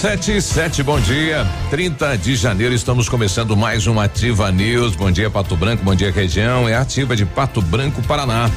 Sete sete, bom dia. 30 de janeiro estamos começando mais um Ativa News. Bom dia, Pato Branco, bom dia, região. É ativa de Pato Branco, Paraná.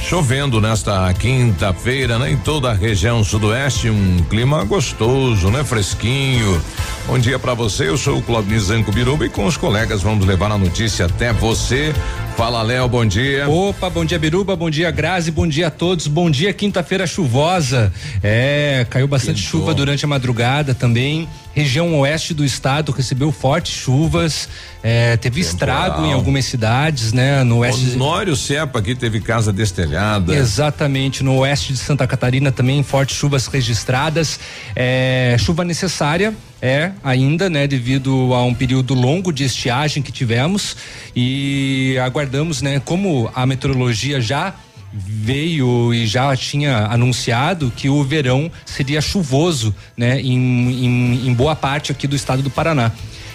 Chovendo nesta quinta-feira, né? Em toda a região sudoeste, um clima gostoso, né? Fresquinho. Bom dia para você, eu sou o Claudio Zanco Biruba e com os colegas vamos levar a notícia até você. Fala, Léo, bom dia. Opa, bom dia, Biruba, bom dia, Grazi, bom dia a todos. Bom dia, quinta-feira chuvosa. É, caiu bastante Quintou. chuva durante a madrugada também. Região oeste do estado recebeu fortes chuvas, é, teve Temporal. estrago em algumas cidades, né? No oeste. Honório Cepa aqui teve casa destelhada. Exatamente, no oeste de Santa Catarina também fortes chuvas registradas. É, chuva necessária é ainda, né, devido a um período longo de estiagem que tivemos e aguardamos, né, como a meteorologia já veio e já tinha anunciado que o verão seria chuvoso, né, em, em, em boa parte aqui do estado do Paraná.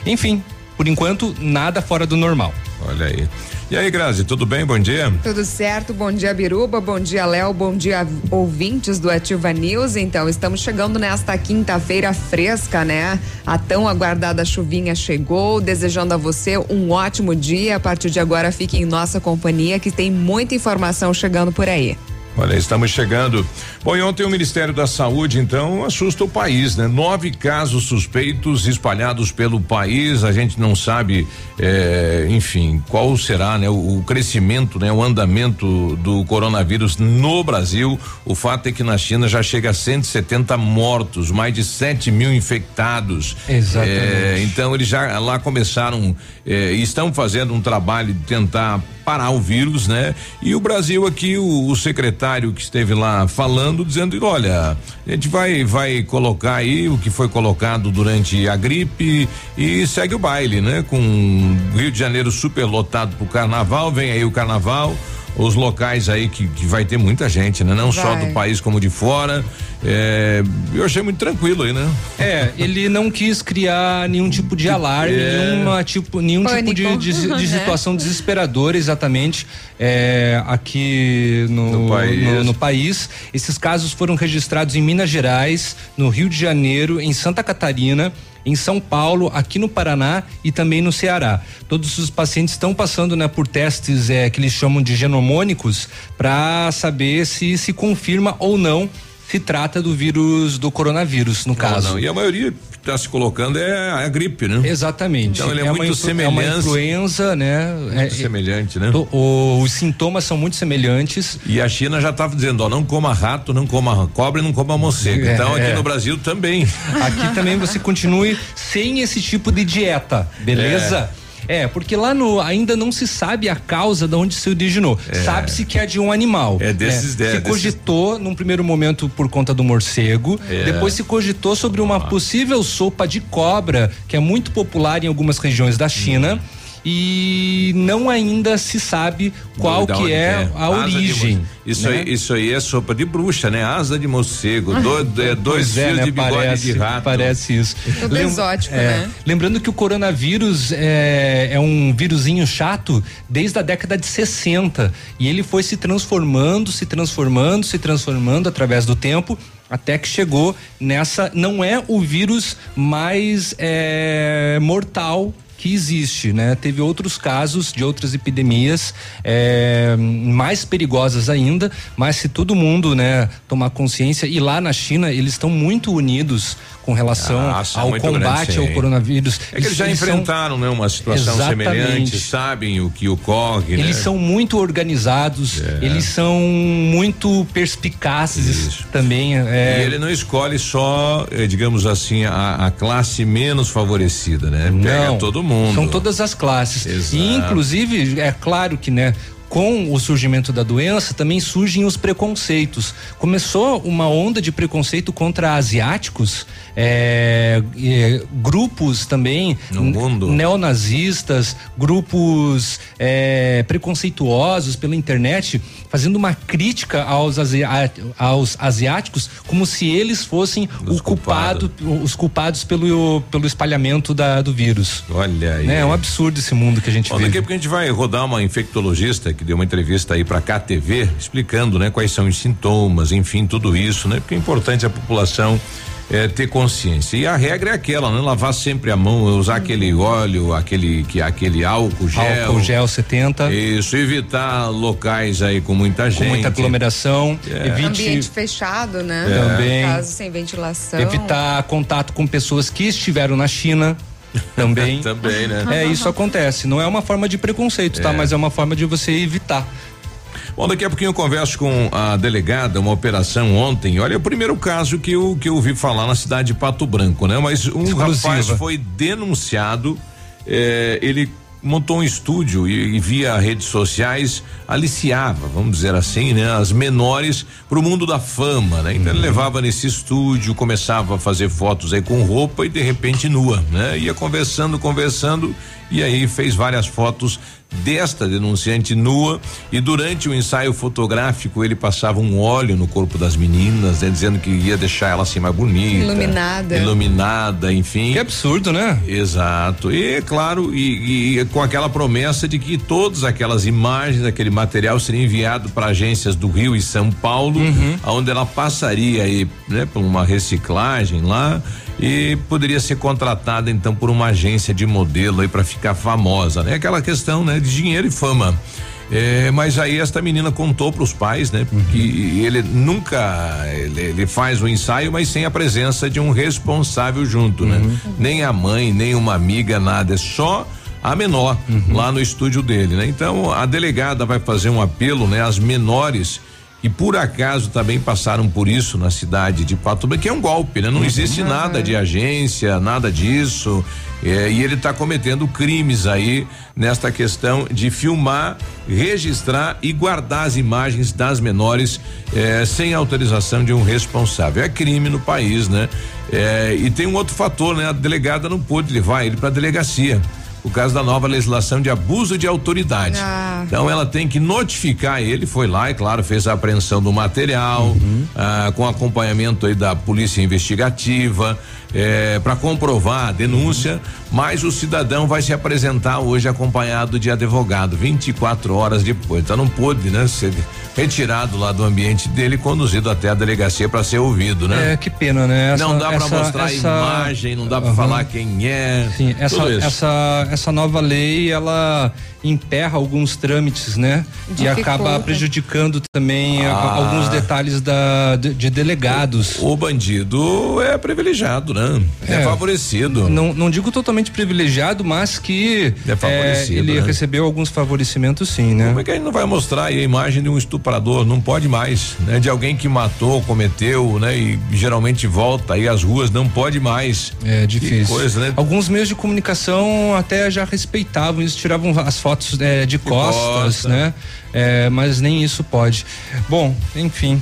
Enfim, por enquanto, nada fora do normal. Olha aí. E aí, Grazi, tudo bem? Bom dia. Tudo certo. Bom dia, Biruba. Bom dia, Léo. Bom dia, ouvintes do Ativa News. Então, estamos chegando nesta quinta-feira fresca, né? A tão aguardada chuvinha chegou. Desejando a você um ótimo dia. A partir de agora, fique em nossa companhia, que tem muita informação chegando por aí. Olha, estamos chegando. Bom, e ontem o Ministério da Saúde, então, assusta o país, né? Nove casos suspeitos espalhados pelo país. A gente não sabe, eh, enfim, qual será, né? O, o, crescimento, né? O andamento do coronavírus no Brasil. O fato é que na China já chega a 170 mortos, mais de 7 mil infectados. Exatamente. Eh, então, eles já lá começaram, eh, estão fazendo um trabalho de tentar parar o vírus, né? E o Brasil aqui, o, o secretário que esteve lá falando, dizendo, olha, a gente vai, vai colocar aí o que foi colocado durante a gripe e segue o baile, né? Com Rio de Janeiro super lotado pro carnaval, vem aí o carnaval os locais aí que, que vai ter muita gente, né? Não vai. só do país como de fora. É, eu achei muito tranquilo aí, né? É, ele não quis criar nenhum tipo de alarme, é. nenhuma tipo, nenhum Pânico. tipo de, de, de situação desesperadora exatamente é, aqui no, no, país. No, no país. Esses casos foram registrados em Minas Gerais, no Rio de Janeiro, em Santa Catarina em São Paulo, aqui no Paraná e também no Ceará. Todos os pacientes estão passando né, por testes é, que eles chamam de genomônicos para saber se se confirma ou não se trata do vírus do coronavírus, no caso. Não, e a maioria está se colocando é a gripe, né? Exatamente. Então ele é, é muito semelhante. É uma influenza, né? Muito é, semelhante, né? O, os sintomas são muito semelhantes. E a China já estava dizendo, ó, não coma rato, não coma cobra, não coma morcego. É, então aqui é. no Brasil também. Aqui também você continue sem esse tipo de dieta, beleza? É. Porque lá no ainda não se sabe a causa de onde se originou. É. Sabe-se que é de um animal. É desses né? Se cogitou desses... num primeiro momento por conta do morcego, é. depois se cogitou sobre uma ah. possível sopa de cobra, que é muito popular em algumas regiões da China. Hum e não ainda se sabe qual que é, é, a origem. Isso né? aí, isso aí é sopa de bruxa, né? Asa de morcego, do, é, dois é, fios né? de bigode parece, de rato. Parece isso. Tudo Lem exótico, é, né? Lembrando que o coronavírus é, é um vírusinho chato desde a década de 60 e ele foi se transformando, se transformando, se transformando através do tempo até que chegou nessa. Não é o vírus mais é, mortal que existe, né? Teve outros casos de outras epidemias é, mais perigosas ainda, mas se todo mundo, né, tomar consciência e lá na China eles estão muito unidos com relação ah, ao combate grande, ao coronavírus. É que eles já eles enfrentaram, são... né, uma situação semelhante, sabem o que ocorre. Eles né? são muito organizados, é. eles são muito perspicazes Isso. também. É... E ele não escolhe só, eh, digamos assim, a, a classe menos favorecida, né? Pega não, todo mundo. São todas as classes. Exato. E inclusive, é claro que, né, com o surgimento da doença também surgem os preconceitos. Começou uma onda de preconceito contra asiáticos, é, é, grupos também No mundo. neonazistas, grupos é, preconceituosos pela internet, fazendo uma crítica aos, aos asiáticos como se eles fossem Os o culpado, os culpados pelo, pelo espalhamento da, do vírus. Olha aí. Né? É um absurdo esse mundo que a gente Bom, daqui a vive. pouco a gente vai rodar uma infectologista que deu uma entrevista aí pra KTV, explicando, né, quais são os sintomas, enfim, tudo isso, né? Porque é importante a população eh, ter consciência. E a regra é aquela, né? Lavar sempre a mão, usar aquele óleo, aquele que aquele álcool gel. Álcool gel 70, Isso, evitar locais aí com muita gente. com muita aglomeração, É. Ambiente evite fechado, né? Também. Caso sem ventilação. evitar contato com pessoas que estiveram na China também. Também, né? É, isso acontece. Não é uma forma de preconceito, tá? Mas é uma forma de você evitar. Bom, daqui a pouquinho eu converso com a delegada, uma operação ontem. Olha, é o primeiro caso que eu, que eu ouvi falar na cidade de Pato Branco, né? Mas um Exclusiva. rapaz foi denunciado, eh, ele montou um estúdio e, e via redes sociais aliciava, vamos dizer assim, né, as menores para o mundo da fama, né? Então ele levava nesse estúdio, começava a fazer fotos aí com roupa e de repente nua, né? Ia conversando, conversando e aí fez várias fotos desta denunciante nua e durante o ensaio fotográfico ele passava um óleo no corpo das meninas, né, dizendo que ia deixar ela assim mais bonita, Iluminada. iluminada, enfim. Que absurdo, né? Exato. E claro, e, e com aquela promessa de que todas aquelas imagens, aquele material seria enviado para agências do Rio e São Paulo, onde ela passaria aí, né, por uma reciclagem lá e poderia ser contratada então por uma agência de modelo aí para ficar famosa, né? Aquela questão, né, de dinheiro e fama. É, mas aí esta menina contou para os pais, né? Que ele nunca ele, ele faz o ensaio, mas sem a presença de um responsável junto, né? Nem a mãe, nem uma amiga, nada, é só a menor lá no estúdio dele, né? Então a delegada vai fazer um apelo, né? Às menores que por acaso também passaram por isso na cidade de Pato Branco, que é um golpe, né? Não existe nada de agência, nada disso. É, e ele está cometendo crimes aí nesta questão de filmar, registrar e guardar as imagens das menores é, sem autorização de um responsável. É crime no país, né? É, e tem um outro fator, né? A delegada não pôde levar ele para a delegacia. Por causa da nova legislação de abuso de autoridade. Ah. Então ela tem que notificar ele, foi lá e claro fez a apreensão do material, ah, com acompanhamento aí da polícia investigativa, para comprovar a denúncia, mas o cidadão vai se apresentar hoje acompanhado de advogado, 24 horas depois. Então não pôde, né, ser retirado lá do ambiente dele e conduzido até a delegacia para ser ouvido, né? É, que pena, né? não dá para essa- mostrar essa- a imagem, não dá para Aham. falar quem é. Sim, essa, essa, essa nova lei, ela emperra alguns trâmites, né? E Dificulta. acaba prejudicando também a- Ah. alguns detalhes da, de, de delegados. O bandido é privilegiado, né? É, É. favorecido. Não, não digo totalmente privilegiado, mas que É é, ele né? recebeu alguns favorecimentos sim, né? Como é que a gente não vai mostrar aí a imagem de um estuprador? Não pode mais, né? De alguém que matou, cometeu, né? E geralmente volta aí às ruas, não pode mais. É difícil. Coisa, né? Alguns meios de comunicação até já respeitavam isso, tiravam as fotos é, de costas, costa. né? É, mas nem isso pode. Bom, enfim,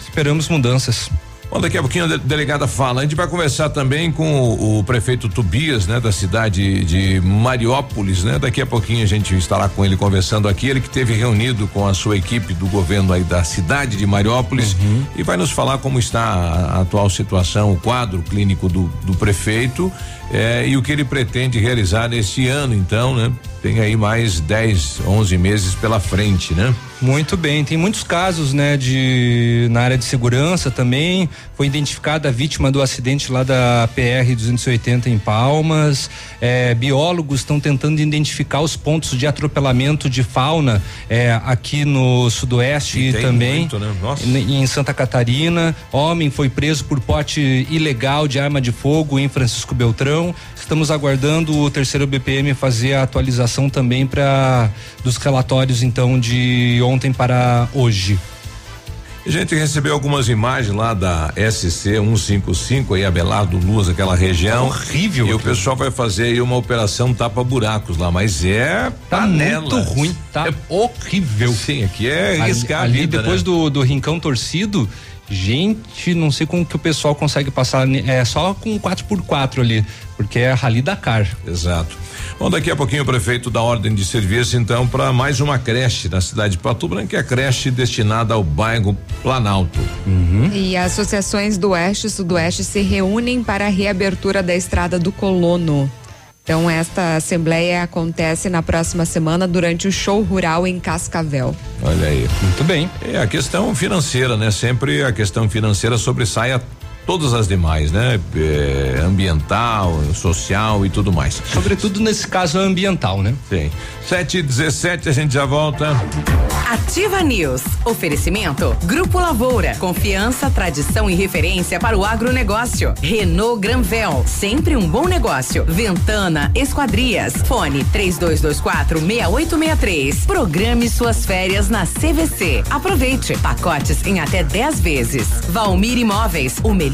esperamos mudanças. Bom, daqui a pouquinho a de- delegada fala. A gente vai conversar também com o, o prefeito Tobias, né, da cidade de Mariópolis, né? Daqui a pouquinho a gente estará com ele conversando aqui. Ele que teve reunido com a sua equipe do governo aí da cidade de Mariópolis e vai nos falar como está a, a atual situação, o quadro clínico do, do prefeito eh, e o que ele pretende realizar neste ano, então, né? Tem aí mais 10, 11 meses pela frente, né? Muito bem, tem muitos casos, né, de na área de segurança também. Foi identificada a vítima do acidente lá da PR 280 em Palmas. É, biólogos estão tentando identificar os pontos de atropelamento de fauna é, aqui no sudoeste E e também muito, né? Em em Santa Catarina. Homem foi preso por porte ilegal de arma de fogo em Francisco Beltrão. Estamos aguardando o terceiro BPM fazer a atualização também para dos relatórios então de ontem para hoje. A gente recebeu algumas imagens lá da SC 155 aí, Abelardo Luz, aquela região. Horrível. E o pessoal vai fazer aí uma operação tapa-buracos lá, mas é Tá panelas. muito ruim, tá É horrível. Sim, aqui é Ali, riscar ali vida, depois né? do, do rincão torcido, gente, não sei como que o pessoal consegue passar, é só com 4x4 ali, porque é Rally Dakar. Exato. Bom, daqui a pouquinho o prefeito dá ordem de serviço então para mais uma creche na cidade de Pato Branco, que é a creche destinada ao bairro Planalto. E associações do Oeste e Sudoeste se reúnem para a reabertura da estrada do Colono. Então, esta assembleia acontece na próxima semana durante o show rural em Cascavel. Olha aí. Muito bem. É a questão financeira, né? Sempre a questão financeira sobressai a todas as demais, né? É, ambiental, social e tudo mais. Sobretudo nesse caso ambiental, né? Sim. Sete e dezessete, a gente já volta. Ativa News. Oferecimento Grupo Lavoura. Confiança, tradição e referência para o agronegócio. Renault Granvel. Sempre um bom negócio. Ventana Esquadrias. Fone 3224 6863. Programe suas férias na CVC. Aproveite. Pacotes em até 10 vezes. Valmir Imóveis. O melhor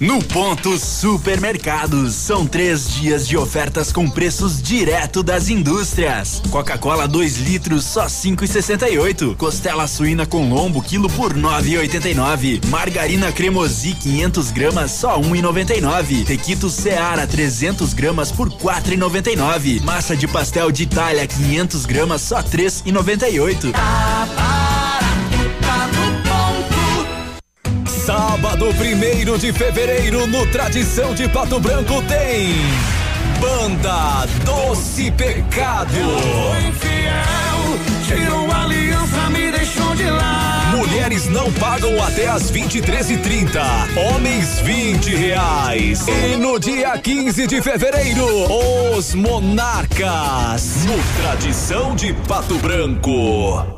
No Ponto Supermercados, são três dias de ofertas com preços direto das indústrias. Coca-Cola 2 litros só 5,68. Costela suína com lombo quilo por 9,89. Margarina cremosi 500 gramas só 1,99. Tequito Seara 300 gramas por 4,99. Massa de pastel de Itália 500 gramas só 3,98. Sábado, primeiro de fevereiro, no Tradição de Pato Branco tem Banda Doce Pecado. Tirou a aliança, me deixou de lado. Mulheres não pagam até as 23 e 30 Homens 20 reais. E no dia 15 de fevereiro, os Monarcas. No Tradição de Pato Branco.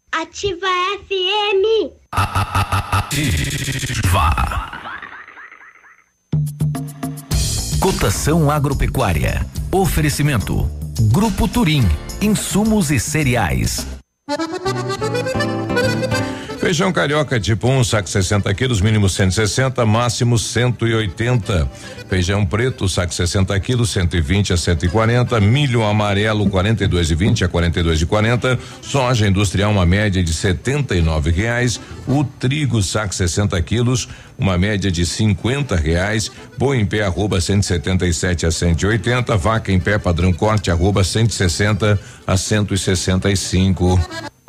Ativa FM. Cotação agropecuária. Oferecimento. Grupo Turim. Insumos e cereais. Feijão carioca tipo 1, um, saco 60 quilos, mínimo 160, máximo 180. Feijão preto, saco 60 quilos, 120 a 140. Milho amarelo, 42,20 a 42,40. Soja industrial, uma média de 79 reais. O trigo, saco 60 quilos, uma média de 50 reais. Boi em pé, arroba 177 a 180. Vaca em pé, padrão corte, arroba 160 a 165.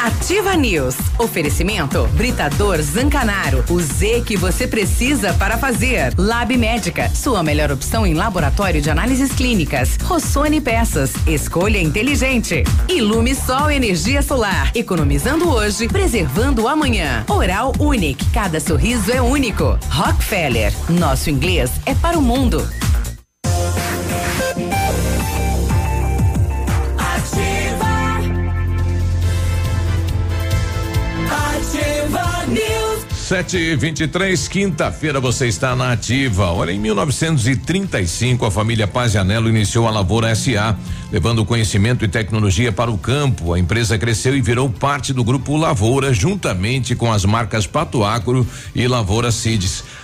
Ativa News. Oferecimento Britador Zancanaro. O Z que você precisa para fazer. Lab Médica. Sua melhor opção em laboratório de análises clínicas. Rossoni Peças. Escolha inteligente. Ilume Sol Energia Solar. Economizando hoje, preservando amanhã. Oral Unique. Cada sorriso é único. Rockefeller. Nosso inglês é para o mundo. Sete e vinte e três, quinta-feira você está na ativa. Olha, em 1935 a família Pazianello iniciou a Lavoura SA, levando conhecimento e tecnologia para o campo. A empresa cresceu e virou parte do grupo Lavoura, juntamente com as marcas Pato Agro e Lavoura Cides.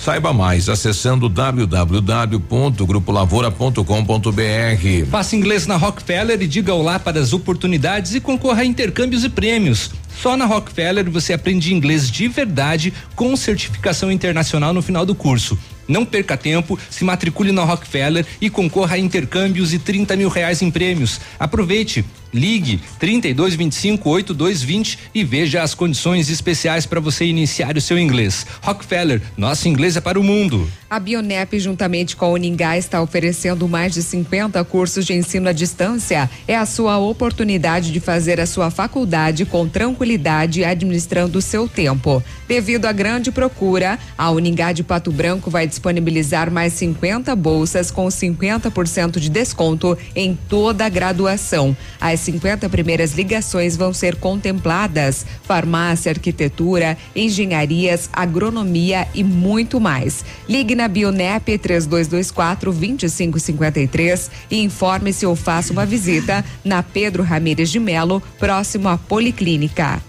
Saiba mais acessando www.grupolavoura.com.br. Faça inglês na Rockefeller e diga olá para as oportunidades e concorra a intercâmbios e prêmios. Só na Rockefeller você aprende inglês de verdade com certificação internacional no final do curso. Não perca tempo, se matricule na Rockefeller e concorra a intercâmbios e 30 mil reais em prêmios. Aproveite! Ligue 32 25 8220 e veja as condições especiais para você iniciar o seu inglês. Rockefeller, nosso inglês é para o mundo. A Bionep, juntamente com a Uningá, está oferecendo mais de 50 cursos de ensino à distância. É a sua oportunidade de fazer a sua faculdade com tranquilidade, administrando o seu tempo. Devido à grande procura, a Uningá de Pato Branco vai disponibilizar mais 50 bolsas com 50% de desconto em toda a graduação. As 50 primeiras ligações vão ser contempladas: farmácia, arquitetura, engenharias, agronomia e muito mais. Ligue na Bionep 3224 2553 e informe-se ou faça uma visita na Pedro Ramires de Melo, próximo à Policlínica.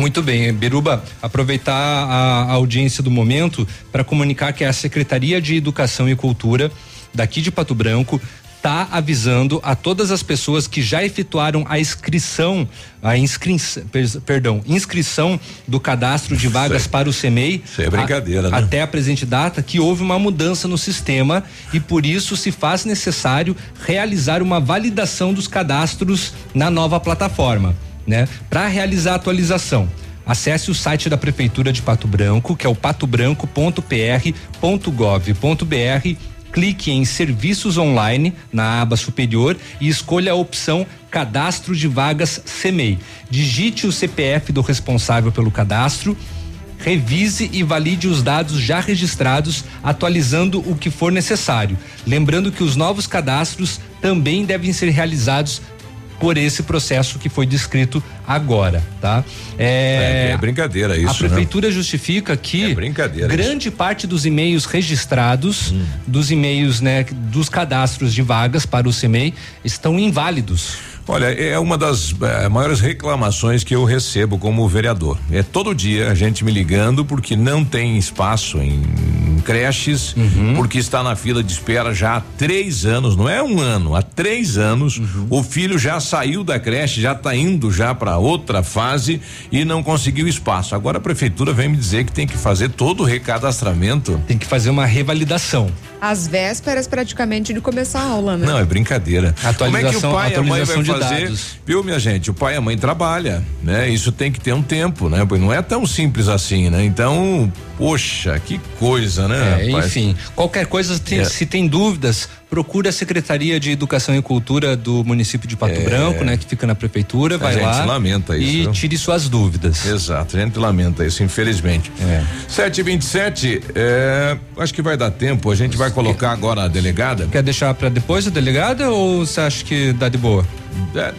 Muito bem, Biruba, aproveitar a, audiência do momento para comunicar que a Secretaria de Educação e Cultura daqui de Pato Branco está avisando a todas as pessoas que já efetuaram a inscrição, a inscrição, perdão, inscrição do cadastro de vagas para o CEMEI. Isso é brincadeira, a, né? Até a presente data, que houve uma mudança no sistema e por isso se faz necessário realizar uma validação dos cadastros na nova plataforma né? Para realizar a atualização, acesse o site da prefeitura de Pato Branco, que é o patobranco.pr.gov.br clique em Serviços Online na aba superior e escolha a opção Cadastro de Vagas CEMEI. Digite o CPF do responsável pelo cadastro, revise e valide os dados já registrados, atualizando o que for necessário. Lembrando que os novos cadastros também devem ser realizados por esse processo que foi descrito agora, tá? É, é, é brincadeira isso. A né? prefeitura né? justifica que é brincadeira grande isso. parte dos e-mails registrados, hum. dos e-mails, né, dos cadastros de vagas para o CEMEI estão inválidos. Olha, é uma das é, maiores reclamações que eu recebo como vereador. É todo dia a gente me ligando porque não tem espaço em creches, Uhum. porque está na fila de espera já há três anos, não é um ano, há três anos. Uhum. O filho já saiu da creche, já está indo já para outra fase e não conseguiu espaço. Agora a prefeitura vem me dizer que tem que fazer todo o recadastramento. Tem que fazer uma revalidação. Às vésperas praticamente de começar a aula, né? Não, é brincadeira. Como é que o Atualização- pai e a mãe vai fazer? dados. Viu, minha gente? O pai e a mãe trabalha, né? Isso tem que ter um tempo, né? Pois não é tão simples assim, né? Então, poxa, que coisa, né? É, enfim, qualquer coisa, tem- É. se tem dúvidas, procure a Secretaria de Educação e Cultura do município de Pato É. Branco, né? Que fica na prefeitura, A vai gente lá lamenta isso, e viu? tire suas dúvidas. Exato, a gente lamenta isso, infelizmente. É. 727, é, acho que vai dar tempo. A gente vai colocar agora a delegada. Quer deixar pra depois a delegada ou você acha que dá de boa? É,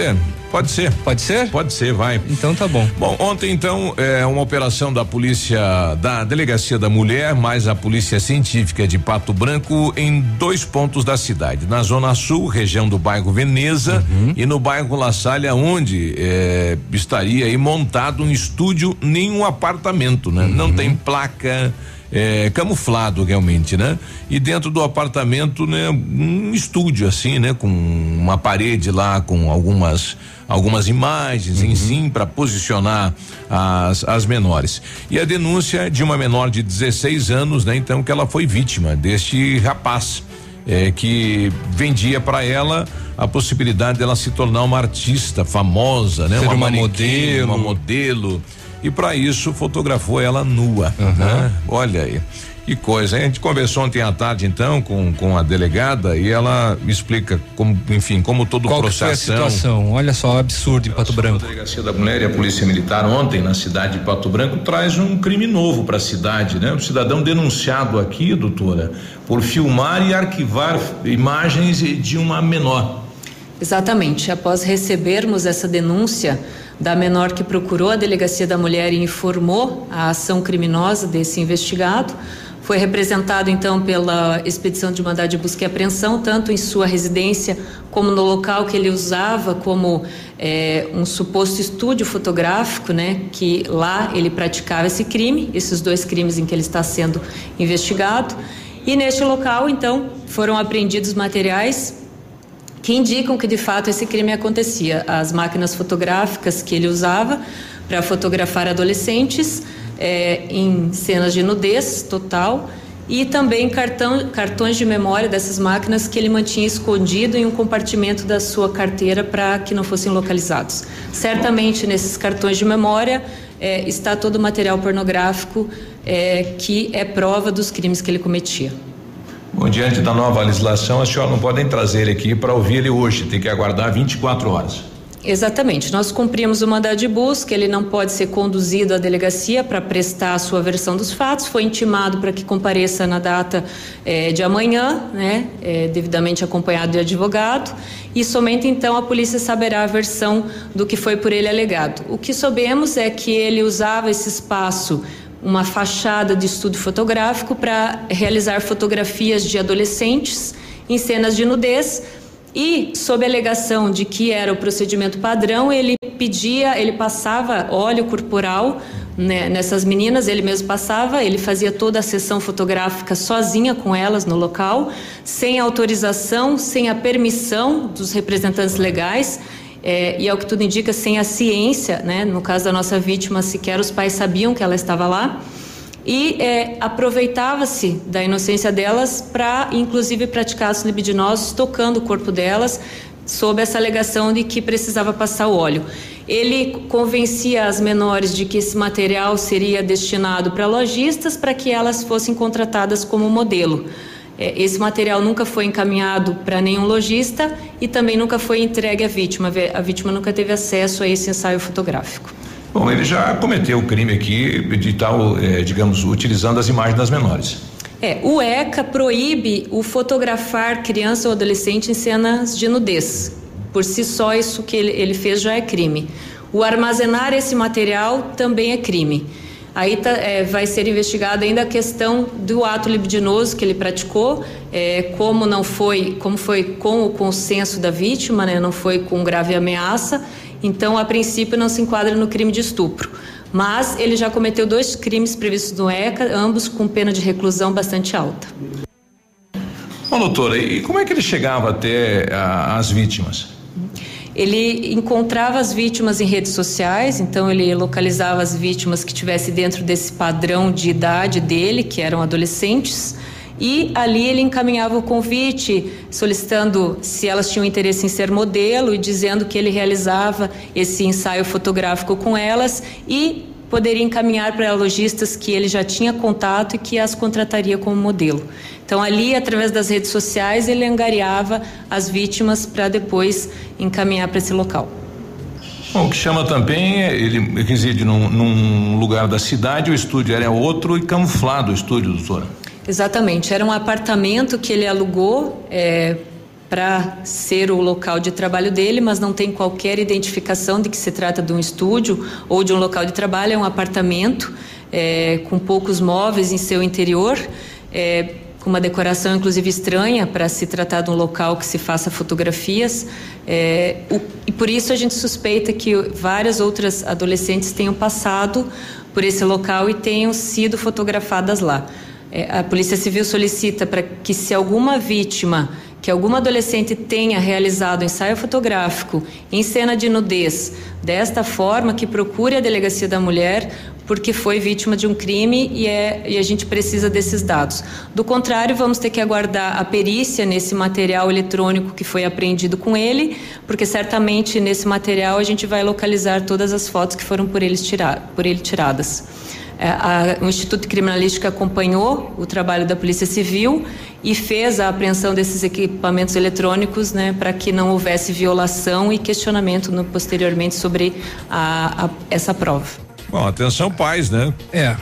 é, pode ser. Pode ser? Pode ser, vai. Então tá bom. Bom, ontem então, é uma operação da polícia, da Delegacia da Mulher, mais a Polícia Científica de Pato Branco em dois pontos da cidade. Na Zona Sul, região do bairro Veneza, e no bairro La Salle, onde é, estaria aí montado um estúdio, nenhum apartamento, né? Não tem placa. É, camuflado realmente, né? E dentro do apartamento, né, um estúdio assim, né, com uma parede lá com algumas algumas imagens em si para posicionar as, as menores. E a denúncia de uma menor de 16 anos, né, então que ela foi vítima deste rapaz é, que vendia para ela a possibilidade dela se tornar uma artista famosa, né? Ser uma manequim, modelo. uma modelo. E para isso fotografou ela nua, né? Olha aí. Que coisa, hein? a gente conversou ontem à tarde então com, com a delegada e ela explica como, enfim, como todo Qual o que foi a processo. situação? Olha só, absurdo em Pato Branco. A Delegacia da Mulher e a Polícia Militar ontem na cidade de Pato Branco traz um crime novo para a cidade, né? Um cidadão denunciado aqui, doutora, por filmar e arquivar imagens de uma menor. Exatamente. Após recebermos essa denúncia da menor que procurou a Delegacia da Mulher e informou a ação criminosa desse investigado, foi representado então pela expedição de mandado de busca e apreensão, tanto em sua residência como no local que ele usava como eh, um suposto estúdio fotográfico, né? Que lá ele praticava esse crime, esses dois crimes em que ele está sendo investigado. E neste local, então, foram apreendidos materiais que indicam que de fato esse crime acontecia. As máquinas fotográficas que ele usava para fotografar adolescentes eh, em cenas de nudez total e também cartão, cartões de memória dessas máquinas que ele mantinha escondido em um compartimento da sua carteira para que não fossem localizados. Certamente nesses cartões de memória eh, está todo o material pornográfico eh, que é prova dos crimes que ele cometia. Bom, diante da nova legislação, a senhora não podem trazer ele aqui para ouvir ele hoje, tem que aguardar 24 horas. Exatamente. Nós cumprimos o mandado de busca, ele não pode ser conduzido à delegacia para prestar a sua versão dos fatos. Foi intimado para que compareça na data eh, de amanhã, né, eh, devidamente acompanhado de advogado, e somente então a polícia saberá a versão do que foi por ele alegado. O que soubemos é que ele usava esse espaço uma fachada de estúdio fotográfico para realizar fotografias de adolescentes em cenas de nudez e sob a alegação de que era o procedimento padrão, ele pedia, ele passava óleo corporal né, nessas meninas, ele mesmo passava, ele fazia toda a sessão fotográfica sozinha com elas no local, sem autorização, sem a permissão dos representantes legais. É, e ao que tudo indica, sem a ciência, né? No caso da nossa vítima, sequer os pais sabiam que ela estava lá. E é, aproveitava-se da inocência delas para, inclusive, praticar atos libidinosos, tocando o corpo delas, sob essa alegação de que precisava passar o óleo. Ele convencia as menores de que esse material seria destinado para lojistas para que elas fossem contratadas como modelo. É, esse material nunca foi encaminhado para nenhum lojista e também nunca foi entregue à vítima. A vítima nunca teve acesso a esse ensaio fotográfico. Bom, ele já cometeu o crime aqui de tal, eh, digamos, utilizando as imagens das menores. É, o ECA proíbe o fotografar criança ou adolescente em cenas de nudez. Por si só, isso que ele, ele fez já é crime. O armazenar esse material também é crime. Aí tá, é, vai ser investigada ainda a questão do ato libidinoso que ele praticou, é, como não foi, como foi com o consenso da vítima, né, não foi com grave ameaça. Então, a princípio, não se enquadra no crime de estupro. Mas ele já cometeu dois crimes previstos no ECA, ambos com pena de reclusão bastante alta. Bom, doutora, e como é que ele chegava até a, as vítimas? Ele encontrava as vítimas em redes sociais, então ele localizava as vítimas que tivessem dentro desse padrão de idade dele, que eram adolescentes, e ali ele encaminhava o convite solicitando se elas tinham interesse em ser modelo e dizendo que ele realizava esse ensaio fotográfico com elas e poderia encaminhar para lojistas que ele já tinha contato e que as contrataria como modelo. Então ali, através das redes sociais, ele angariava as vítimas para depois encaminhar para esse local. Bom, o que chama também, é, ele reside num, num lugar da cidade, o estúdio era outro e camuflado o estúdio, doutora. Exatamente, era um apartamento que ele alugou é, para ser o local de trabalho dele, mas não tem qualquer identificação de que se trata de um estúdio ou de um local de trabalho, é um apartamento é, com poucos móveis em seu interior. É, com uma decoração inclusive estranha para se tratar de um local que se faça fotografias. É, o, e por isso a gente suspeita que várias outras adolescentes tenham passado por esse local e tenham sido fotografadas lá. É, a Polícia Civil solicita para que, se alguma vítima, que alguma adolescente tenha realizado ensaio fotográfico em cena de nudez desta forma, que procure a Delegacia da Mulher, porque foi vítima de um crime e, é, e a gente precisa desses dados. Do contrário, vamos ter que aguardar a perícia nesse material eletrônico que foi apreendido com ele, porque certamente nesse material a gente vai localizar todas as fotos que foram por, por ele tiradas. É, a, o Instituto Criminalístico acompanhou o trabalho da Polícia Civil e fez a apreensão desses equipamentos eletrônicos, né, para que não houvesse violação e questionamento no, posteriormente sobre a, a, essa prova. Bom, atenção pais, né? É.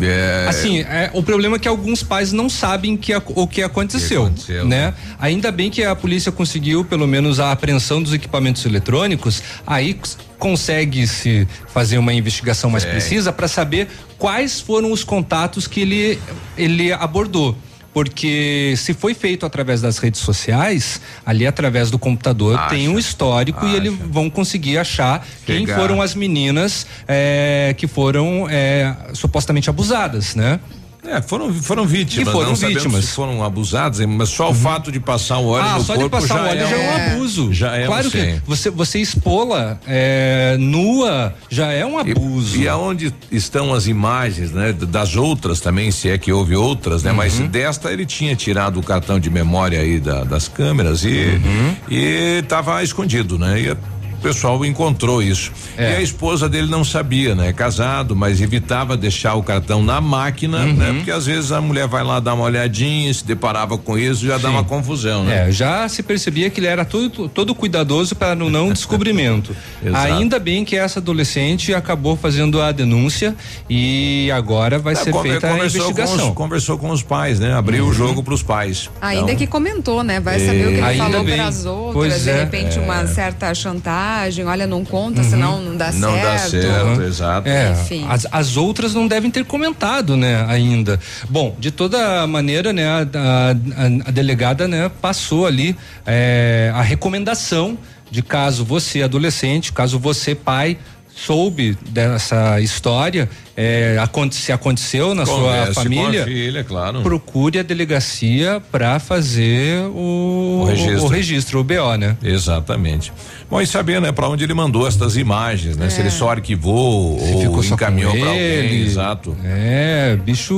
É... Assim, é, o problema é que alguns pais não sabem que a, o que aconteceu, que aconteceu né? né? Ainda bem que a polícia conseguiu pelo menos a apreensão dos equipamentos eletrônicos, aí consegue se fazer uma investigação mais é. precisa para saber quais foram os contatos que ele ele abordou porque se foi feito através das redes sociais, ali através do computador Acha. tem um histórico Acha. e eles vão conseguir achar quem foram as meninas é, que foram é, supostamente abusadas, né? É, foram, foram vítimas. E foram não vítimas. se foram abusadas, mas só uhum. o fato de passar o óleo ah, no só corpo de passar o óleo é, já é um abuso. Já é claro um que você você expola é, nua já é um abuso. E, e aonde estão as imagens, né? Das outras também, se é que houve outras, né? Uhum. Mas desta ele tinha tirado o cartão de memória aí da, das câmeras e uhum. e estava escondido, né? E o pessoal encontrou isso. É. E a esposa dele não sabia, né? Casado, mas evitava deixar o cartão na máquina, uhum. né? Porque às vezes a mulher vai lá dar uma olhadinha, se deparava com isso, já Sim. dá uma confusão, né? É, já se percebia que ele era todo, todo cuidadoso para no não descobrimento. Ainda bem que essa adolescente acabou fazendo a denúncia e agora vai é, ser feita a investigação. Com os, conversou com os pais, né? Abriu uhum. o jogo para os pais. Ainda então, que comentou, né? Vai saber o que ele falou para as outras, pois de é. repente uma certa chantagem olha, não conta, uhum. senão não dá não certo. Não dá certo, exato. É, Enfim. As, as outras não devem ter comentado, né, ainda. Bom, de toda maneira, né, a, a, a delegada, né, passou ali é, a recomendação de caso você adolescente, caso você pai soube dessa história, é, se aconteceu na Converse sua família, filha, claro. procure a delegacia para fazer o, o, registro. o registro, o BO, né? Exatamente. Bom, e saber, né, para onde ele mandou estas imagens, né? É. Se ele só arquivou se ou encaminhou para alguém, exato. É, bicho,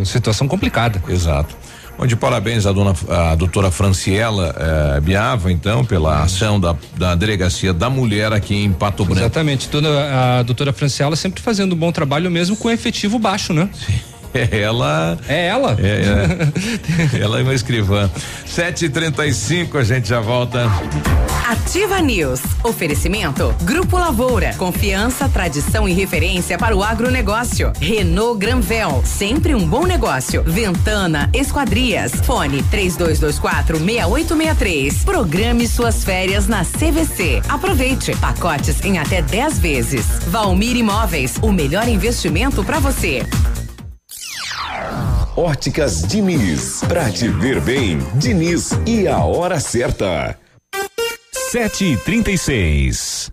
é, situação complicada. Exato. Bom, de parabéns à dona, à doutora Franciela eh, Biava, então, pela ação da, da delegacia da mulher aqui em Pato Branco. Exatamente. Toda a doutora Franciela sempre fazendo um bom trabalho, mesmo com efetivo baixo, né? Sim. Ela. É ela? É, é. ela é uma escrivã. 7h35, a gente já volta. Ativa News. Oferecimento. Grupo Lavoura. Confiança, tradição e referência para o agronegócio. Renault Granvel. Sempre um bom negócio. Ventana Esquadrias. Fone 3224 6863. Programe suas férias na CVC. Aproveite. Pacotes em até 10 vezes. Valmir Imóveis. O melhor investimento para você. Óticas Diniz. Pra te ver bem, Diniz e a hora certa. Sete e trinta e seis.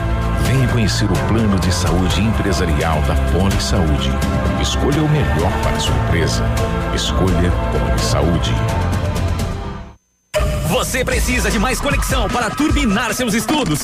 Venha conhecer o plano de saúde empresarial da Poli Saúde. Escolha o melhor para sua empresa. Escolha Poli Saúde. Você precisa de mais conexão para turbinar seus estudos?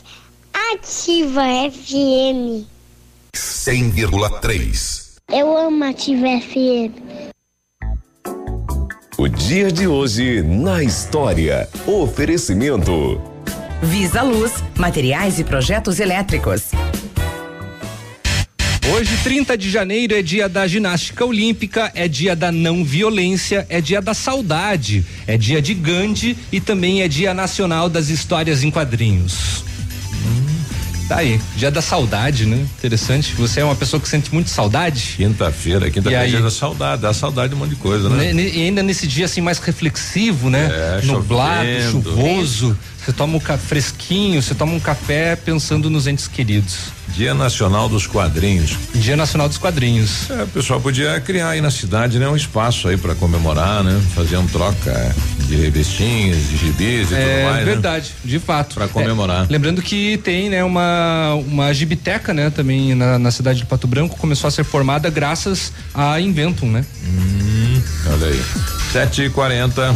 Ativa FM. 100,3. Eu amo Ativa FM. O dia de hoje na história. Oferecimento. Visa Luz, materiais e projetos elétricos. Hoje, 30 de janeiro, é dia da ginástica olímpica, é dia da não violência, é dia da saudade, é dia de Gandhi e também é dia nacional das histórias em quadrinhos. Tá aí, dia da saudade, né? Interessante. Você é uma pessoa que sente muito saudade? Quinta-feira, quinta-feira é dia da saudade, dá saudade de um monte de coisa, né? E ainda nesse dia assim mais reflexivo, né? É, Nublado, chovendo. chuvoso. Você toma um café fresquinho, você toma um café pensando nos entes queridos. Dia Nacional dos Quadrinhos. Dia Nacional dos Quadrinhos. É, o pessoal podia criar aí na cidade, né? Um espaço aí pra comemorar, né? Fazer um troca de revistinhas, de gibis e é tudo mais, verdade, né? de fato. Pra comemorar. É, lembrando que tem, né, uma uma gibiteca, né, também na, na cidade de Pato Branco, começou a ser formada graças a Inventum, né? Hum, olha aí. Sete e quarenta.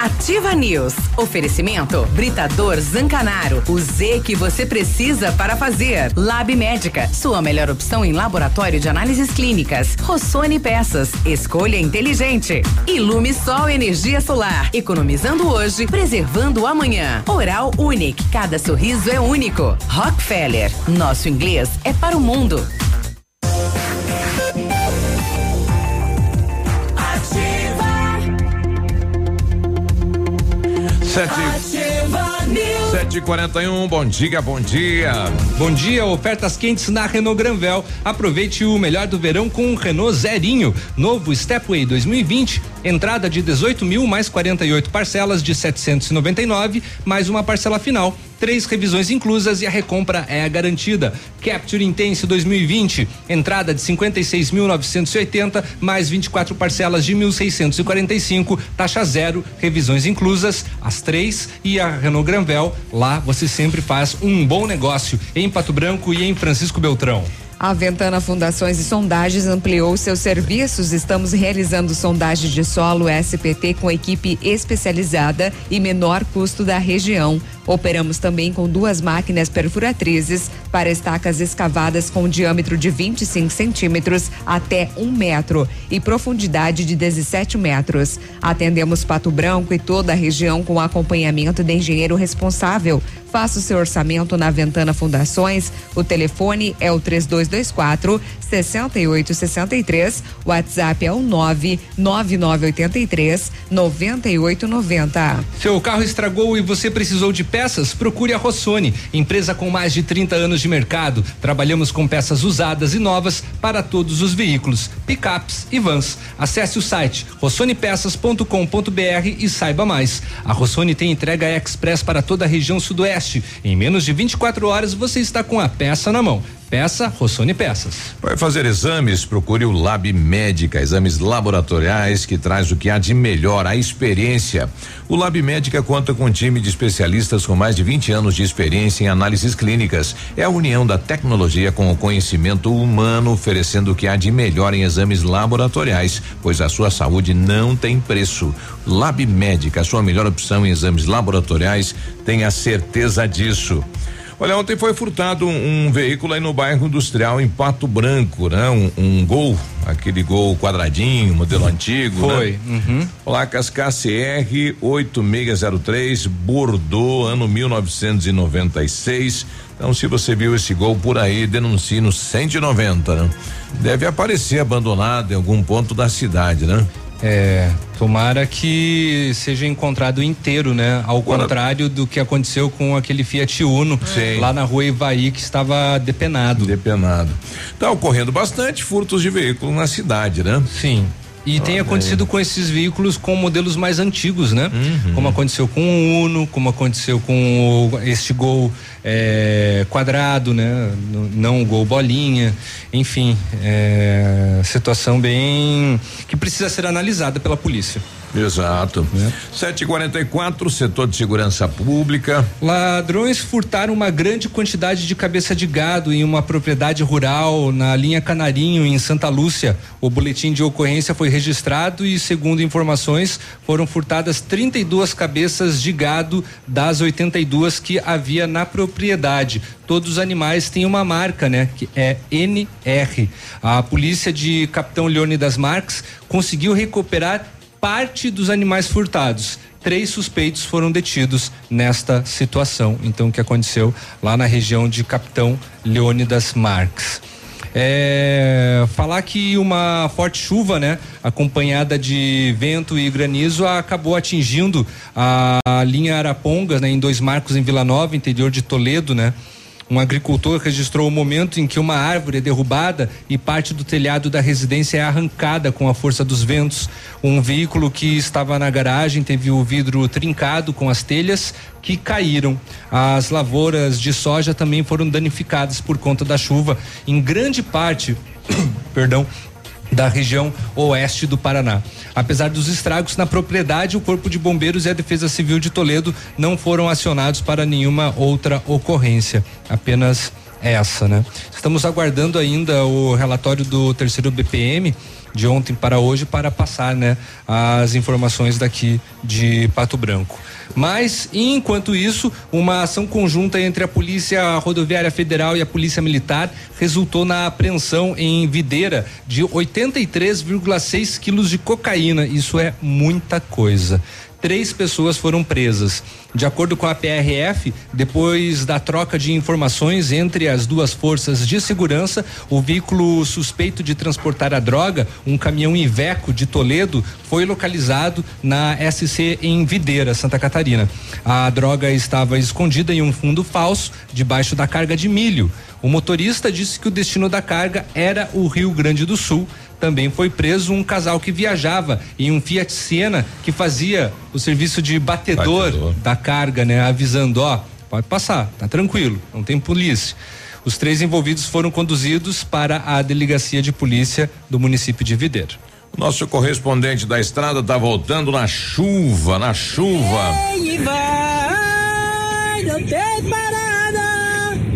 Ativa News. Oferecimento Britador Zancanaro. O Z que você precisa para fazer. Lab Médica. Sua melhor opção em laboratório de análises clínicas. Rossoni Peças. Escolha inteligente. Ilume Sol Energia Solar. Economizando hoje, preservando amanhã. Oral Unique. Cada sorriso é único. Rockefeller. Nosso inglês é para o mundo. Sete, e quarenta e um, bom dia, bom dia. Bom dia, ofertas quentes na Renault Granvel. Aproveite o melhor do verão com o Renault Zerinho, novo Stepway 2020. Entrada de 18 mil mais 48 parcelas de 799, mais uma parcela final três revisões inclusas e a recompra é garantida. Capture Intense 2020, entrada de 56.980 mais 24 parcelas de 1.645, taxa zero, revisões inclusas, as três e a Renault Granvel. Lá você sempre faz um bom negócio em Pato Branco e em Francisco Beltrão. A Ventana Fundações e Sondagens ampliou seus serviços. Estamos realizando sondagem de solo SPT com equipe especializada e menor custo da região. Operamos também com duas máquinas perfuratrizes para estacas escavadas com diâmetro de 25 centímetros até um metro e profundidade de 17 metros. Atendemos Pato Branco e toda a região com acompanhamento de engenheiro responsável. Faça o seu orçamento na Ventana Fundações. O telefone é o 3224 6863. O WhatsApp é o 99983 9890. Seu carro estragou e você precisou de peças? Procure a Rossoni, empresa com mais de 30 anos de mercado. Trabalhamos com peças usadas e novas para todos os veículos, picapes e vans. Acesse o site rossonepeças.com.br e saiba mais. A Rossoni tem entrega express para toda a região sudoeste. Em menos de 24 horas você está com a peça na mão. Peça Rossoni Peças. Vai fazer exames? Procure o Lab Médica, exames laboratoriais que traz o que há de melhor, a experiência. O Lab Médica conta com um time de especialistas com mais de 20 anos de experiência em análises clínicas. É a união da tecnologia com o conhecimento humano, oferecendo o que há de melhor em exames laboratoriais, pois a sua saúde não tem preço. Lab Médica, a sua melhor opção em exames laboratoriais, tenha certeza disso. Olha, ontem foi furtado um, um, veículo aí no bairro industrial em Pato Branco, né? Um, um gol, aquele gol quadradinho, modelo antigo, Foi. né? Uhum. Placas KCR 8603, Bordeaux, ano 1996. Então, se você viu esse gol por aí, denuncie no 190, né? Deve aparecer abandonado em algum ponto da cidade, né? É, tomara que seja encontrado inteiro, né? Ao contrário do que aconteceu com aquele Fiat Uno Sim. lá na rua Ivaí que estava depenado. Depenado. Tá ocorrendo bastante furtos de veículo na cidade, né? Sim. E tem acontecido com esses veículos com modelos mais antigos, né? Como aconteceu com o Uno, como aconteceu com o, este gol é, quadrado, né? Não o gol bolinha. Enfim, é, situação bem que precisa ser analisada pela polícia. Exato. 744, setor de segurança pública. Ladrões furtaram uma grande quantidade de cabeça de gado em uma propriedade rural na linha Canarinho, em Santa Lúcia. O boletim de ocorrência foi registrado e, segundo informações, foram furtadas 32 cabeças de gado das 82 que havia na propriedade. Todos os animais têm uma marca, né? Que é NR. A polícia de Capitão Leônidas Marques conseguiu recuperar parte dos animais furtados. Três suspeitos foram detidos nesta situação. Então, o que aconteceu lá na região de Capitão Leônidas Marques. É, falar que uma forte chuva, né, acompanhada de vento e granizo, acabou atingindo a, linha Arapongas, né, em dois marcos em Vila Nova, interior de Toledo, né. Um agricultor registrou o momento em que uma árvore é derrubada e parte do telhado da residência é arrancada com a força dos ventos. Um veículo que estava na garagem teve o vidro trincado com as telhas que caíram. As lavouras de soja também foram danificadas por conta da chuva, em grande parte, perdão, da região oeste do Paraná. Apesar dos estragos na propriedade, o Corpo de Bombeiros e a Defesa Civil de Toledo não foram acionados para nenhuma outra ocorrência, apenas essa, né? Estamos aguardando ainda o relatório do terceiro BPM de ontem para hoje para passar, né, as informações daqui de Pato Branco. Mas, enquanto isso, uma ação conjunta entre a Polícia Rodoviária Federal e a Polícia Militar resultou na apreensão em Videira de 83,6 quilos de cocaína. Isso é muita coisa. Três pessoas foram presas. De acordo com a PRF, depois da troca de informações entre as duas forças de segurança, o veículo suspeito de transportar a droga, um caminhão Iveco de Toledo, foi localizado na SC em Videira, Santa Catarina. A droga estava escondida em um fundo falso, debaixo da carga de milho. O motorista disse que o destino da carga era o Rio Grande do Sul. Também foi preso um casal que viajava em um Fiat Siena que fazia o serviço de batedor, batedor. da carga, né? Avisando, ó, pode passar, tá tranquilo, não tem polícia. Os três envolvidos foram conduzidos para a delegacia de polícia do município de Videira. Nosso correspondente da estrada tá voltando na chuva, na chuva. Ei, vai, não tem.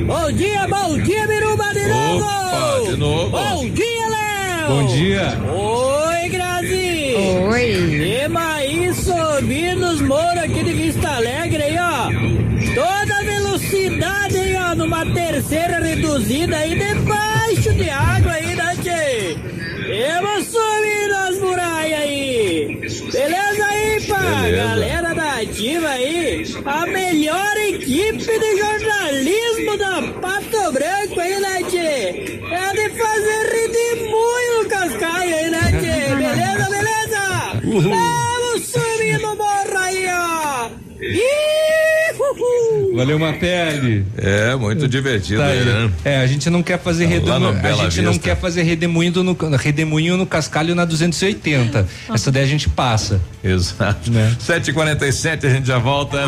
Bom dia, bom dia, Biruba de novo. Opa, de novo. Bom dia, Léo. Bom dia. Oi, Grazi. Oi. Ema aí, subi nos moros aqui de Vista Alegre aí, ó. Toda velocidade aí, ó, numa terceira reduzida aí debaixo de água aí, né, tchê? Eu subir nas muralhas aí. Beleza? Beleza. Galera da Ativa aí. A melhor equipe de jornalismo da Pato Branco aí, né, tchê? É de fazer redemoinho no cascaio aí, né, tchê? Beleza, beleza? Vamos subir no morro aí, ó. Ih, uhul. Valeu, uma pele. É, muito divertido, Tá aí. né? É, a gente não quer fazer Lá redemoinho. A Bela gente não Vista. quer fazer redemoinho no, redemoinho no cascalho na 280. Essa daí a gente passa. Exato. Né? 7h47, a gente já volta.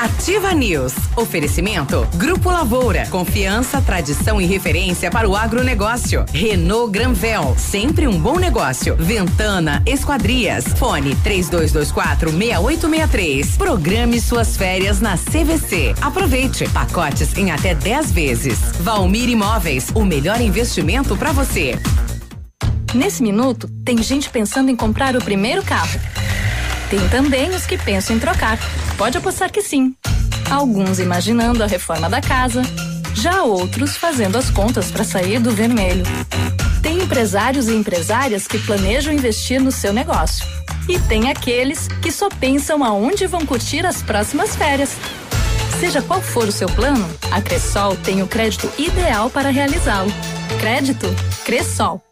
Ativa News. Oferecimento. Grupo Lavoura. Confiança, tradição e referência para o agronegócio. Renault Granvel. Sempre um bom negócio. Ventana Esquadrias. Fone 3224 6863. Programe suas férias na CVC. Aproveite. Pacotes em até 10 vezes. Valmir Imóveis. O melhor investimento para você. Nesse minuto, tem gente pensando em comprar o primeiro carro. Tem também os que pensam em trocar. Pode apostar que sim. Alguns imaginando a reforma da casa, já outros fazendo as contas para sair do vermelho. Tem empresários e empresárias que planejam investir no seu negócio. E tem aqueles que só pensam aonde vão curtir as próximas férias. Seja qual for o seu plano, a Cressol tem o crédito ideal para realizá-lo. Crédito Cressol.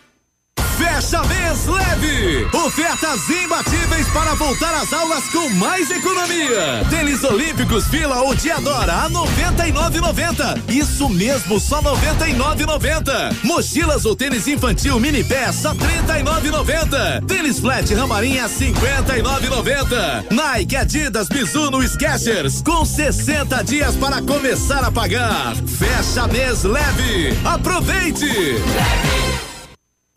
Fecha mês leve! Ofertas imbatíveis para voltar às aulas com mais economia. Tênis Olímpicos Fila ou Diadora a 99,90. Isso mesmo, só 99,90. Mochilas ou tênis infantil mini pé só 39,90. Tênis flat Ramarinha 59,90. Nike, Adidas, Mizuno, Skechers com 60 dias para começar a pagar. Fecha mês leve. Aproveite!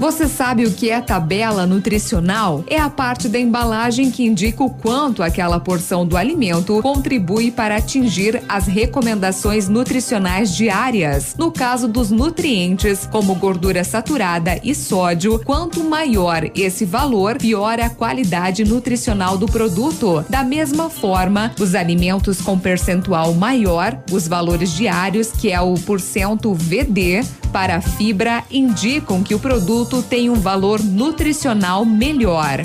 Você sabe o que é tabela nutricional? É a parte da embalagem que indica o quanto aquela porção do alimento contribui para atingir as recomendações nutricionais diárias. No caso dos nutrientes, como gordura saturada e sódio, quanto maior esse valor, pior a qualidade nutricional do produto. Da mesma forma, os alimentos com percentual maior, os valores diários, que é o porcento VD, para a fibra indicam que o produto tem um valor nutricional melhor.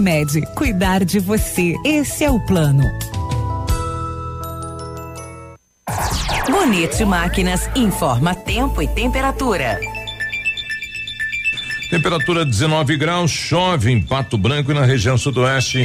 Unimed, cuidar de você. Esse é o plano. Bonito Máquinas informa tempo e temperatura. Temperatura 19 graus, chove em Pato Branco e na região sudoeste.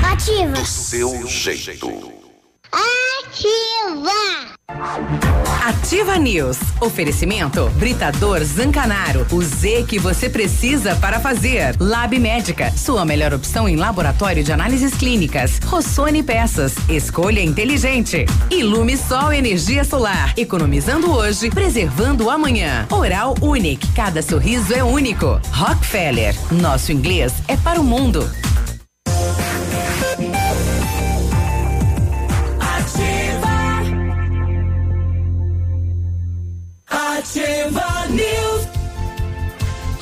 Ativa. Do seu jeito. Ativa. Ativa News. Oferecimento Britador Zancanaro. O Z que você precisa para fazer. Lab Médica. Sua melhor opção em laboratório de análises clínicas. Rossoni Peças. Escolha inteligente. Ilume Sol Energia Solar. Economizando hoje, preservando amanhã. Oral Unique. Cada sorriso é único. Rockefeller. Nosso inglês é para o mundo.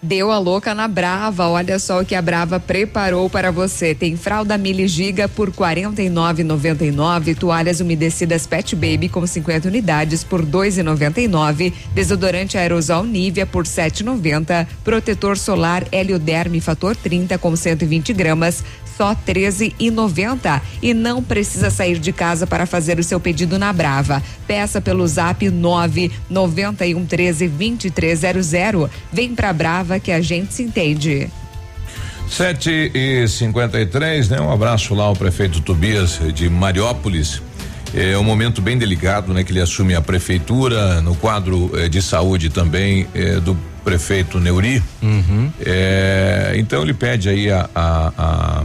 Deu a louca na Brava. Olha só o que a Brava preparou para você. Tem fralda Mili Giga por R$ 49,99, toalhas umedecidas Pet Baby com 50 unidades por R$ 2,99, desodorante aerosol Nivea por R$ 7,90, protetor solar Helioderme fator 30 com 120 gramas só 13,90 e não precisa sair de casa para fazer o seu pedido na Brava. Peça pelo Zap 9 91 13 2300. Vem pra Brava que a gente se entende. 7 e 53 né? Um abraço lá ao prefeito Tobias de Mariópolis. É um momento bem delicado, né? Que ele assume a prefeitura no quadro eh, de saúde também eh, do prefeito Neuri. É, então ele pede aí a, a- a-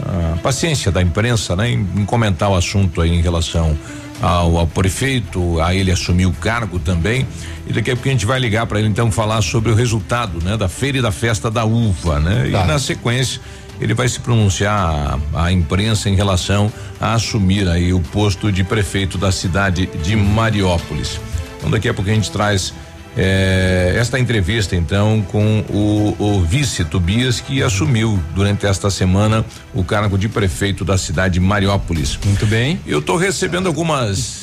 a paciência da imprensa, né? Em, em comentar o assunto aí em relação ao, ao prefeito, a ele assumir o cargo também. E daqui a pouco a gente vai ligar para ele então falar sobre o resultado, né? Da feira e da festa da uva, né? Tá. E na sequência ele vai se pronunciar à, à imprensa em relação a assumir aí o posto de prefeito da cidade de Mariópolis. Então daqui a pouco a gente traz eh, esta entrevista então com o, o vice Tobias que assumiu durante esta semana o cargo de prefeito da cidade de Mariópolis. Muito bem. Eu estou recebendo algumas.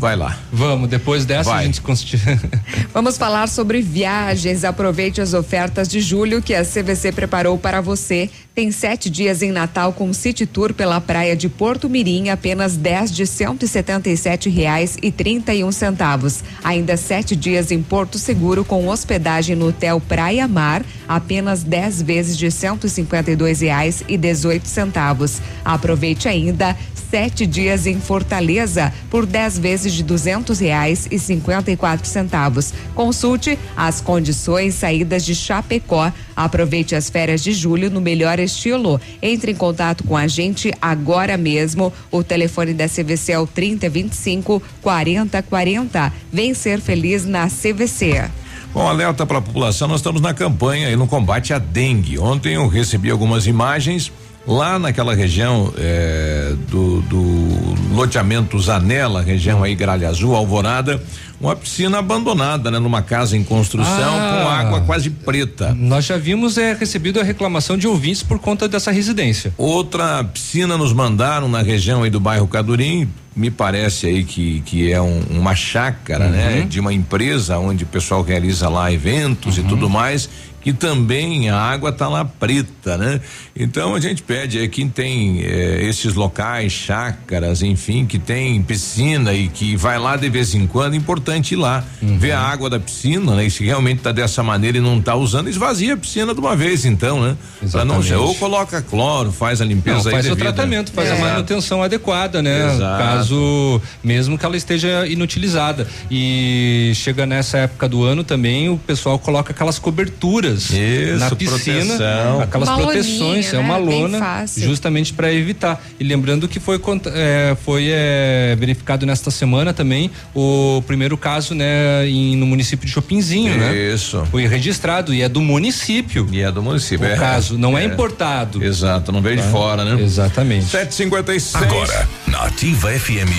Vai lá. Vamos, depois dessa Vai. a gente consti- Vamos falar sobre viagens. Aproveite as ofertas de julho que a CVC preparou para você. Tem sete dias em Natal com City Tour pela praia de Porto Mirim, apenas 10 de cento e setenta e sete reais e trinta e um centavos. Ainda sete dias em Porto Seguro com hospedagem no Hotel Praia Mar, apenas 10 vezes de cento e cinquenta e dois reais e dezoito centavos. Aproveite ainda sete dias em Fortaleza por 10 vezes de duzentos reais e cinquenta e quatro centavos. Consulte as condições saídas de Chapecó. Aproveite as férias de julho no melhor estilo. Entre em contato com a gente agora mesmo. O telefone da CVC é o 3025 4040. Vem ser feliz na CVC. Bom, alerta para a população, nós estamos na campanha aí no combate à dengue. Ontem eu recebi algumas imagens lá naquela região eh, do, do loteamento Zanela, região aí Gralha Azul, Alvorada, uma piscina abandonada, né? Numa casa em construção Ah. com água quase preta. Nós já vimos é, recebido a reclamação de ouvintes por conta dessa residência. Outra piscina nos mandaram na região aí do bairro Cadurim, me parece aí que, que é um- uma chácara, né? De uma empresa onde o pessoal realiza lá eventos e tudo mais, que também a água tá lá preta, né? Então a gente pede aí quem tem eh, esses locais, chácaras, enfim, que tem piscina e que vai lá de vez em quando, é importante ir lá, ver a água da piscina, né? E se realmente tá dessa maneira e não tá usando, esvazia a piscina de uma vez, então, né? Pra não ser, Exatamente. ou coloca cloro, faz a limpeza Não, aí faz o tratamento, faz a Exato. manutenção adequada, né? Exato. Caso mesmo que ela esteja inutilizada. E chega nessa época do ano também, o pessoal coloca aquelas coberturas Isso, na piscina, proteção. aquelas Uma proteções, loninha, é uma né? Lona, justamente para evitar. E lembrando que foi é, foi é, verificado nesta semana também o primeiro caso, né, em- no município de Chopinzinho, né? Isso. Foi registrado e é do município. E é do município. O é. caso não é, É. importado. Exato, não veio de Tá? fora, né? Exatamente. 756. Agora, na Ativa FM,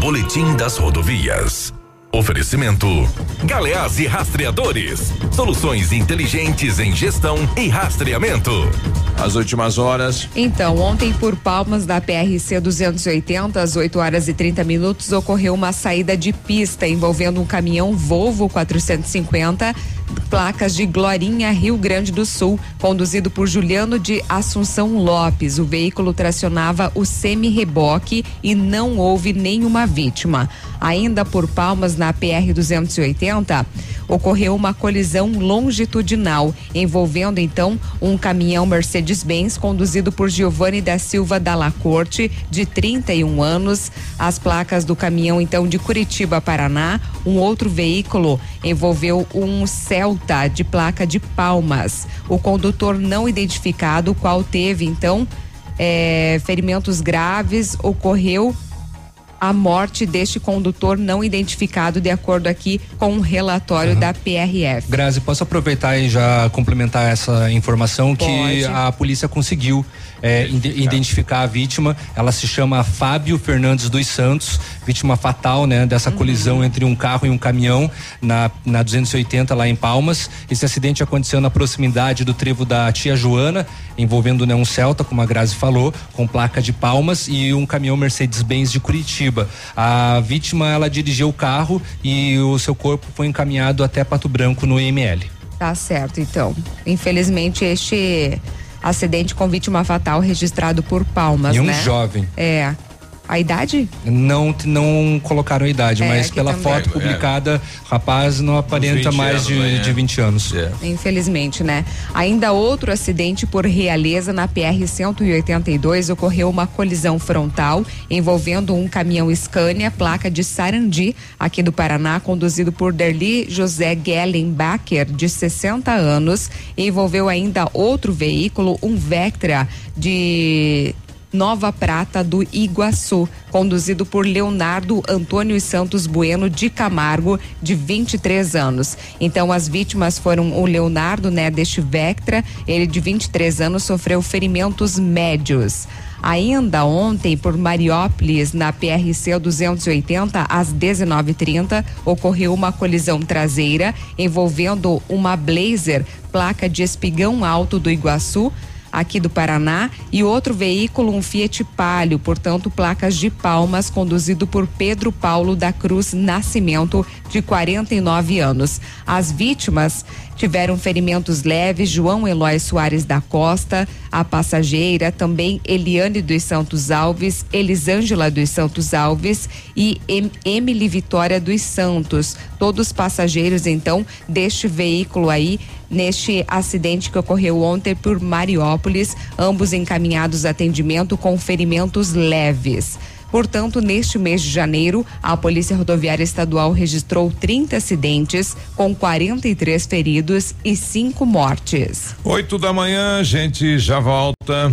Boletim das Rodovias. Oferecimento: Galeás e Rastreadores. Soluções inteligentes em gestão e rastreamento. As últimas horas. Então, ontem por Palmas da PRC 280, às 8 horas e 30 minutos, ocorreu uma saída de pista envolvendo um caminhão Volvo 450, placas de Glorinha, Rio Grande do Sul, conduzido por Juliano de Assunção Lopes. O veículo tracionava o semi-reboque e não houve nenhuma vítima. Ainda por Palmas na PR 280, ocorreu uma colisão longitudinal envolvendo então um caminhão Mercedes-Benz conduzido por Giovanni da Silva Dalla Corte, de 31 anos. As placas do caminhão então de Curitiba, Paraná. Um outro veículo envolveu um Celta de placa de Palmas. O condutor não identificado, qual teve então eh, ferimentos graves, ocorreu a morte deste condutor não identificado, de acordo aqui com um relatório da PRF. Grazi, posso aproveitar e já complementar essa informação que Pode. a polícia conseguiu é, ide- identificar a vítima. Ela se chama Fábio Fernandes dos Santos, vítima fatal, né, dessa Uhum. colisão entre um carro e um caminhão na, na 280 lá em Palmas. Esse acidente aconteceu na proximidade do trevo da Tia Joana, envolvendo né, um Celta, como a Grazi falou, com placa de Palmas e um caminhão Mercedes-Benz de Curitiba. A vítima ela dirigiu o carro e o seu corpo foi encaminhado até Pato Branco no IML. Tá certo, então. Infelizmente, este acidente com vítima fatal registrado por Palmas, E um né? jovem. É. A idade? Não, não colocaram a idade, É, mas pela também. foto É. publicada, rapaz não aparenta 20 mais anos, de, né? de 20 anos. Infelizmente, né? Ainda outro acidente por Realeza na PR 182 ocorreu uma colisão frontal envolvendo um caminhão Scania, placa de Sarandi, aqui do Paraná, conduzido por Derli José Gellenbacher, de 60 anos, envolveu ainda outro veículo, um Vectra de Nova Prata do Iguaçu, conduzido por Leonardo Antônio Santos Bueno de Camargo, de 23 anos. Então, as vítimas foram o Leonardo, né, deste Vectra, ele de 23 anos sofreu ferimentos médios. Ainda ontem, por Mariópolis, na PRC 280, às 19h30, ocorreu uma colisão traseira envolvendo uma Blazer, placa de espigão alto do Iguaçu, aqui do Paraná, e outro veículo, um Fiat Palio, portanto, placas de Palmas, conduzido por Pedro Paulo da Cruz Nascimento, de 49 anos. As vítimas tiveram ferimentos leves, João Eloy Soares da Costa, a passageira, também Eliane dos Santos Alves, Elisângela dos Santos Alves e em- Emily Vitória dos Santos, todos passageiros então deste veículo aí neste acidente que ocorreu ontem por Mariópolis, ambos encaminhados a atendimento com ferimentos leves. Portanto, neste mês de janeiro, a Polícia Rodoviária Estadual registrou 30 acidentes, com 43 feridos e cinco mortes. 8 da manhã, gente já volta.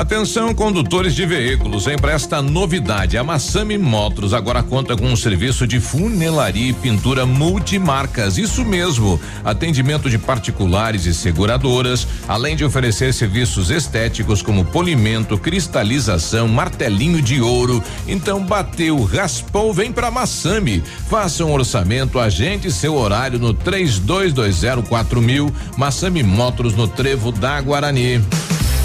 Atenção, condutores de veículos, hein? Para esta novidade, a Massami Motors agora conta com um serviço de funelaria e pintura multimarcas. Isso mesmo, atendimento de particulares e seguradoras, além de oferecer serviços estéticos como polimento, cristalização, martelinho de ouro. Então, bateu, raspou, vem para Massami. Faça um orçamento, agende seu horário no 3220 mil. Massami Motors no Trevo da Guarani.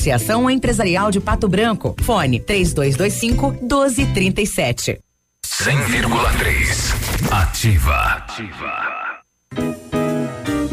Associação Empresarial de Pato Branco. Fone 3225 1237. 100,3. Ativa.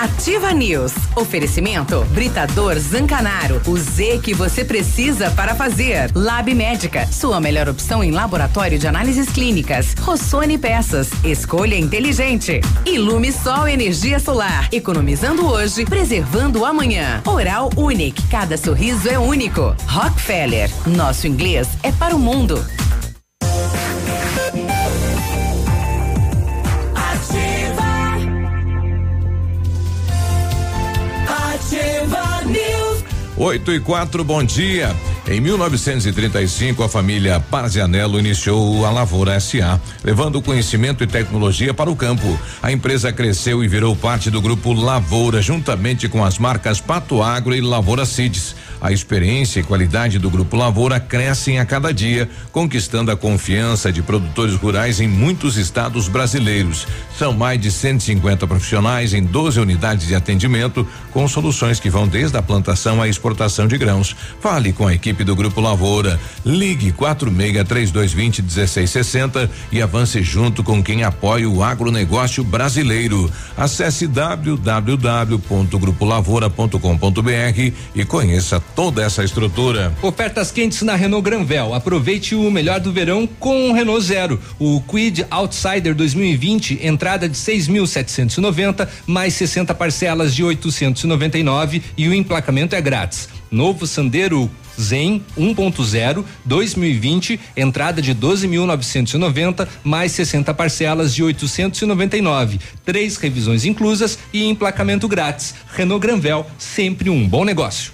Ativa News. Oferecimento Britador Zancanaro. O Z que você precisa para fazer. Lab Médica. Sua melhor opção em laboratório de análises clínicas. Rossoni Peças. Escolha inteligente. Ilume Sol Energia Solar. Economizando hoje, preservando amanhã. Oral Unique. Cada sorriso é único. Rockefeller. Nosso inglês é para o mundo. 8 e 4, bom dia. Em 1935, a família Parzianello iniciou a Lavoura SA, levando conhecimento e tecnologia para o campo. A empresa cresceu e virou parte do grupo Lavoura, juntamente com as marcas Pato Agro e Lavoura Seeds. A experiência e qualidade do Grupo Lavoura crescem a cada dia, conquistando a confiança de produtores rurais em muitos estados brasileiros. São mais de 150 profissionais em 12 unidades de atendimento, com soluções que vão desde a plantação à exportação de grãos. Fale com a equipe do Grupo Lavoura. Ligue 46 3220 1660 e avance junto com quem apoia o agronegócio brasileiro. Acesse www.grupolavoura.com.br e conheça toda essa estrutura. Ofertas quentes na Renault Granvel. Aproveite o melhor do verão com o Renault Zero. O Quid Outsider 2020, entrada de 6.790, mais 60 parcelas de 899 e o emplacamento é grátis. Novo Sandero Zen 1.0 2020, entrada de 12.990 mais 60 parcelas de 899, três revisões inclusas e emplacamento grátis. Renault Granvel, sempre um bom negócio.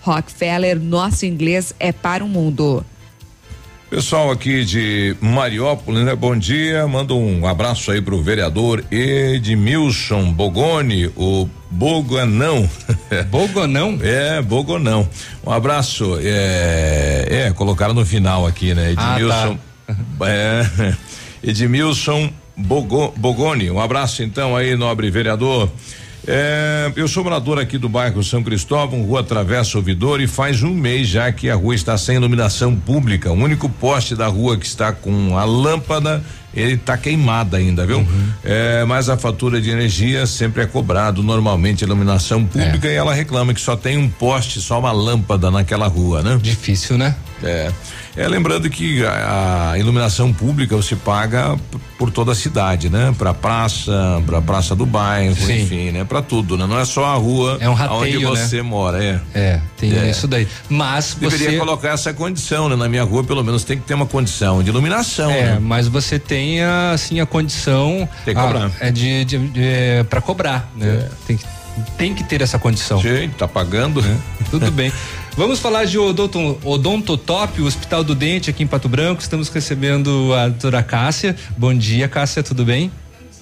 Rockefeller, nosso inglês é para o mundo. Pessoal aqui de Mariópolis, né? Bom dia. Manda um abraço aí pro vereador Edmilson Bogoni, o Bogonão. Bogonão? é, Bogonão. Um abraço. É, é, colocaram no final aqui, né? Edmilson. Ah, tá. é, Edmilson Bogo, Bogoni. Um abraço então aí, nobre vereador. É, eu sou morador aqui do bairro São Cristóvão, rua Travessa Ouvidor, e faz um mês já que a rua está sem iluminação pública. O único poste da rua que está com a lâmpada, ele está queimado ainda, viu? É, mas a fatura de energia sempre é cobrado normalmente a iluminação pública e ela reclama que só tem um poste, só uma lâmpada naquela rua, né? Difícil, né? É. É lembrando que a, a iluminação pública você paga por toda a cidade, né? Pra praça, pra praça do bairro, Sim. enfim, né? Pra tudo, né? Não é só a rua É um rateio, onde né? você mora, é. É, tem É. isso daí. Mas Deveria você colocar essa condição, né? Na minha rua, pelo menos, tem que ter uma condição de iluminação, É, né? mas você tem a, assim a condição Tem que ah, cobrar. é de, de, de para cobrar, né? Tem que tem que ter essa condição. Gente, tá pagando, né? Tudo bem. Vamos falar de odonto, Odontotop, o Hospital do Dente aqui em Pato Branco. Estamos recebendo a doutora Cássia. Bom dia, Cássia, tudo bem?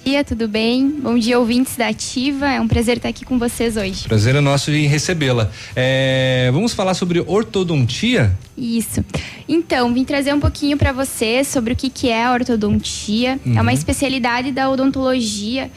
Dia, tudo bem? Bom dia, ouvintes da Ativa. É um prazer estar aqui com vocês hoje. Prazer é nosso em recebê-la. É, vamos falar sobre ortodontia? Isso. Então, vim trazer um pouquinho para vocês sobre o que, que é a ortodontia. É uma Uhum. especialidade da odontologia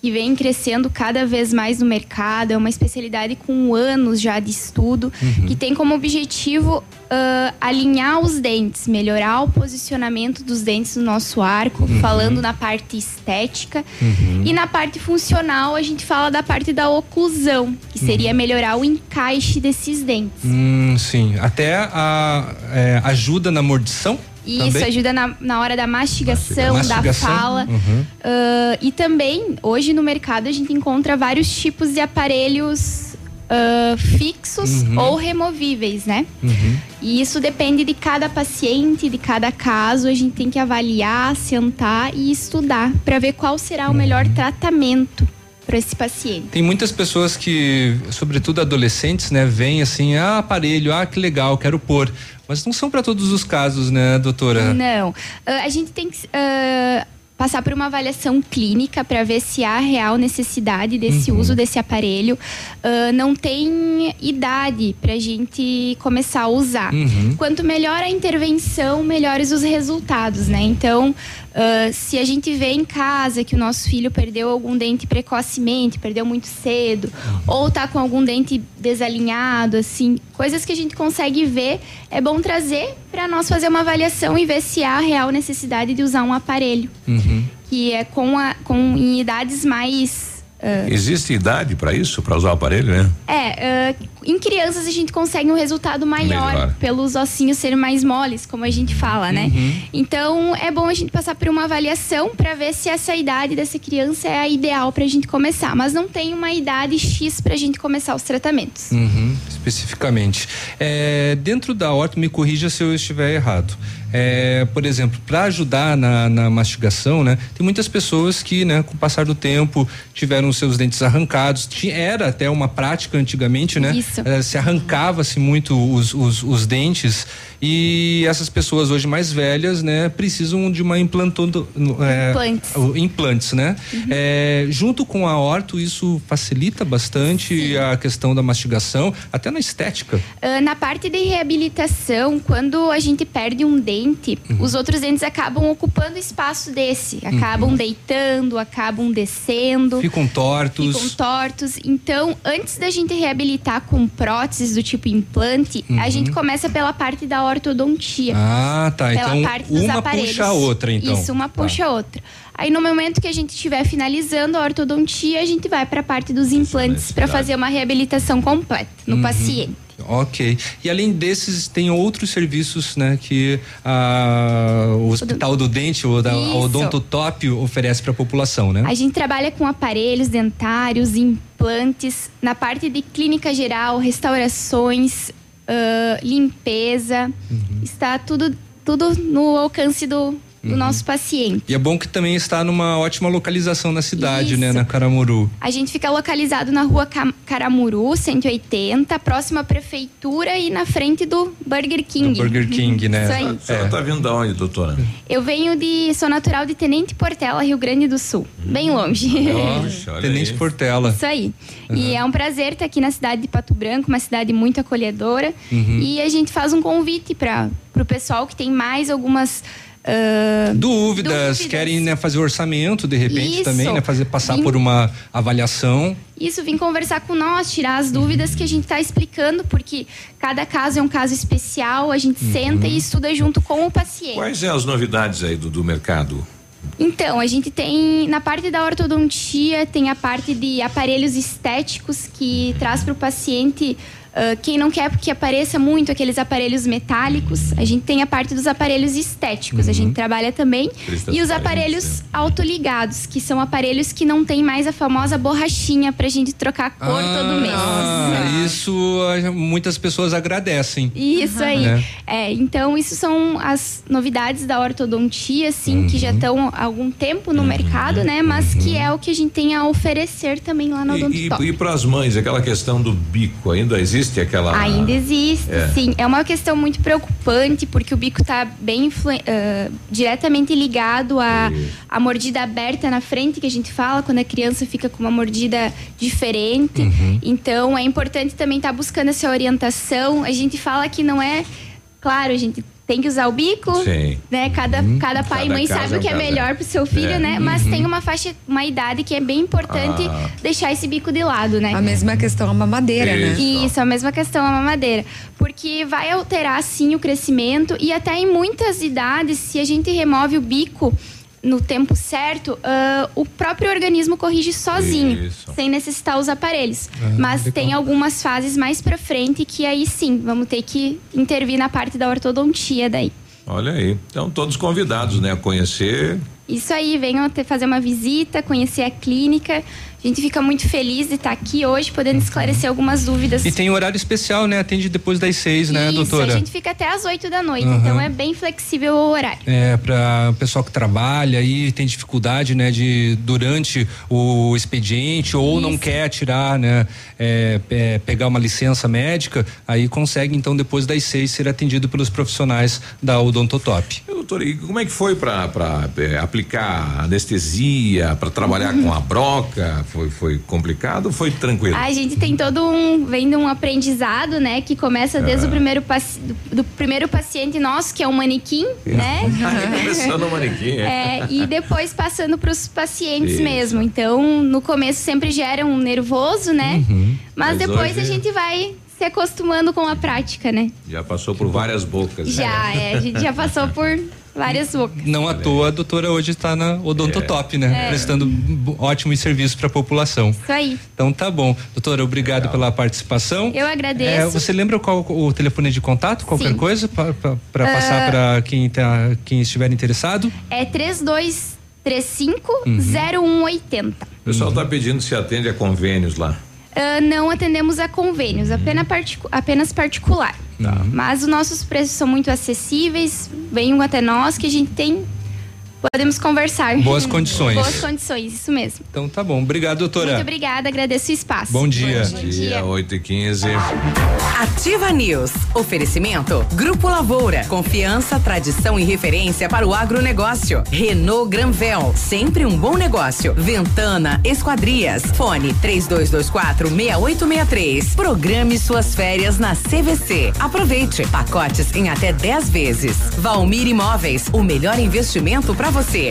que vem crescendo cada vez mais no mercado. É uma especialidade com anos já de estudo, Uhum. que tem como objetivo ah, alinhar os dentes, melhorar o posicionamento dos dentes no nosso arco, Uhum. falando na parte estética. Uhum. E na parte funcional, a gente fala da parte da oclusão, que seria melhorar o encaixe desses dentes. Hum, sim. Até a é, ajuda na mordição? Isso também? ajuda na, na hora da mastigação, Mastigação, da fala. uhum. Ah, e também, hoje no mercado, a gente encontra vários tipos de aparelhos ah, fixos Uhum. ou removíveis, né? Uhum. E isso depende de cada paciente, de cada caso. A gente tem que avaliar, sentar e estudar para ver qual será o melhor Uhum. tratamento para esse paciente. Tem muitas pessoas que, sobretudo adolescentes, né, vêm assim, ah, aparelho, ah, que legal, quero pôr. Mas não são para todos os casos, né, doutora? Não. Ah, a gente tem que ah, passar por uma avaliação clínica para ver se há real necessidade desse Uhum. uso desse aparelho. Ah, não tem idade para a gente começar a usar. Uhum. Quanto melhor a intervenção, melhores os resultados, né? Então, ah, se a gente vê em casa que o nosso filho perdeu algum dente precocemente, perdeu muito cedo, ou tá com algum dente desalinhado, assim, coisas que a gente consegue ver, é bom trazer para nós fazer uma avaliação e ver se há real necessidade de usar um aparelho, Uhum. que é com, a, com em idades mais ah, Existe idade para isso, para usar o aparelho, né? é, ah, em crianças a gente consegue um resultado maior Melhor. pelos ossinhos serem mais moles, como a gente fala, né? Uhum. Então é bom a gente passar por uma avaliação para ver se essa idade dessa criança é a ideal para a gente começar, mas não tem uma idade X para a gente começar os tratamentos. Uhum, especificamente. É, dentro da horta, me corrija se eu estiver errado. É, por exemplo, para ajudar na, na mastigação, né? Tem muitas pessoas que, né, com o passar do tempo, tiveram seus dentes arrancados. Era até uma prática antigamente, né? Isso. Eh, se arrancava-se muito os, os, os dentes e essas pessoas hoje mais velhas, né, precisam de uma implantondo, eh, Implantes. implantes, né? Eh, junto com a orto, isso facilita bastante a questão da mastigação, até na estética. Ah, na parte de reabilitação, quando a gente perde um dente, Uhum. os outros dentes acabam ocupando espaço desse. Acabam deitando, acabam descendo. Ficam tortos. Ficam tortos. Então, antes da gente reabilitar com próteses do tipo implante, a Uhum. gente começa pela parte da ortodontia. Ah, tá. Pela Então, parte dos uma aparelhos. puxa a outra, então. Isso, uma Tá. puxa a outra. Aí no momento que a gente estiver finalizando a ortodontia, a gente vai para a parte dos implantes para fazer uma reabilitação completa no Uhum. paciente. Ok. E além desses, tem outros serviços, né, que ah, o Hospital do Dente, ou da Isso. Odontotop oferece para a população, né? A gente trabalha com aparelhos dentários, implantes, na parte de clínica geral, restaurações, ah, limpeza. Uhum. Está tudo, tudo no alcance do, do Uhum. nosso paciente. E é bom que também está numa ótima localização na cidade, né, Isso. na Caramuru. A gente fica localizado na rua Caramuru, 180, próxima à prefeitura e na frente do Burger King. Do Burger King, né? Isso aí. A senhora tá vindo da onde, doutora? Eu venho de. Sou natural de Tenente Portela, Rio Grande do Sul. Bem longe. Ó, Tenente Portela. Isso aí. E é um prazer estar aqui na cidade de Pato Branco, uma cidade muito acolhedora. Uhum. E a gente faz um convite para o pessoal que tem mais algumas. Ah, Dúvidas, querem né, fazer orçamento de repente Isso. também, né? Fazer passar Vim- por uma avaliação. Isso, vim conversar com nós, tirar as dúvidas que a gente está explicando, porque cada caso é um caso especial, a gente Uhum. senta e estuda junto com o paciente. Quais são as novidades aí do, do mercado? Então, a gente tem, na parte da ortodontia, tem a parte de aparelhos estéticos que traz para o paciente. Ah, quem não quer que apareça muito aqueles aparelhos metálicos, a gente tem a parte dos aparelhos estéticos, a gente trabalha também. E os aparelhos autoligados, que são aparelhos que não tem mais a famosa borrachinha pra gente trocar a cor todo mês. Ah, isso ah, muitas pessoas agradecem. Isso aí. Né? É, então, isso são as novidades da ortodontia, assim, que Uhum. já estão há algum tempo no mercado, né? Mas que é o que a gente tem a oferecer também lá na E, Odontotop. e para as mães, aquela questão do bico, ainda existe aquela. Ainda existe, É. sim. É uma questão muito preocupante, porque o bico está bem influ- ah, diretamente ligado à, à mordida aberta na frente, que a gente fala, quando a criança fica com uma mordida diferente. Uhum. Então, é importante também estar buscando essa orientação. A gente fala que não é. Claro, a gente tem que usar o bico, Sim. né? Cada, cada pai e Cada mãe caso sabe é o que um é melhor é. pro seu filho, É. né? Mas Uhum. tem uma faixa, uma idade que é bem importante Ah. deixar esse bico de lado, né? A mesma questão a mamadeira, né? Isso, a mesma questão a mamadeira. Porque vai alterar, sim, o crescimento e até em muitas idades, se a gente remove o bico no tempo certo, ah, o próprio organismo corrige sozinho, Isso. sem necessitar os aparelhos. Ah, Mas tem algumas fases mais pra frente que aí sim, vamos ter que intervir na parte da ortodontia daí. Olha aí. Então, todos convidados, né, a conhecer. Isso aí, venham até fazer uma visita, conhecer a clínica. A gente fica muito feliz de estar aqui hoje, podendo esclarecer algumas dúvidas. E tem horário especial, né? Atende depois das seis, né, Isso, doutora? a gente fica até às 8 da noite, Aham. então é bem flexível o horário. É, para o pessoal que trabalha e tem dificuldade, né, de durante o expediente ou não quer tirar, né, é, é, pegar uma licença médica, aí consegue então depois das seis ser atendido pelos profissionais da Odontotop. Doutor, e como é que foi para aplicar anestesia, para trabalhar com a broca? Foi, foi complicado ou foi tranquilo? A gente tem todo um, vem de um aprendizado, né, que começa desde Ah. o primeiro, paci- do, do primeiro paciente nosso, que é um manequim, né? Começou no manequim, é. É, e depois passando para os pacientes Isso. mesmo. Então, no começo sempre gera um nervoso, né? Uhum. Mas, Mas depois hoje- a gente vai se acostumando com a prática, né? Já passou por várias bocas. né? Já, é, a gente já passou por várias bocas. Não à toa a doutora hoje está na Odontotop, né? É. Prestando ótimos serviços para a população. Isso aí. Então tá bom. Doutora, obrigado pela participação. Eu É, agradeço. você lembra qual o telefone de contato? Qualquer Sim. coisa para Ah. passar para quem, tá, quem estiver interessado? É 3235 Uhum. 0180. O pessoal está pedindo se atende a convênios lá. Ah, não atendemos a convênios, apenas, particu- apenas particular. Tá. Mas os nossos preços são muito acessíveis, venham até nós que a gente tem Podemos conversar. Boas condições. Boas condições, isso mesmo. Então tá bom. Obrigado, doutora. Muito obrigada, agradeço o espaço. Bom dia. Bom dia. 8 e 15 Ativa News. Oferecimento. Grupo Lavoura. Confiança, tradição e referência para o agronegócio. Renault Granvel. Sempre um bom negócio. Ventana Esquadrias. Fone 3224 6863. Programe suas férias na CVC. Aproveite. Pacotes em até 10 vezes. Valmir Imóveis. O melhor investimento para você.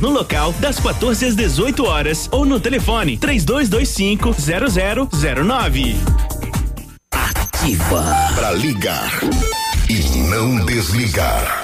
no local das 14 às 18 horas ou no telefone 3225 0009. Ativa. Para ligar e não desligar.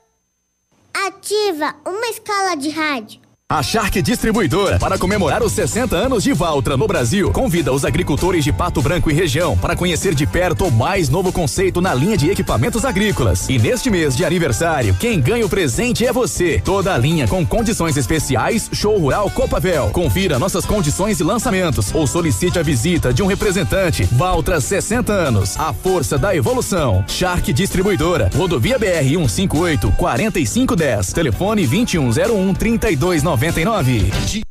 Ativa uma escala de rádio. A Shark Distribuidora, para comemorar os 60 anos de Valtra no Brasil, convida os agricultores de Pato Branco e região para conhecer de perto o mais novo conceito na linha de equipamentos agrícolas. E neste mês de aniversário, quem ganha o presente é você. Toda a linha com condições especiais, Show Rural Copavel. Confira nossas condições e lançamentos ou solicite a visita de um representante. Valtra 60 anos, a força da evolução. Shark Distribuidora, Rodovia BR 158 4510, telefone 2101 3290 99.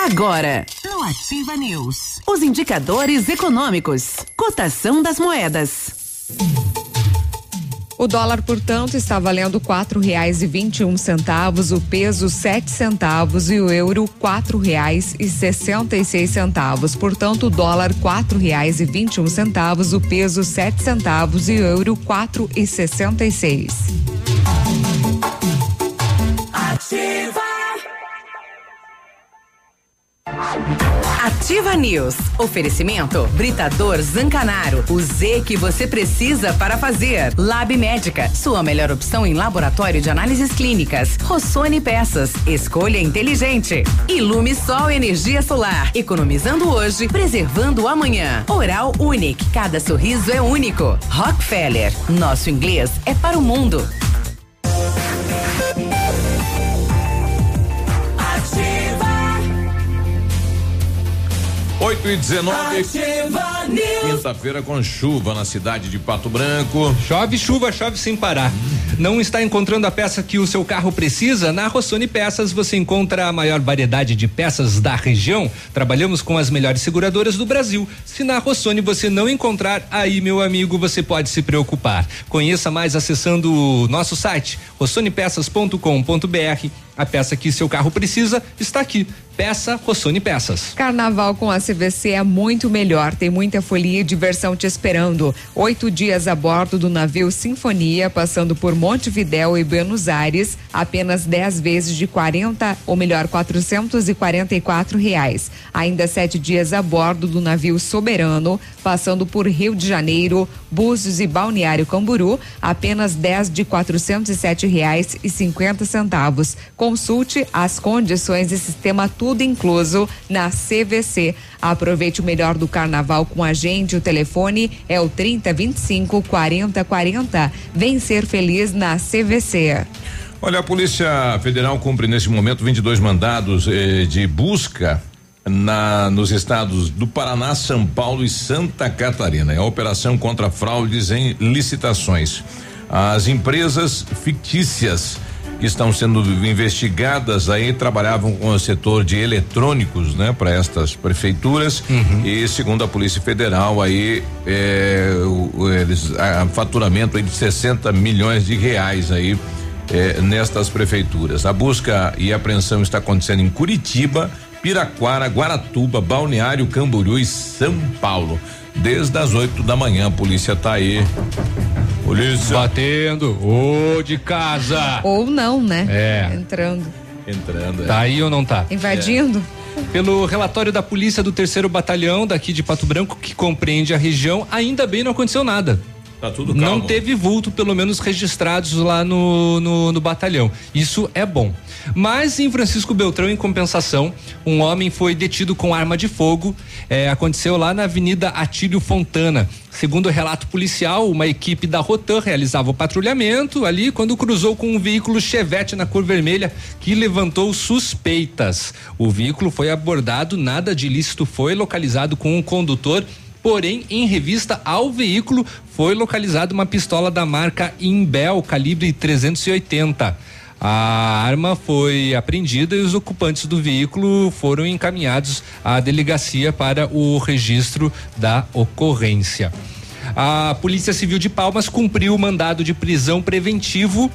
Agora, no Ativa News, os indicadores econômicos, cotação das moedas. O dólar, portanto, está valendo quatro reais e vinte e um centavos, o peso sete centavos e o euro quatro reais e sessenta e seis centavos. Portanto, o dólar quatro reais e vinte e um centavos, o peso sete centavos e o euro quatro e sessenta e seis. Ativa. Ativa News. Oferecimento Britador Zancanaro. O Z que você precisa para fazer. Lab Médica. Sua melhor opção em laboratório de análises clínicas. Rossoni Peças. Escolha inteligente. Ilume Sol Energia Solar. Economizando hoje, preservando amanhã. Oral Unique. Cada sorriso é único. Rockefeller. Nosso inglês é para o mundo. 8 e 19. Quinta-feira com chuva na cidade de Pato Branco. Chove, chuva, chove sem parar. Não está encontrando a peça que o seu carro precisa? Na Rossoni Peças você encontra a maior variedade de peças da região. Trabalhamos com as melhores seguradoras do Brasil. Se na Rossoni você não encontrar, aí, meu amigo, você pode se preocupar. Conheça mais acessando o nosso site rossonepeças.com.br. A peça que seu carro precisa está aqui. Peça Rossoni Peças. Carnaval com a CVC é muito melhor. Tem muita folia e diversão te esperando. Oito dias a bordo do navio Sinfonia, passando por Montevidéu e Buenos Aires, apenas 10 vezes de 40, ou melhor, 444 reais. Ainda sete dias a bordo do navio Soberano, passando por Rio de Janeiro, Búzios e Balneário Camburu, apenas 10 de 407 reais e 50 centavos. Consulte as condições e sistema tudo incluso na CVC. Aproveite o melhor do carnaval com a gente. O telefone é o 30 25 40 40. Vem ser feliz na CVC. Olha, a Polícia Federal cumpre nesse momento 22 mandados eh, de busca na, nos estados do Paraná, São Paulo e Santa Catarina. É a operação contra fraudes em licitações. As empresas fictícias que estão sendo investigadas aí trabalhavam com o setor de eletrônicos, né, para estas prefeituras e segundo a Polícia Federal aí é, o, eles a, faturamento aí de 60 milhões de reais aí é, nestas prefeituras. A busca e apreensão está acontecendo em Curitiba, Piraquara, Guaratuba, Balneário Camboriú e São Paulo. Desde as 8 da manhã a polícia tá aí. Polícia batendo, ô de casa. Ou não, né? É. Entrando. Entrando. Tá aí ou não tá? Invadindo? Pelo relatório da polícia do terceiro batalhão daqui de Pato Branco, que compreende a região, ainda bem não aconteceu nada. Tá tudo Não calmo. teve vulto, pelo menos registrados lá no, no, no batalhão. Isso é bom. Mas em Francisco Beltrão, em compensação, um homem foi detido com arma de fogo. É, aconteceu lá na Avenida Atílio Fontana. Segundo o relato policial, uma equipe da Rotan realizava o patrulhamento ali quando cruzou com um veículo Chevette na cor vermelha que levantou suspeitas. O veículo foi abordado, nada de ilícito foi localizado com um condutor Porém, em revista ao veículo foi localizada uma pistola da marca Imbel calibre 380. A arma foi apreendida e os ocupantes do veículo foram encaminhados à delegacia para o registro da ocorrência. A Polícia Civil de Palmas cumpriu o mandado de prisão preventivo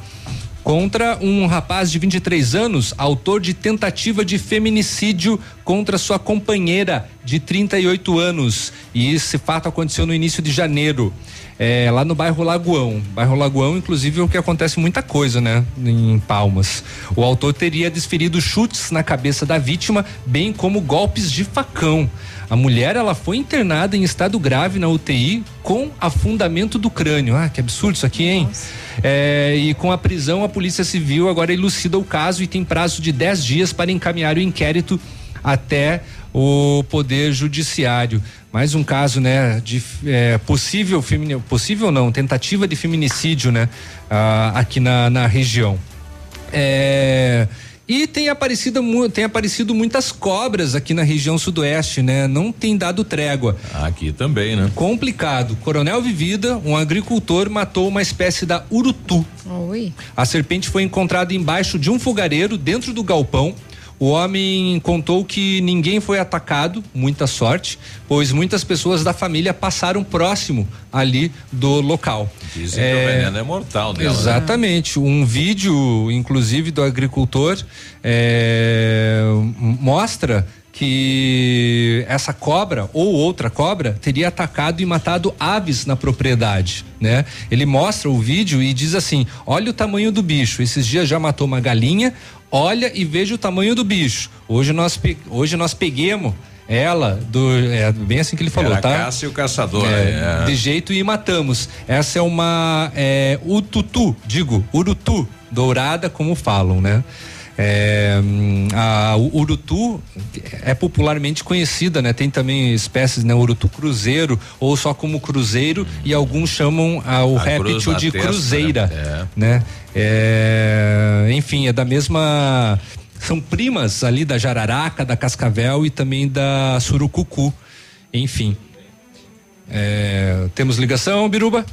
contra um rapaz de 23 anos, autor de tentativa de feminicídio contra sua companheira de 38 anos. E esse fato aconteceu no início de janeiro. É, lá no bairro Lagoão. Bairro Lagoão, inclusive, é o que acontece muita coisa, né? Em Palmas. O autor teria desferido chutes na cabeça da vítima, bem como golpes de facão. A mulher, ela foi internada em estado grave na UTI com afundamento do crânio. Ah, que absurdo isso aqui, hein? É, e com a prisão, a Polícia Civil agora elucida o caso e tem prazo de 10 dias para encaminhar o inquérito até o Poder Judiciário. Mais um caso, né, de é, possível femini- possível não, tentativa de feminicídio, né, ah, aqui na, na região. É, e tem aparecido, tem aparecido muitas cobras aqui na região sudoeste, né? Não tem dado trégua. Aqui também, né? Complicado. Coronel Vivida, um agricultor, matou uma espécie da urutu. Oi. A serpente foi encontrada embaixo de um fogareiro dentro do galpão. O homem contou que ninguém foi atacado, muita sorte, pois muitas pessoas da família passaram próximo ali do local. Dizem que o veneno é mortal dela. né? Exatamente. Um vídeo, inclusive, do agricultor é, mostra que essa cobra ou outra cobra teria atacado e matado aves na propriedade, né? Ele mostra o vídeo e diz assim: "Olha o tamanho do bicho. Esses dias já matou uma galinha. Olha e veja o tamanho do bicho. Hoje nós hoje nós peguemos ela do é bem assim que ele falou, Era a tá? caça e o caçador, É, é. De jeito e matamos. Essa é uma é, ututu, digo, urutu dourada, como falam, né? É, hum, a urutu é popularmente conhecida, né? Tem também espécies, né? Urutu cruzeiro ou só como cruzeiro e alguns chamam ah, o A réptil de testa, cruzeira, né? né? É, enfim, é da mesma são primas ali da jararaca, da cascavel e também da surucucu. Enfim. É, temos ligação, Biruba?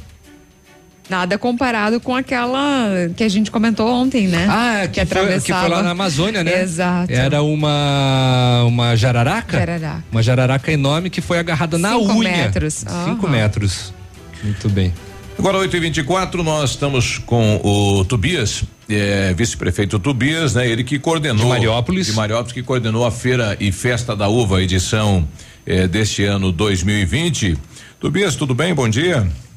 Nada comparado com aquela que a gente comentou ontem, né? Ah, que, foi, que foi lá na Amazônia, né? Exato. Era uma uma jararaca? Jararaca. Uma jararaca enorme que foi agarrada na Cinco unha. metros. Cinco metros. Muito bem. Agora 8 e 24 nós estamos com o Tobias, é, vice-prefeito Tobias, né? Ele que coordenou De Mariópolis. de Mariópolis que coordenou a feira e festa da uva edição eh, deste ano 2020. Tobias, tudo bem? Bom dia. Bom dia,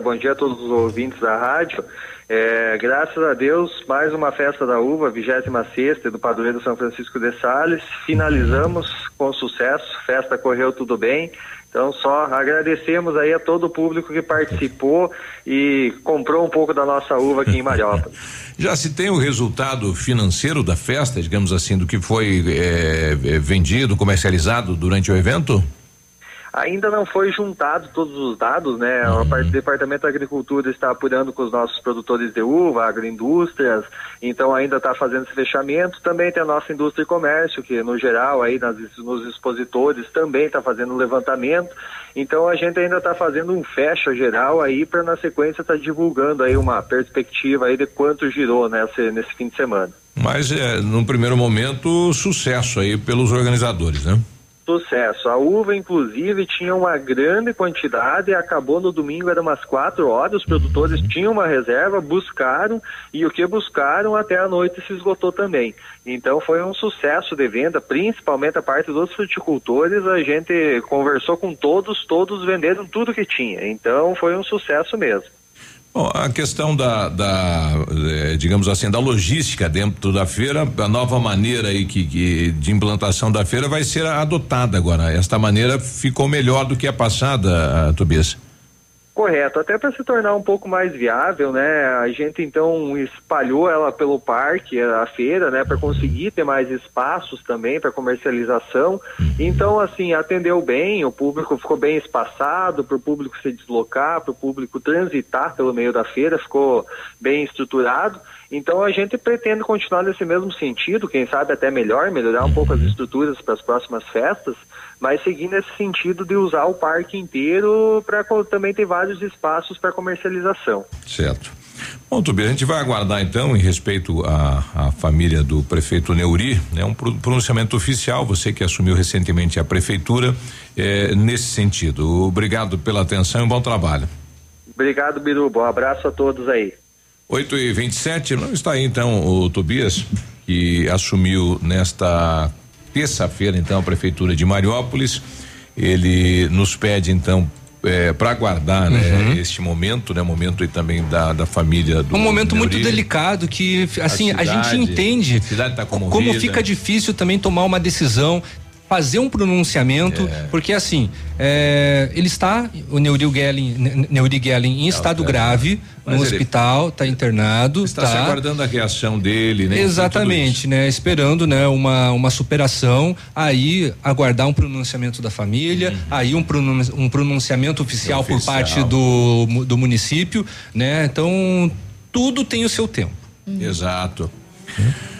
bom dia a todos os ouvintes da rádio. É, graças a Deus, mais uma festa da uva, 26 do Padroeiro São Francisco de Sales. Finalizamos com sucesso, festa correu tudo bem. Então, só agradecemos aí a todo o público que participou e comprou um pouco da nossa uva aqui em Mariópolis. Já se tem o resultado financeiro da festa, digamos assim, do que foi é, é, vendido, comercializado durante o evento? Ainda não foi juntado todos os dados, né? Uhum. Parte do Departamento da Agricultura está apurando com os nossos produtores de uva, agroindústrias, então ainda está fazendo esse fechamento. Também tem a nossa indústria e comércio, que no geral aí nas, nos expositores também está fazendo um levantamento. Então a gente ainda está fazendo um fecha geral aí para na sequência estar tá divulgando aí uma perspectiva aí de quanto girou nesse, nesse fim de semana. Mas é, num primeiro momento, sucesso aí pelos organizadores, né? Sucesso. A uva, inclusive, tinha uma grande quantidade e acabou no domingo, era umas quatro horas. Os produtores tinham uma reserva, buscaram e o que buscaram até a noite se esgotou também. Então foi um sucesso de venda, principalmente a parte dos fruticultores. A gente conversou com todos, todos venderam tudo que tinha. Então foi um sucesso mesmo. Bom, a questão da, da eh, digamos assim, da logística dentro da feira, a nova maneira aí que, que, de implantação da feira vai ser adotada agora. Esta maneira ficou melhor do que a passada, Tobias. Correto, até para se tornar um pouco mais viável, né? A gente então espalhou ela pelo parque, a feira, né, para conseguir ter mais espaços também para comercialização. Então, assim, atendeu bem, o público ficou bem espaçado para o público se deslocar, para o público transitar pelo meio da feira, ficou bem estruturado. Então a gente pretende continuar nesse mesmo sentido, quem sabe até melhor, melhorar um pouco as estruturas para as próximas festas, mas seguindo esse sentido de usar o parque inteiro para também ter vários espaços para comercialização. Certo. Bom, Tubi, a gente vai aguardar então, em respeito à, família do prefeito Neuri, né, um pronunciamento oficial, você que assumiu recentemente a prefeitura, eh, nesse sentido. Obrigado pela atenção e bom trabalho. Obrigado, Biruba. Um abraço a todos aí. 8 e 27 não está aí então o Tobias, que assumiu nesta terça-feira, então, a prefeitura de Mariópolis. Ele nos pede, então, é, para aguardar, né, uhum. né, este momento, né, momento aí também da, da família do Um momento muito delicado que assim, a, cidade, a gente entende tá como fica difícil também tomar uma decisão fazer um pronunciamento, é. porque assim, é, ele está, o Neuri Gelling, Neuri Gelling em estado grave no hospital, está internado. Está tá, se aguardando a reação dele, né? Exatamente, né? Esperando, né? Uma, uma superação, aí aguardar um pronunciamento da família, uhum. aí um, pronun, um pronunciamento oficial, oficial, por parte do, do município, né? Então, tudo tem o seu tempo. Uhum. Exato. Uhum.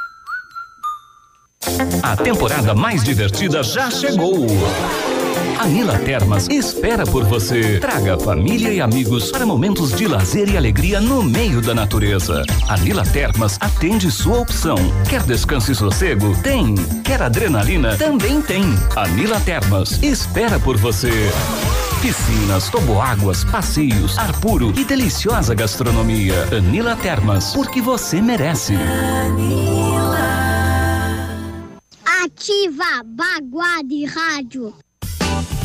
A temporada mais divertida já chegou. A Nila Termas espera por você. Traga família e amigos para momentos de lazer e alegria no meio da natureza. A Nila Termas atende sua opção. Quer descanso e sossego? Tem. Quer adrenalina? Também tem. A Nila Termas espera por você. Piscinas, toboáguas, passeios, ar puro e deliciosa gastronomia. Anila Termas, porque você merece. Ativa Baguá de Rádio.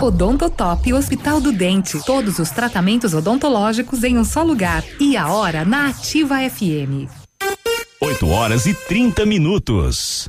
Odontotop Hospital do Dente. Todos os tratamentos odontológicos em um só lugar. E a hora na Ativa FM. 8 horas e 30 minutos.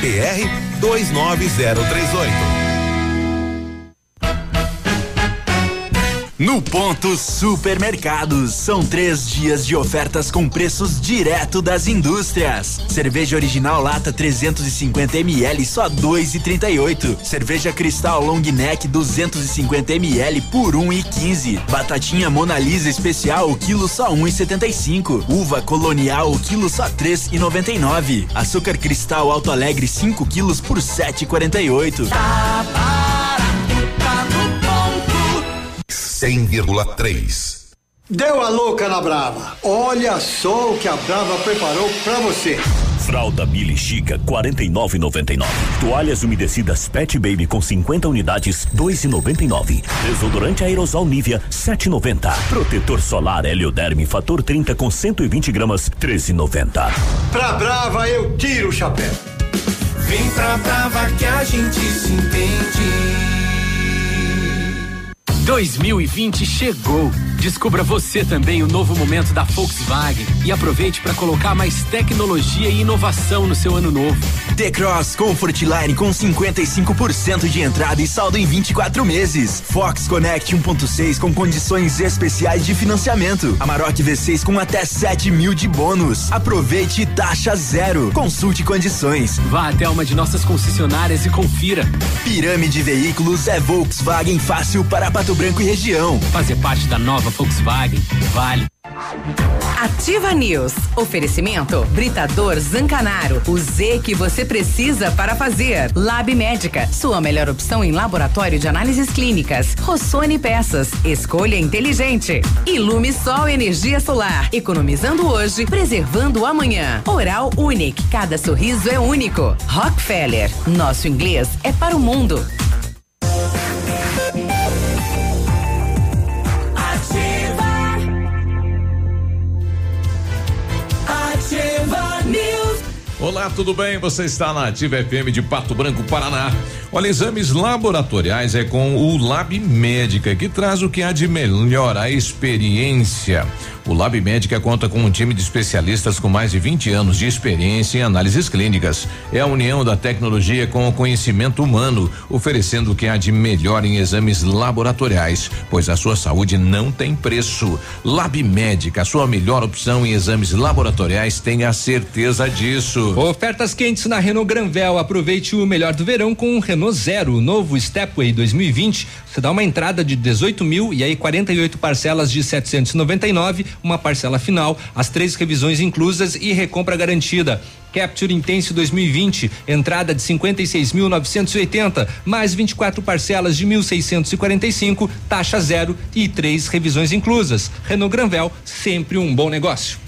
PR 29038. No Ponto Supermercados, são três dias de ofertas com preços direto das indústrias. Cerveja original lata 350 ml só 2,38. Cerveja Cristal Long Neck 250 ml por 1,15. Batatinha Mona Lisa especial o quilo só 1,75. Uva Colonial o quilo só 3,99. Açúcar Cristal Alto Alegre 5 quilos por 7,48. Tá barato, 100,3. Deu a louca na Brava. Olha só o que a Brava preparou pra você. Fralda Billy Chica 49,99. Toalhas umedecidas Pet Baby com 50 unidades 2,99. Desodorante aerosol Nivea 7,90. Protetor solar Helioderme fator 30 com 120 gramas 13,90. Pra Brava eu tiro o chapéu. Vem pra Brava que a gente se entende. 2020 chegou. Descubra você também o novo momento da Volkswagen e aproveite para colocar mais tecnologia e inovação no seu ano novo. T-Cross Comfort Line com 55% de entrada e saldo em 24 meses. Fox Connect 1.6 com condições especiais de financiamento. Amarok V6 com até 7 mil de bônus. Aproveite taxa zero. Consulte condições. Vá até uma de nossas concessionárias e confira. Pirâmide Veículos é Volkswagen fácil para Pato Branco e região. Fazer parte da nova Volkswagen vale. Ativa News. Oferecimento Britador Zancanaro. O Z que você precisa para fazer. Lab Médica. Sua melhor opção em laboratório de análises clínicas. Rossoni Peças. Escolha inteligente. Ilume Sol Energia Solar. Economizando hoje, preservando amanhã. Oral Unique. Cada sorriso é único. Rockefeller. Nosso inglês é para o mundo. Olá, tudo bem? Você está na Ativa FM de Pato Branco, Paraná. Olha, exames laboratoriais é com o Lab Médica, que traz o que há de melhor, a experiência. O Lab Médica conta com um time de especialistas com mais de 20 anos de experiência em análises clínicas. É a união da tecnologia com o conhecimento humano, oferecendo o que há de melhor em exames laboratoriais, pois a sua saúde não tem preço. Lab Médica, sua melhor opção em exames laboratoriais, tenha certeza disso. Ofertas quentes na Renault Granvel. Aproveite o melhor do verão com o Renault Zero, o novo Stepway 2020. Você dá uma entrada de 18 mil e aí 48 parcelas de 799, uma parcela final, as três revisões inclusas e recompra garantida. Capture Intense 2020, entrada de 56.980, mais 24 parcelas de 1.645, taxa zero e três revisões inclusas. Renault Granvel, sempre um bom negócio.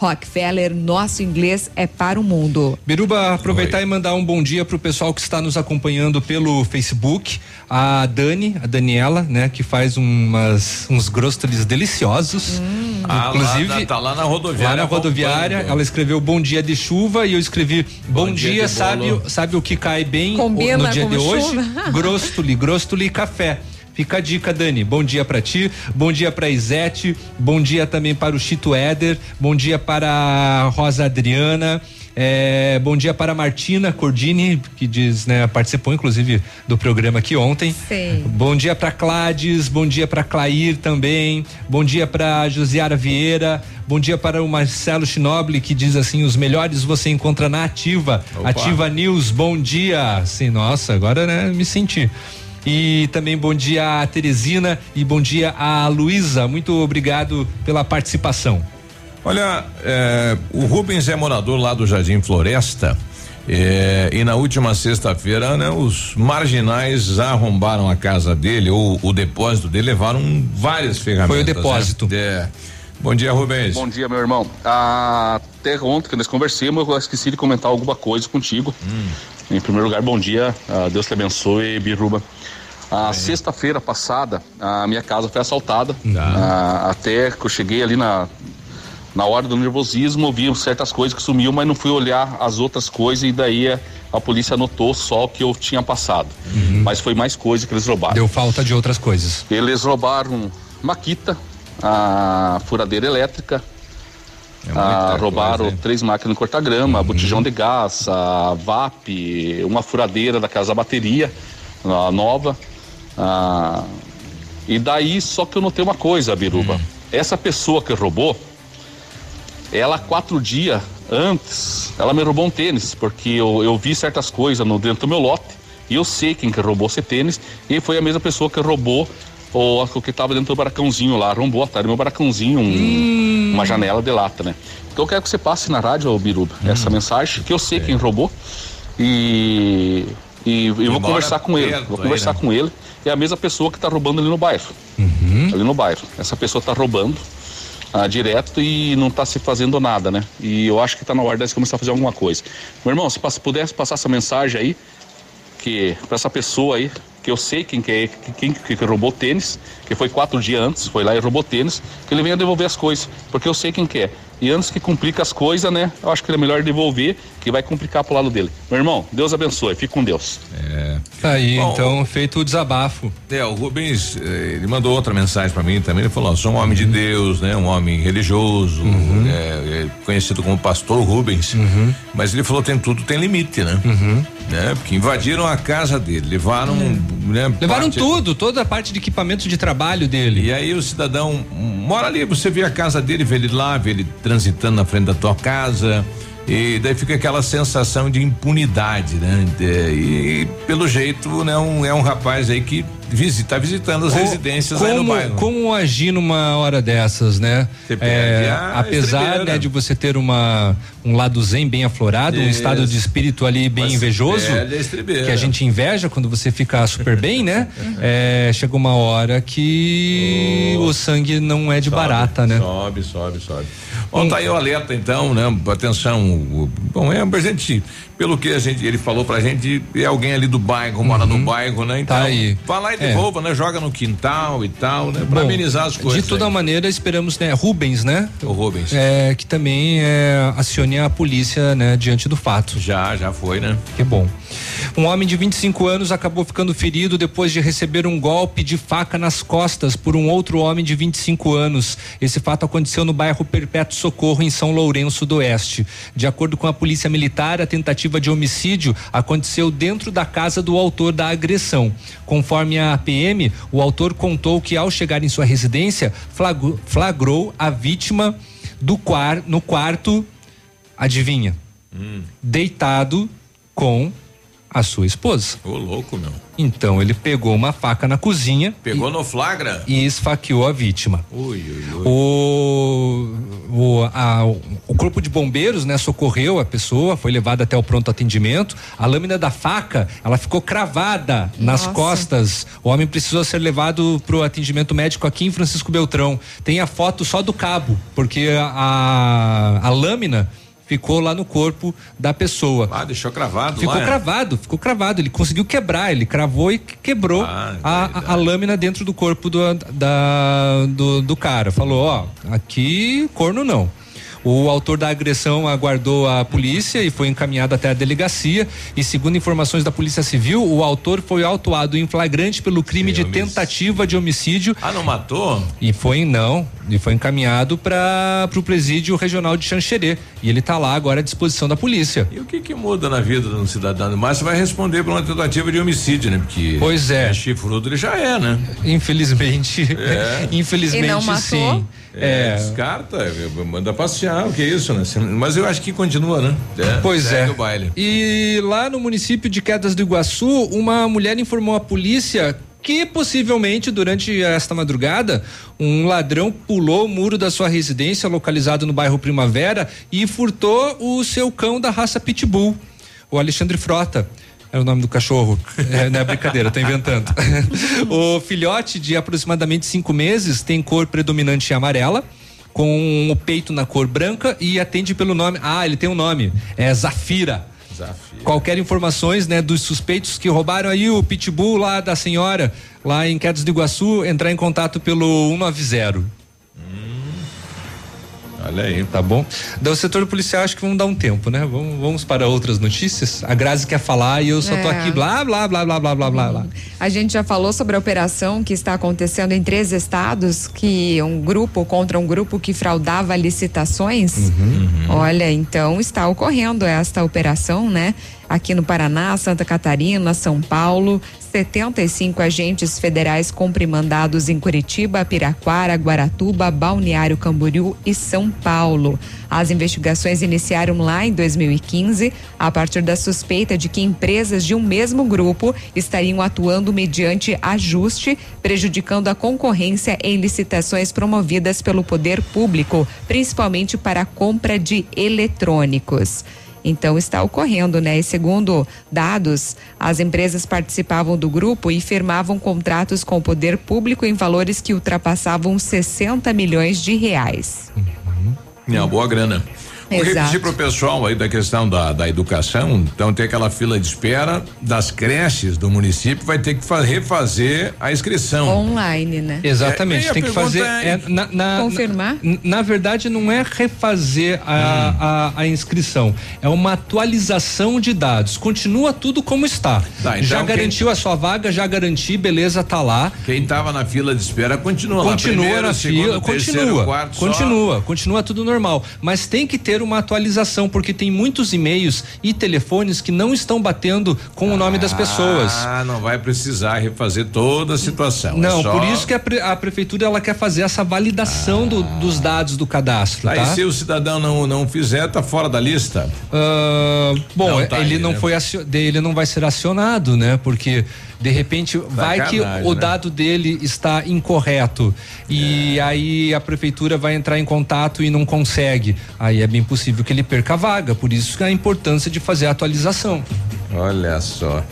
Rockefeller, nosso inglês é para o mundo. Biruba, aproveitar Oi. e mandar um bom dia para o pessoal que está nos acompanhando pelo Facebook. A Dani, a Daniela, né, que faz umas, uns grostos deliciosos. Hum. Ah, Inclusive, lá, tá lá na rodoviária. Lá na rodoviária, ela escreveu bom dia de chuva e eu escrevi bom, bom dia, dia sabe, sabe o que cai bem Combina no dia de chuva. hoje? Grostoli, grostoli café. Fica a dica, Dani. Bom dia para ti, bom dia para Isete, bom dia também para o Chito Éder, bom dia para a Rosa Adriana. É, bom dia para Martina Cordini, que diz, né, participou inclusive do programa aqui ontem. Sim. Bom dia para Clades, bom dia para Clair também. Bom dia para Josiara Vieira. Bom dia para o Marcelo Chinoble, que diz assim: os melhores você encontra na Ativa. Opa. Ativa News, bom dia. Sim, nossa, agora né, me senti. E também bom dia a Teresina e bom dia a Luísa. Muito obrigado pela participação. Olha, é, o Rubens é morador lá do Jardim Floresta. É, e na última sexta-feira, né, os marginais arrombaram a casa dele, ou o depósito dele, levaram várias ferramentas. Foi o depósito. Né? É. Bom dia, Rubens. Bom dia, meu irmão. Até ontem que nós conversamos, eu esqueci de comentar alguma coisa contigo. Hum. Em primeiro lugar, bom dia. Uh, Deus te abençoe, Biruba. A sexta-feira passada, a minha casa foi assaltada. Ah, até que eu cheguei ali na, na hora do nervosismo, vi certas coisas que sumiu, mas não fui olhar as outras coisas e daí a, a polícia anotou só o que eu tinha passado. Uhum. Mas foi mais coisa que eles roubaram. Deu falta de outras coisas. Eles roubaram maquita, a furadeira elétrica, é ah, roubaram coisa, três máquinas de corta-grama, uhum. botijão de gás, a VAP, uma furadeira da casa bateria a nova. Ah, e daí, só que eu notei uma coisa, Biruba. Hum. Essa pessoa que roubou, ela quatro dias antes, ela me roubou um tênis, porque eu, eu vi certas coisas no dentro do meu lote e eu sei quem que roubou esse tênis e foi a mesma pessoa que roubou o, o que estava dentro do baracãozinho lá, arrombou atrás do meu baracãozinho, um, hum. Uma janela de lata, né? Então eu quero que você passe na rádio, Biruba, hum. essa mensagem, que eu sei é. quem roubou e e eu vou conversar com ele. Vou conversar aí, né? com ele. É a mesma pessoa que está roubando ali no bairro. Uhum. Ali no bairro. Essa pessoa está roubando ah, direto e não está se fazendo nada, né? E eu acho que está na hora de começar a fazer alguma coisa. Meu irmão, se pudesse passar essa mensagem aí, que para essa pessoa aí, que eu sei quem que é, quem que, que roubou tênis, que foi quatro dias antes, foi lá e roubou tênis, que ele venha devolver as coisas, porque eu sei quem que é. E antes que complique as coisas, né? Eu acho que é melhor devolver, que vai complicar pro lado dele. Meu irmão, Deus abençoe, fique com Deus. É. Tá aí, Bom, então, feito o desabafo. É, o Rubens, eh, ele mandou outra mensagem para mim também, ele falou, ó, sou um homem uhum. de Deus, né? Um homem religioso, uhum. é, é, conhecido como pastor Rubens, uhum. mas ele falou, tem tudo, tem limite, né? Uhum. Né? Porque invadiram a casa dele, levaram, né? Levaram parte, tudo, toda a parte de equipamentos de trabalho dele. E aí o cidadão mora ali, você vê a casa dele, vê ele lá, vê ele transitando na frente da tua casa. E daí fica aquela sensação de impunidade, né? E, e pelo jeito, né, um, é um rapaz aí que visita, tá visitando as residências como, aí no bairro. Como agir numa hora dessas, né? É, apesar né, de você ter uma um lado zen bem aflorado, Isso. um estado de espírito ali bem Mas invejoso, que a gente inveja quando você fica super bem, né? é, chega uma hora que oh. o sangue não é de sobe, barata, né? Sobe, sobe, sobe. Bom, tá aí o alerta então, né? Atenção, bom, é a gente, pelo que a gente, ele falou pra gente, é alguém ali do bairro, mora uhum. no bairro, né? Então, tá aí. vai lá e devolva, é. né? Joga no quintal e tal, né? Pra Bom, amenizar as coisas. De toda aí. maneira, esperamos, né? Rubens, né? O Rubens. É, que também é, acione a polícia, né? Diante do fato. Já, já foi, né? Que bom. Um homem de 25 anos acabou ficando ferido depois de receber um golpe de faca nas costas por um outro homem de 25 anos. Esse fato aconteceu no bairro Perpétuo Socorro, em São Lourenço do Oeste. De acordo com a Polícia Militar, a tentativa de homicídio aconteceu dentro da casa do autor da agressão. Conforme a PM, o autor contou que ao chegar em sua residência, flagrou, a vítima do quar, no quarto, adivinha? Hum. Deitado com a sua esposa. Ô, louco, meu. Então ele pegou uma faca na cozinha. Pegou e, no flagra? E esfaqueou a vítima. Ui, ui, ui. O, o, a, o corpo de bombeiros, né, socorreu a pessoa, foi levada até o pronto atendimento. A lâmina da faca, ela ficou cravada nas Nossa. costas. O homem precisou ser levado para o atendimento médico aqui em Francisco Beltrão. Tem a foto só do cabo, porque a, a lâmina ficou lá no corpo da pessoa. Ah, deixou cravado Ficou lá. é? cravado, ficou cravado. Ele conseguiu quebrar, ele cravou e que- quebrou Ah, a, a- a lâmina dentro do corpo do, da, do, do cara. Falou, ó, aqui corno não. O autor da agressão aguardou a polícia e foi encaminhado até a delegacia. E segundo informações da Polícia Civil, o autor foi autuado em flagrante pelo crime de tentativa de homicídio. Ah, não matou? E foi não, e foi encaminhado para o presídio regional de Xanxerê. E ele tá lá agora à disposição da polícia. E o que que muda na vida de um cidadão? Mas vai responder por uma tentativa de homicídio, né? Porque. Pois é. chifrudo ele já é, né? Infelizmente. É. Infelizmente, E não matou? sim. É, É. descarta, é, manda passear, o que é isso, né? Mas eu acho que continua, né? Pois é. o baile. E lá no município de Quedas do Iguaçu, uma mulher informou à polícia que possivelmente durante esta madrugada um ladrão pulou o muro da sua residência localizado no bairro Primavera e furtou o seu cão da raça Pitbull, o Alexandre Frota. É o nome do cachorro. É, não é brincadeira, tô inventando. o filhote de aproximadamente cinco meses tem cor predominante amarela, com o peito na cor branca e atende pelo nome. Ah, ele tem um nome. É Zafira. Zafira. Qualquer informações, né, dos suspeitos que roubaram aí o pitbull lá da senhora, lá em Quedas do Iguaçu, entrar em contato pelo 190. Olha aí. Tá bom? Do setor policial, acho que vamos dar um tempo, né? Vamos, vamos para outras notícias. A Grazi quer falar e eu só tô É. aqui blá, blá, blá, blá, blá, blá, blá, blá. A gente já falou sobre a operação que está acontecendo em três estados, que um grupo contra um grupo que fraudava licitações. Uhum. Olha, então está ocorrendo esta operação, né? Aqui no Paraná, Santa Catarina, São Paulo, 75 agentes federais cumprem mandados em Curitiba, Piraquara, Guaratuba, Balneário Camboriú e São Paulo. As investigações iniciaram lá em 2015, a partir da suspeita de que empresas de um mesmo grupo estariam atuando mediante ajuste, prejudicando a concorrência em licitações promovidas pelo poder público, principalmente para a compra de eletrônicos. Então está ocorrendo, né? E segundo dados, as empresas participavam do grupo e firmavam contratos com o poder público em valores que ultrapassavam 60 milhões de reais. É uma boa grana. Vou Exato. repetir pro pessoal aí da questão da, da educação, então tem aquela fila de espera das creches do município, vai ter que fa- refazer a inscrição. Online, né? Exatamente, É, e a tem que fazer. é- é, na, na- Confirmar? Na, na verdade, não é refazer a, a, a inscrição, é uma atualização de dados. Continua tudo como está. Tá, então já quem- garantiu a sua vaga, já garanti, beleza, tá lá. Quem tava na fila de espera continua, lá. Continua Primeiro, na segundo, fila, terceiro, continua, só. continua, continua tudo normal, mas tem que ter uma atualização porque tem muitos e-mails e telefones que não estão batendo com o nome das pessoas. Ah, não vai precisar refazer toda a situação. é Não, só- por isso que a, pre- a prefeitura ela quer fazer essa validação do- dos dados do cadastro, Aí tá? se o cidadão não não fizer, tá fora da lista. Ah, bom, Não, tá ele aí, não né? foi acio- de- ele não vai ser acionado, né? Porque de repente vai que Sacanagem, o né? dado dele está incorreto e É. aí a prefeitura vai entrar em contato e não consegue. Aí é bem possível que ele perca a vaga. Por isso que a importância de fazer a atualização. Olha só.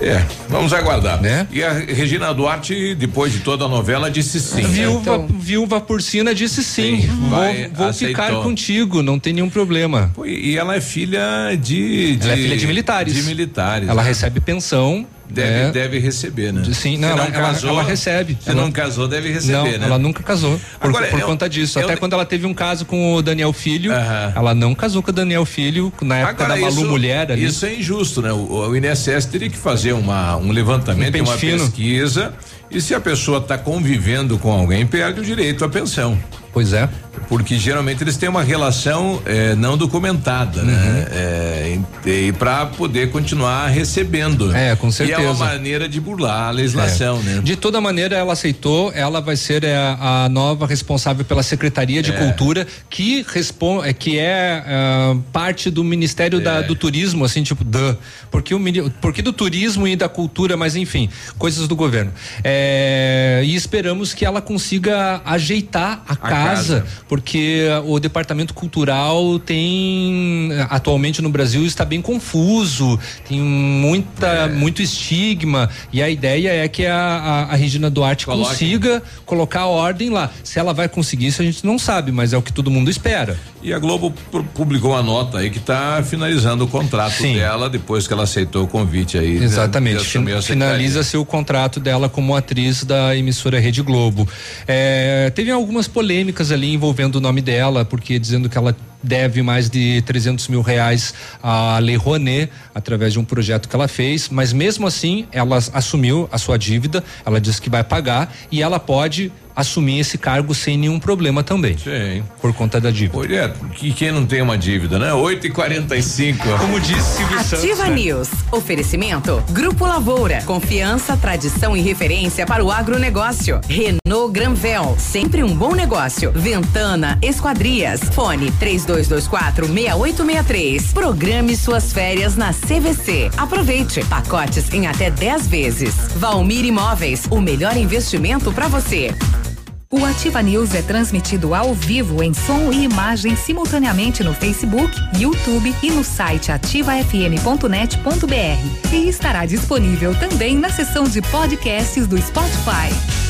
É, vamos aguardar. Né? E a Regina Duarte, depois de toda a novela, disse sim. né? Viúva, viúva porcina disse sim. Sim, vou vai, vou ficar contigo, não tem nenhum problema. Pô, E ela é filha de, de. Ela é filha de militares. De militares. Ela né? recebe pensão. Deve, né? deve receber, né? Sim, não, ela, ela- casou, ela recebe. Se Ela- não casou, deve receber, não, né? ela nunca casou. Por, Agora, por eu- conta disso. eu- Até quando ela teve um caso com o Daniel Filho, ela não casou com o Daniel Filho na época Agora, da Malu isso, Mulher ali. Isso é injusto, né? O, o INSS teria que fazer uma, um levantamento, Um uma fino. pesquisa. E se a pessoa está convivendo com alguém, perde o direito à pensão. Pois é. Porque geralmente eles têm uma relação eh, não documentada, né? Uhum. Eh, e para poder continuar recebendo. É, com certeza. E é uma maneira de burlar a legislação, É. né? De toda maneira, ela aceitou, ela vai ser é, a, nova responsável pela Secretaria de É. Cultura, que responde, que é parte do Ministério É. da- do Turismo, assim, tipo, duh. Porque, o, porque do turismo e da cultura, mas enfim, coisas do governo. É, e esperamos que ela consiga ajeitar a, casa, casa. porque o departamento cultural tem atualmente no Brasil está bem confuso, tem muita muito estigma e a ideia é que a, a, a Regina Duarte Coloque. consiga colocar a ordem lá. Se ela vai conseguir isso a gente não sabe, mas é o que todo mundo espera. E a Globo pu- publicou uma nota aí que está finalizando o contrato Sim. dela depois que ela aceitou o convite aí. né, Exatamente. Fin-. Finaliza-se o contrato dela como atriz da emissora Rede Globo. É, teve algumas polêmicas ali envolvendo o nome dela, porque dizendo que ela deve mais de 300 mil reais à Lei Rouanet através de um projeto que ela fez, mas mesmo assim ela assumiu a sua dívida, ela disse que vai pagar e ela pode assumir esse cargo sem nenhum problema também. Sim. Por conta da dívida. Pois é, que quem não tem uma dívida, né? 8 e 45 Como disse Silvio Santos. Ativa né? News. Oferecimento. Grupo Lavoura. Confiança, tradição e referência para o agronegócio. Renault Granvel. Sempre um bom negócio. Ventana Esquadrias. Fone 3224 6863. Programe suas férias na CVC. Aproveite. Pacotes em até 10 vezes. Valmir Imóveis. O melhor investimento para você. O Ativa News é transmitido ao vivo em som e imagem simultaneamente no Facebook, YouTube e no site ativafm.net.br. E estará disponível também na seção de podcasts do Spotify.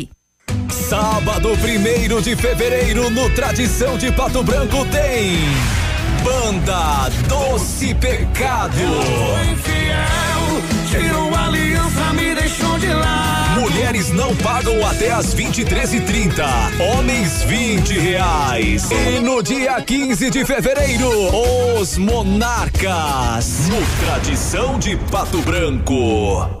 Sábado 1 de fevereiro, no Tradição de Pato Branco, tem. Banda Doce Pecado. Tirou a aliança, me deixou de lado. Mulheres não pagam até as 23h30. Homens 20 reais. E no dia 15 de fevereiro, os Monarcas. No Tradição de Pato Branco.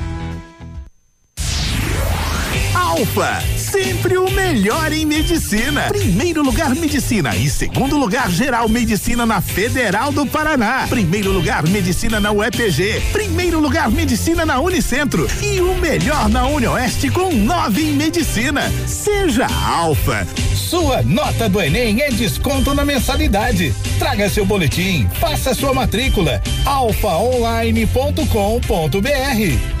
Alfa, sempre o melhor em medicina. Primeiro lugar medicina e segundo lugar geral medicina na Federal do Paraná. Primeiro lugar medicina na UEPG. Primeiro lugar medicina na Unicentro e o melhor na Unioeste com nove em medicina. Seja Alfa. Sua nota do Enem é desconto na mensalidade. Traga seu boletim, faça sua matrícula. alfaonline.com.br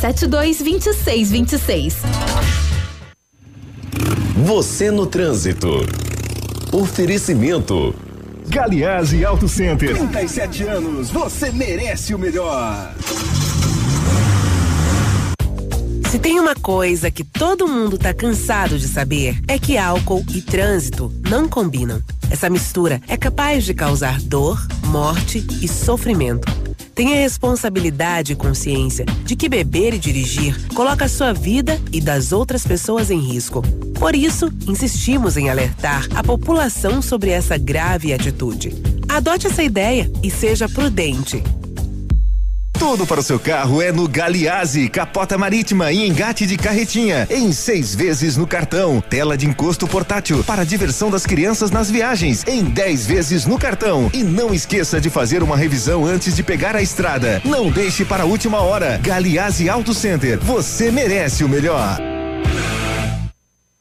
3272 2626. Você no trânsito. Oferecimento. Galiase Auto Center. 37 anos, você merece o melhor. Se tem uma coisa que todo mundo tá cansado de saber, é que álcool e trânsito não combinam. Essa mistura é capaz de causar dor, morte e sofrimento. Tenha responsabilidade e consciência de que beber e dirigir coloca a sua vida e das outras pessoas em risco. Por isso, insistimos em alertar a população sobre essa grave atitude. Adote essa ideia e seja prudente. Tudo para o seu carro é no Galiase, capota marítima e engate de carretinha, em seis vezes no cartão. Tela de encosto portátil para diversão das crianças nas viagens, em dez vezes no cartão. E não esqueça de fazer uma revisão antes de pegar a estrada. Não deixe para a última hora. Galiase Auto Center, você merece o melhor.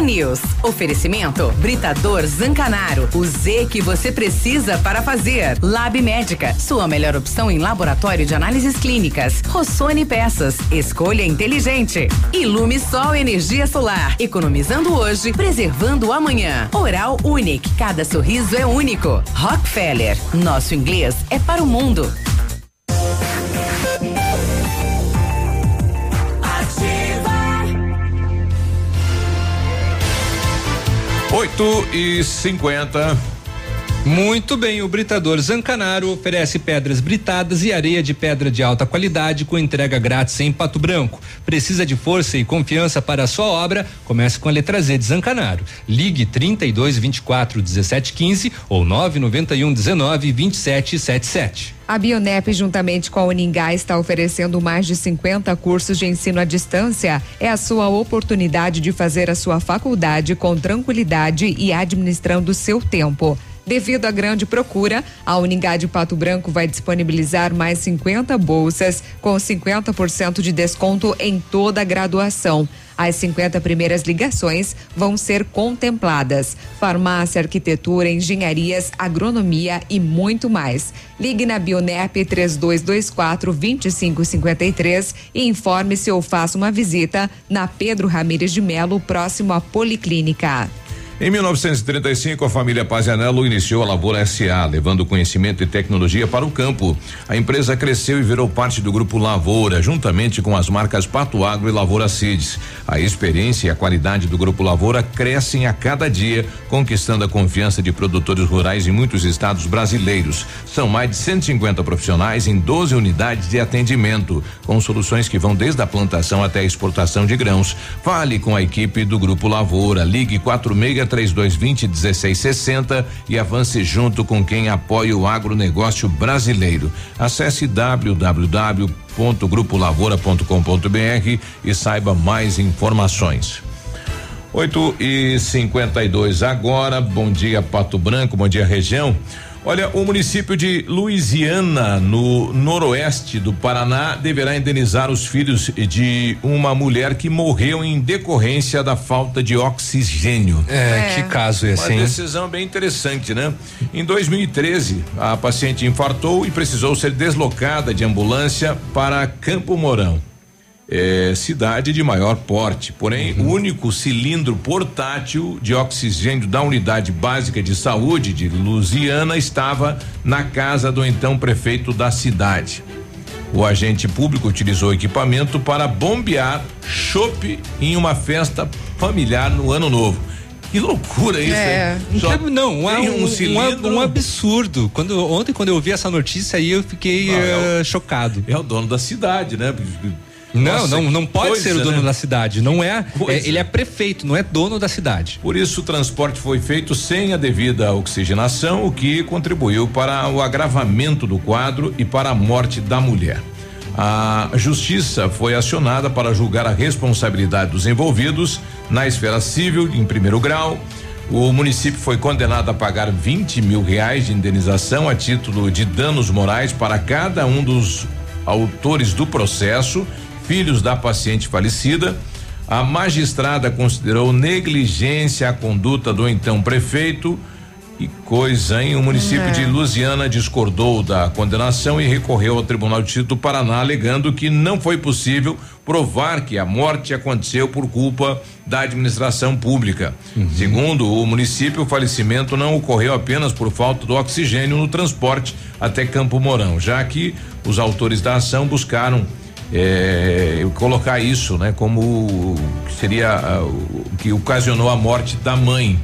News. Oferecimento Britador Zancanaro. O Z que você precisa para fazer. Lab Médica. Sua melhor opção em laboratório de análises clínicas. Rossoni Peças. Escolha inteligente. Ilume Sol Energia Solar. Economizando hoje, preservando amanhã. Oral Unique. Cada sorriso é único. Rockefeller. Nosso inglês é para o mundo. 8 e 50 muito bem, o Britador Zancanaro oferece pedras britadas e areia de pedra de alta qualidade com entrega grátis em Pato Branco. Precisa de força e confiança para a sua obra? Comece com a letra Z de Zancanaro. Ligue 32 24 17 15 ou 991 19 27 77. A Bionep, juntamente com a Uningá, está oferecendo mais de 50 cursos de ensino à distância. É a sua oportunidade de fazer a sua faculdade com tranquilidade e administrando seu tempo. Devido à grande procura, a Uningá Pato Branco vai disponibilizar mais 50 bolsas com 50% de desconto em toda a graduação. As 50 primeiras ligações vão ser contempladas. Farmácia, arquitetura, engenharias, agronomia e muito mais. Ligue na Bionep 3224 2553 e informe-se ou faça uma visita na Pedro Ramires de Melo, próximo à Policlínica. Em 1935, a família Pazianello iniciou a Lavoura SA, levando conhecimento e tecnologia para o campo. A empresa cresceu e virou parte do grupo Lavoura, juntamente com as marcas Pato Agro e Lavoura Seeds. A experiência e a qualidade do grupo Lavoura crescem a cada dia, conquistando a confiança de produtores rurais em muitos estados brasileiros. São mais de 150 profissionais em 12 unidades de atendimento, com soluções que vão desde a plantação até a exportação de grãos. Fale com a equipe do grupo Lavoura. Ligue 46 3220 1660 e avance junto com quem apoia o agronegócio brasileiro. Acesse www.grupolavoura.com.br e saiba mais informações. 8 e 52 agora. Bom dia, Pato Branco, bom dia, região. Olha, o município de Louisiana, no noroeste do Paraná, deverá indenizar os filhos de uma mulher que morreu em decorrência da falta de oxigênio. É, é. que caso esse, Uma decisão bem interessante, né? Em 2013, a paciente infartou e precisou ser deslocada de ambulância para Campo Mourão é, cidade de maior porte. Porém, uhum. o único cilindro portátil de oxigênio da unidade básica de saúde de Lusiana estava na casa do então prefeito da cidade. O agente público utilizou o equipamento para bombear chope em uma festa familiar no ano novo. Que loucura isso, é, Não, um, um, cilindro... um, um, absurdo. Quando, ontem, quando eu ouvi essa notícia aí, eu fiquei ah, é o, uh, chocado. É o dono da cidade, né? Não, Nossa, não, não pode coisa, ser o dono né? da cidade. Não é, é, Ele é prefeito, não é dono da cidade. Por isso, o transporte foi feito sem a devida oxigenação, o que contribuiu para o agravamento do quadro e para a morte da mulher. A justiça foi acionada para julgar a responsabilidade dos envolvidos na esfera civil, em primeiro grau. O município foi condenado a pagar 20 mil reais de indenização a título de danos morais para cada um dos autores do processo filhos da paciente falecida. A magistrada considerou negligência a conduta do então prefeito. Que coisa, hein? O município É. de Lusiana discordou da condenação e recorreu ao Tribunal de Justiça do Paraná, alegando que não foi possível provar que a morte aconteceu por culpa da administração pública. Segundo o município, o falecimento não ocorreu apenas por falta do oxigênio no transporte até Campo Mourão, já que os autores da ação buscaram eh, colocar isso, né, como seria o que ocasionou a morte da mãe.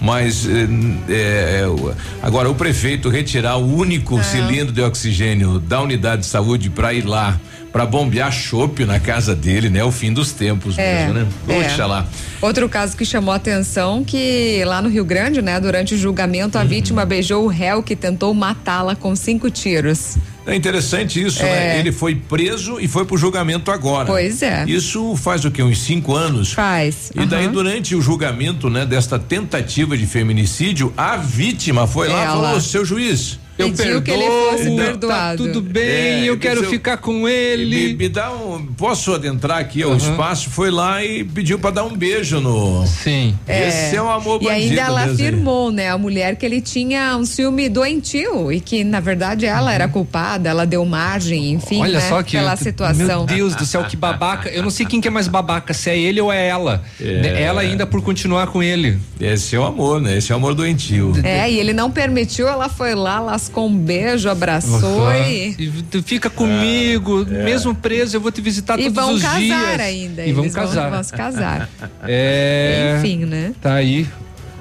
Mas eh, eh, o- agora o prefeito retirar o único cilindro de oxigênio da unidade de saúde para ir lá para bombear chope na casa dele, né? É o fim dos tempos É, mesmo, né? é. Puxa lá. Outro caso que chamou a atenção que lá no Rio Grande, né, durante o julgamento, a vítima beijou o réu que tentou matá-la com cinco tiros. É interessante isso, É. né? Ele foi preso e foi pro julgamento agora. Pois é. Isso faz o quê? Uns cinco anos? Faz. E daí, aham. durante o julgamento, né, desta tentativa de feminicídio, a vítima foi lá e Ela. falou: seu juiz. Eu Pediu que ele perdoo, fosse tá perdoado. tudo bem, É, eu quero seu- ficar com ele. Me, me dá um. Posso adentrar aqui ao Aham. espaço? Foi lá e pediu pra dar um beijo no. Sim. Esse é um amor E ainda ela afirmou, né, a mulher que ele tinha um ciúme doentio e que na verdade ela era culpada, ela deu margem, enfim, Olha né, só que pela situação. Meu Deus do céu, que babaca. Eu não sei quem que é mais babaca, se é ele ou é ela. É. Ela ainda por continuar com ele. Esse é o amor, né? Esse é o amor doentio. É, e ele não permitiu, ela foi lá, lascou um beijo, abraçou e E tu fica comigo, mesmo preso, eu vou te visitar E todos os casar dias. ainda, E vão eles vão- casar. vão se casar. É. Enfim, né? Tá aí.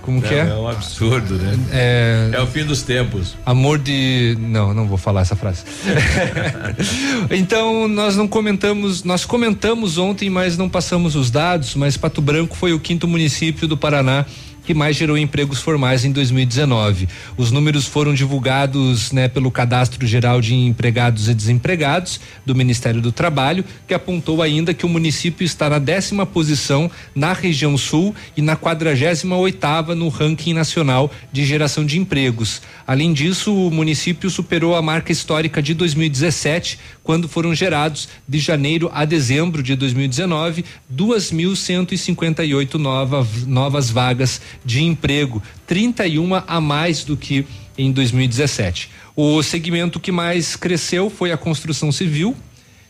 Como que é, é? é um absurdo, né? É. É o fim dos tempos. Amor de. Não, não vou falar essa frase. então, nós não comentamos, nós comentamos ontem, mas não passamos os dados, mas Pato Branco foi o quinto município do Paraná que mais gerou empregos formais em 2019. Os números foram divulgados né, pelo Cadastro Geral de Empregados e Desempregados do Ministério do Trabalho, que apontou ainda que o município está na décima posição na região sul e na 48 oitava no ranking nacional de geração de empregos. Além disso, o município superou a marca histórica de 2017, quando foram gerados de janeiro a dezembro de 2019 2.158 nova, novas vagas de emprego, 31 a mais do que em 2017. O segmento que mais cresceu foi a construção civil,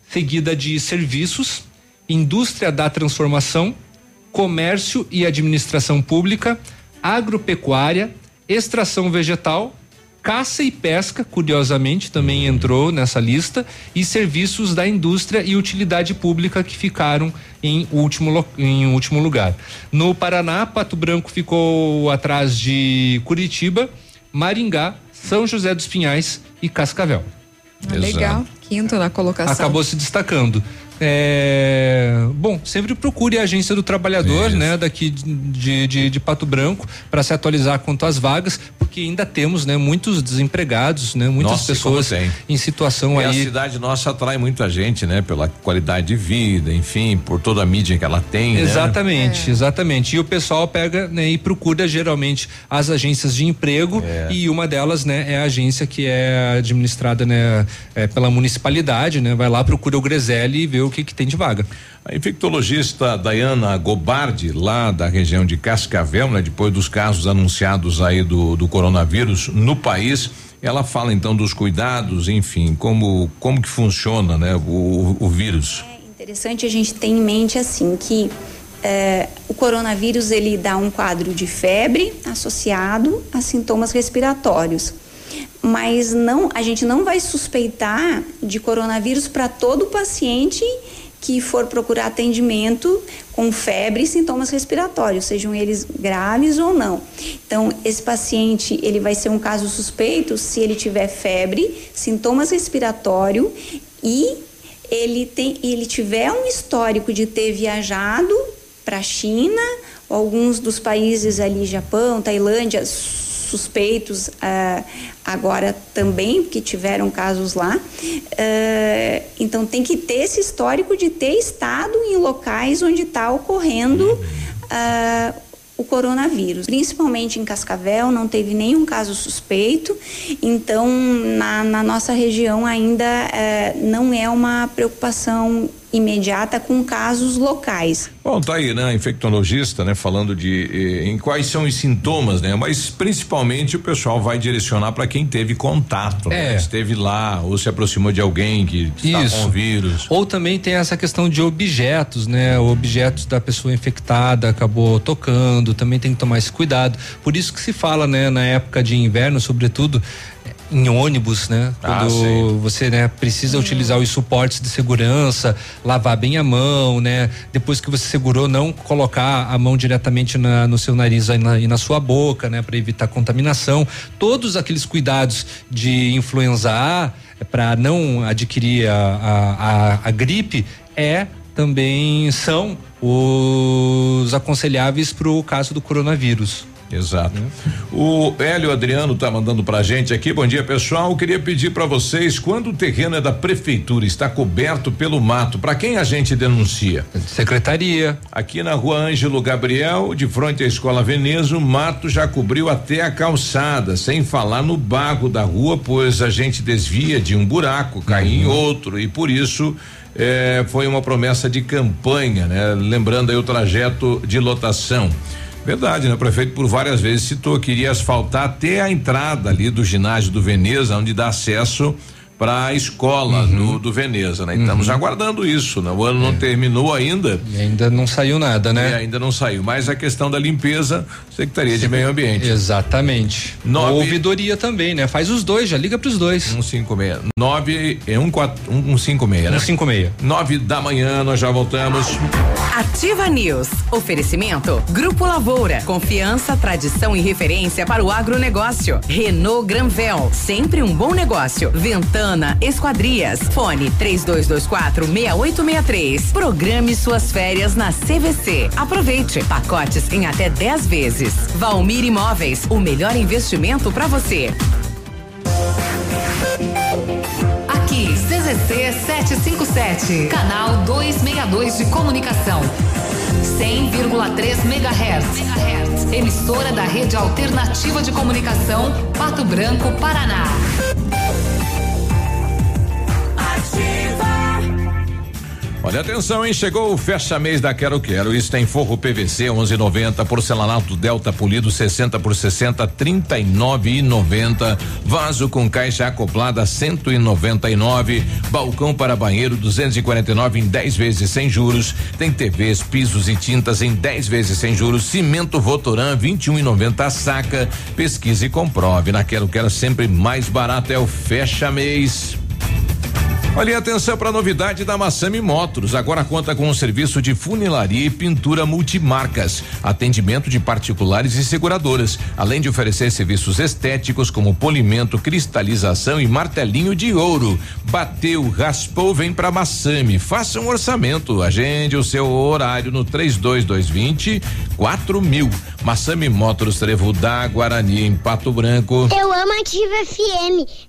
seguida de serviços, indústria da transformação, comércio e administração pública, agropecuária, extração vegetal, caça e pesca, curiosamente, também entrou nessa lista, e serviços da indústria e utilidade pública que ficaram em último, em último lugar. No Paraná, Pato Branco ficou atrás de Curitiba, Maringá, São José dos Pinhais e Cascavel. Ah, legal. Quinto na colocação. Acabou se destacando. É, bom, sempre procure a agência do trabalhador, né, daqui de, de, de Pato Branco, para se atualizar quanto às vagas, porque ainda temos, né, muitos desempregados, né, muitas Nossa, pessoas em situação E a aí. cidade nossa atrai muita gente, né? Pela qualidade de vida, enfim, por toda a mídia que ela tem. né? Exatamente, exatamente. E o pessoal pega né, e procura geralmente as agências de emprego e uma delas, né, é a agência que é administrada, né, é, pela municipalidade, né? Vai lá, procura o Greselli e vê o que que tem de vaga. A infectologista Dayana Gobardi, lá da região de Cascavel, né, depois dos casos anunciados aí do, do coronavírus no país, ela fala então dos cuidados, enfim, como como que funciona, né, o, o vírus. Interessante a gente ter em mente assim que eh, o coronavírus ele dá um quadro de febre associado a sintomas respiratórios. Mas não, a gente não vai suspeitar de coronavírus para todo paciente que for procurar atendimento com febre e sintomas respiratórios, sejam eles graves ou não. Então, esse paciente, ele vai ser um caso suspeito se ele tiver febre, sintomas respiratórios e ele tem ele tiver um histórico de ter viajado para a China, alguns dos países ali, Japão, Tailândia, suspeitos ah, agora também, que tiveram casos lá. Ah, então tem que ter esse histórico de ter estado em locais onde está ocorrendo ah, o coronavírus. Principalmente em Cascavel, não teve nenhum caso suspeito, então na, na nossa região ainda eh, não é uma preocupação imediata com casos locais. Bom, tá aí, né? Infectologista, né? Falando de eh, em quais são os sintomas, né? Mas principalmente o pessoal vai direcionar para quem teve contato, né? É. Esteve lá ou se aproximou de alguém que está Isso. com vírus. Ou também tem essa questão de objetos, né? Objetos da pessoa infectada acabou tocando, também tem que tomar esse cuidado. Por isso que se fala, né, na época de inverno, sobretudo em ônibus, né? Ah, Quando sim. você, né, precisa utilizar os suportes de segurança, lavar bem a mão, né? Depois que você segurou, não colocar a mão diretamente na- no seu nariz e na, e na sua boca, né? Para evitar contaminação. Todos aqueles cuidados de influenza A para não adquirir a, a, a, a gripe é também são os aconselháveis para o caso do coronavírus. Exato. O Hélio Adriano tá mandando pra gente aqui. Bom dia, pessoal. Queria pedir para vocês, quando o terreno é da prefeitura, está coberto pelo mato, para quem a gente denuncia? Secretaria. Aqui na rua Ângelo Gabriel, de frente à Escola Veneza, o mato já cobriu até a calçada, sem falar no barro da rua, pois a gente desvia de um buraco, cai em outro, e por isso eh, foi uma promessa de campanha, né? Lembrando aí o trajeto de lotação. Verdade, né? O prefeito por várias vezes citou que iria asfaltar até a entrada ali do ginásio do Veneza, onde dá acesso para a escola do, do Veneza, né? E Estamos aguardando isso, né? O ano não terminou ainda. E ainda não saiu nada, né? E ainda não saiu. Mas a questão da limpeza, Secretaria de Meio Ambiente. Exatamente. Nove- Ouvidoria também, né? Faz os dois, já liga pros dois. 156. 9 é um, quatro, um, um cinco meia, né? 156. 9 da manhã, nós já voltamos. Ativa News. Oferecimento. Grupo Lavoura. Confiança, tradição e referência para o agronegócio. Renault Granvel. Sempre um bom negócio. Ventana Esquadrias. Fone 3224 6863. Programe suas férias na CVC. Aproveite. Pacotes em até 10 vezes. Valmir Imóveis. O melhor investimento para você. Aqui, CZC 757, canal 262 de comunicação. 100,3 MHz. Emissora da Rede Alternativa de Comunicação, Pato Branco, Paraná. Olha atenção, hein? Chegou o fecha mês da Quero Quero. Isso tem forro PVC 11,90, porcelanato Delta polido 60 por 60 39,90, vaso com caixa acoplada 199, balcão para banheiro 249 em 10 vezes sem juros. Tem TVs, pisos e tintas em 10 vezes sem juros. Cimento Votoran 21,90 a saca. Pesquise e comprove. Na Quero Quero sempre mais barato é o fecha mês. Olha, atenção para a novidade da Massami Motors. Agora conta com um serviço de funilaria e pintura multimarcas, atendimento de particulares e seguradoras, além de oferecer serviços estéticos como polimento, cristalização e martelinho de ouro. Bateu, raspou, vem para Massami. Faça um orçamento. Agende o seu horário no 32220 4000. Massami Motors Trevo da Guarani em Pato Branco. Eu amo Ativa FM.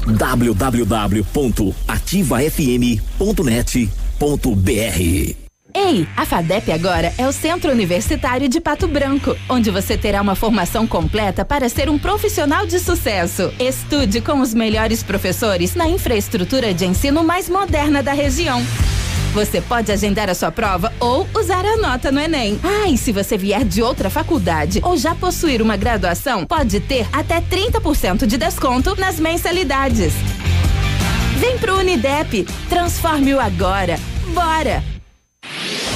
www.ativafm.net.br Ei, a FADEP agora é o Centro Universitário de Pato Branco, onde você terá uma formação completa para ser um profissional de sucesso. Estude com os melhores professores na infraestrutura de ensino mais moderna da região. Você pode agendar a sua prova ou usar a nota no Enem. Ah, e se você vier de outra faculdade ou já possuir uma graduação, pode ter até 30% de desconto nas mensalidades. Vem pro Unidep, transforme-o agora. Bora!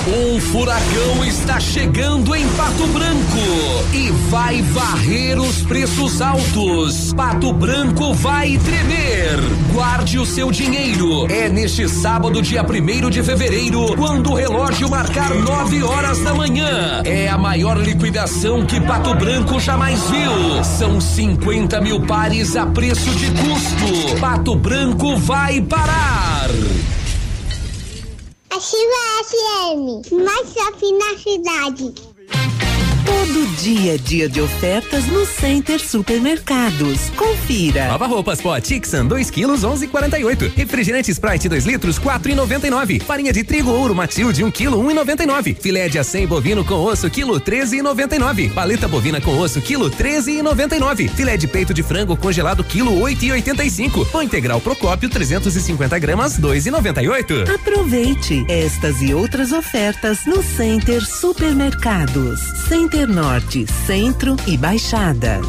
Um furacão está chegando em Pato Branco e vai varrer os preços altos. Pato Branco vai tremer. Guarde o seu dinheiro. É neste sábado, dia 1 de fevereiro, quando o relógio marcar 9 horas da manhã. É a maior liquidação que Pato Branco jamais viu. São 50 mil pares a preço de custo. Pato Branco vai parar. Ativa FM, mais shopping na cidade. Todo dia é dia de ofertas no Center Supermercados. Confira. Nova roupas Pó Tixan 2 quilos 11,48. Refrigerante Sprite 2 litros 4,99. Farinha de trigo ouro Matilde 1 quilo 1,99. Filé de acém bovino com osso quilo 13,99. Paleta bovina com osso quilo 13,99. Filé de peito de frango congelado quilo 8,85. Pão integral Procópio 350 gramas 2,98. Aproveite estas e outras ofertas no Center Supermercados. Center Norte, Centro e Baixada.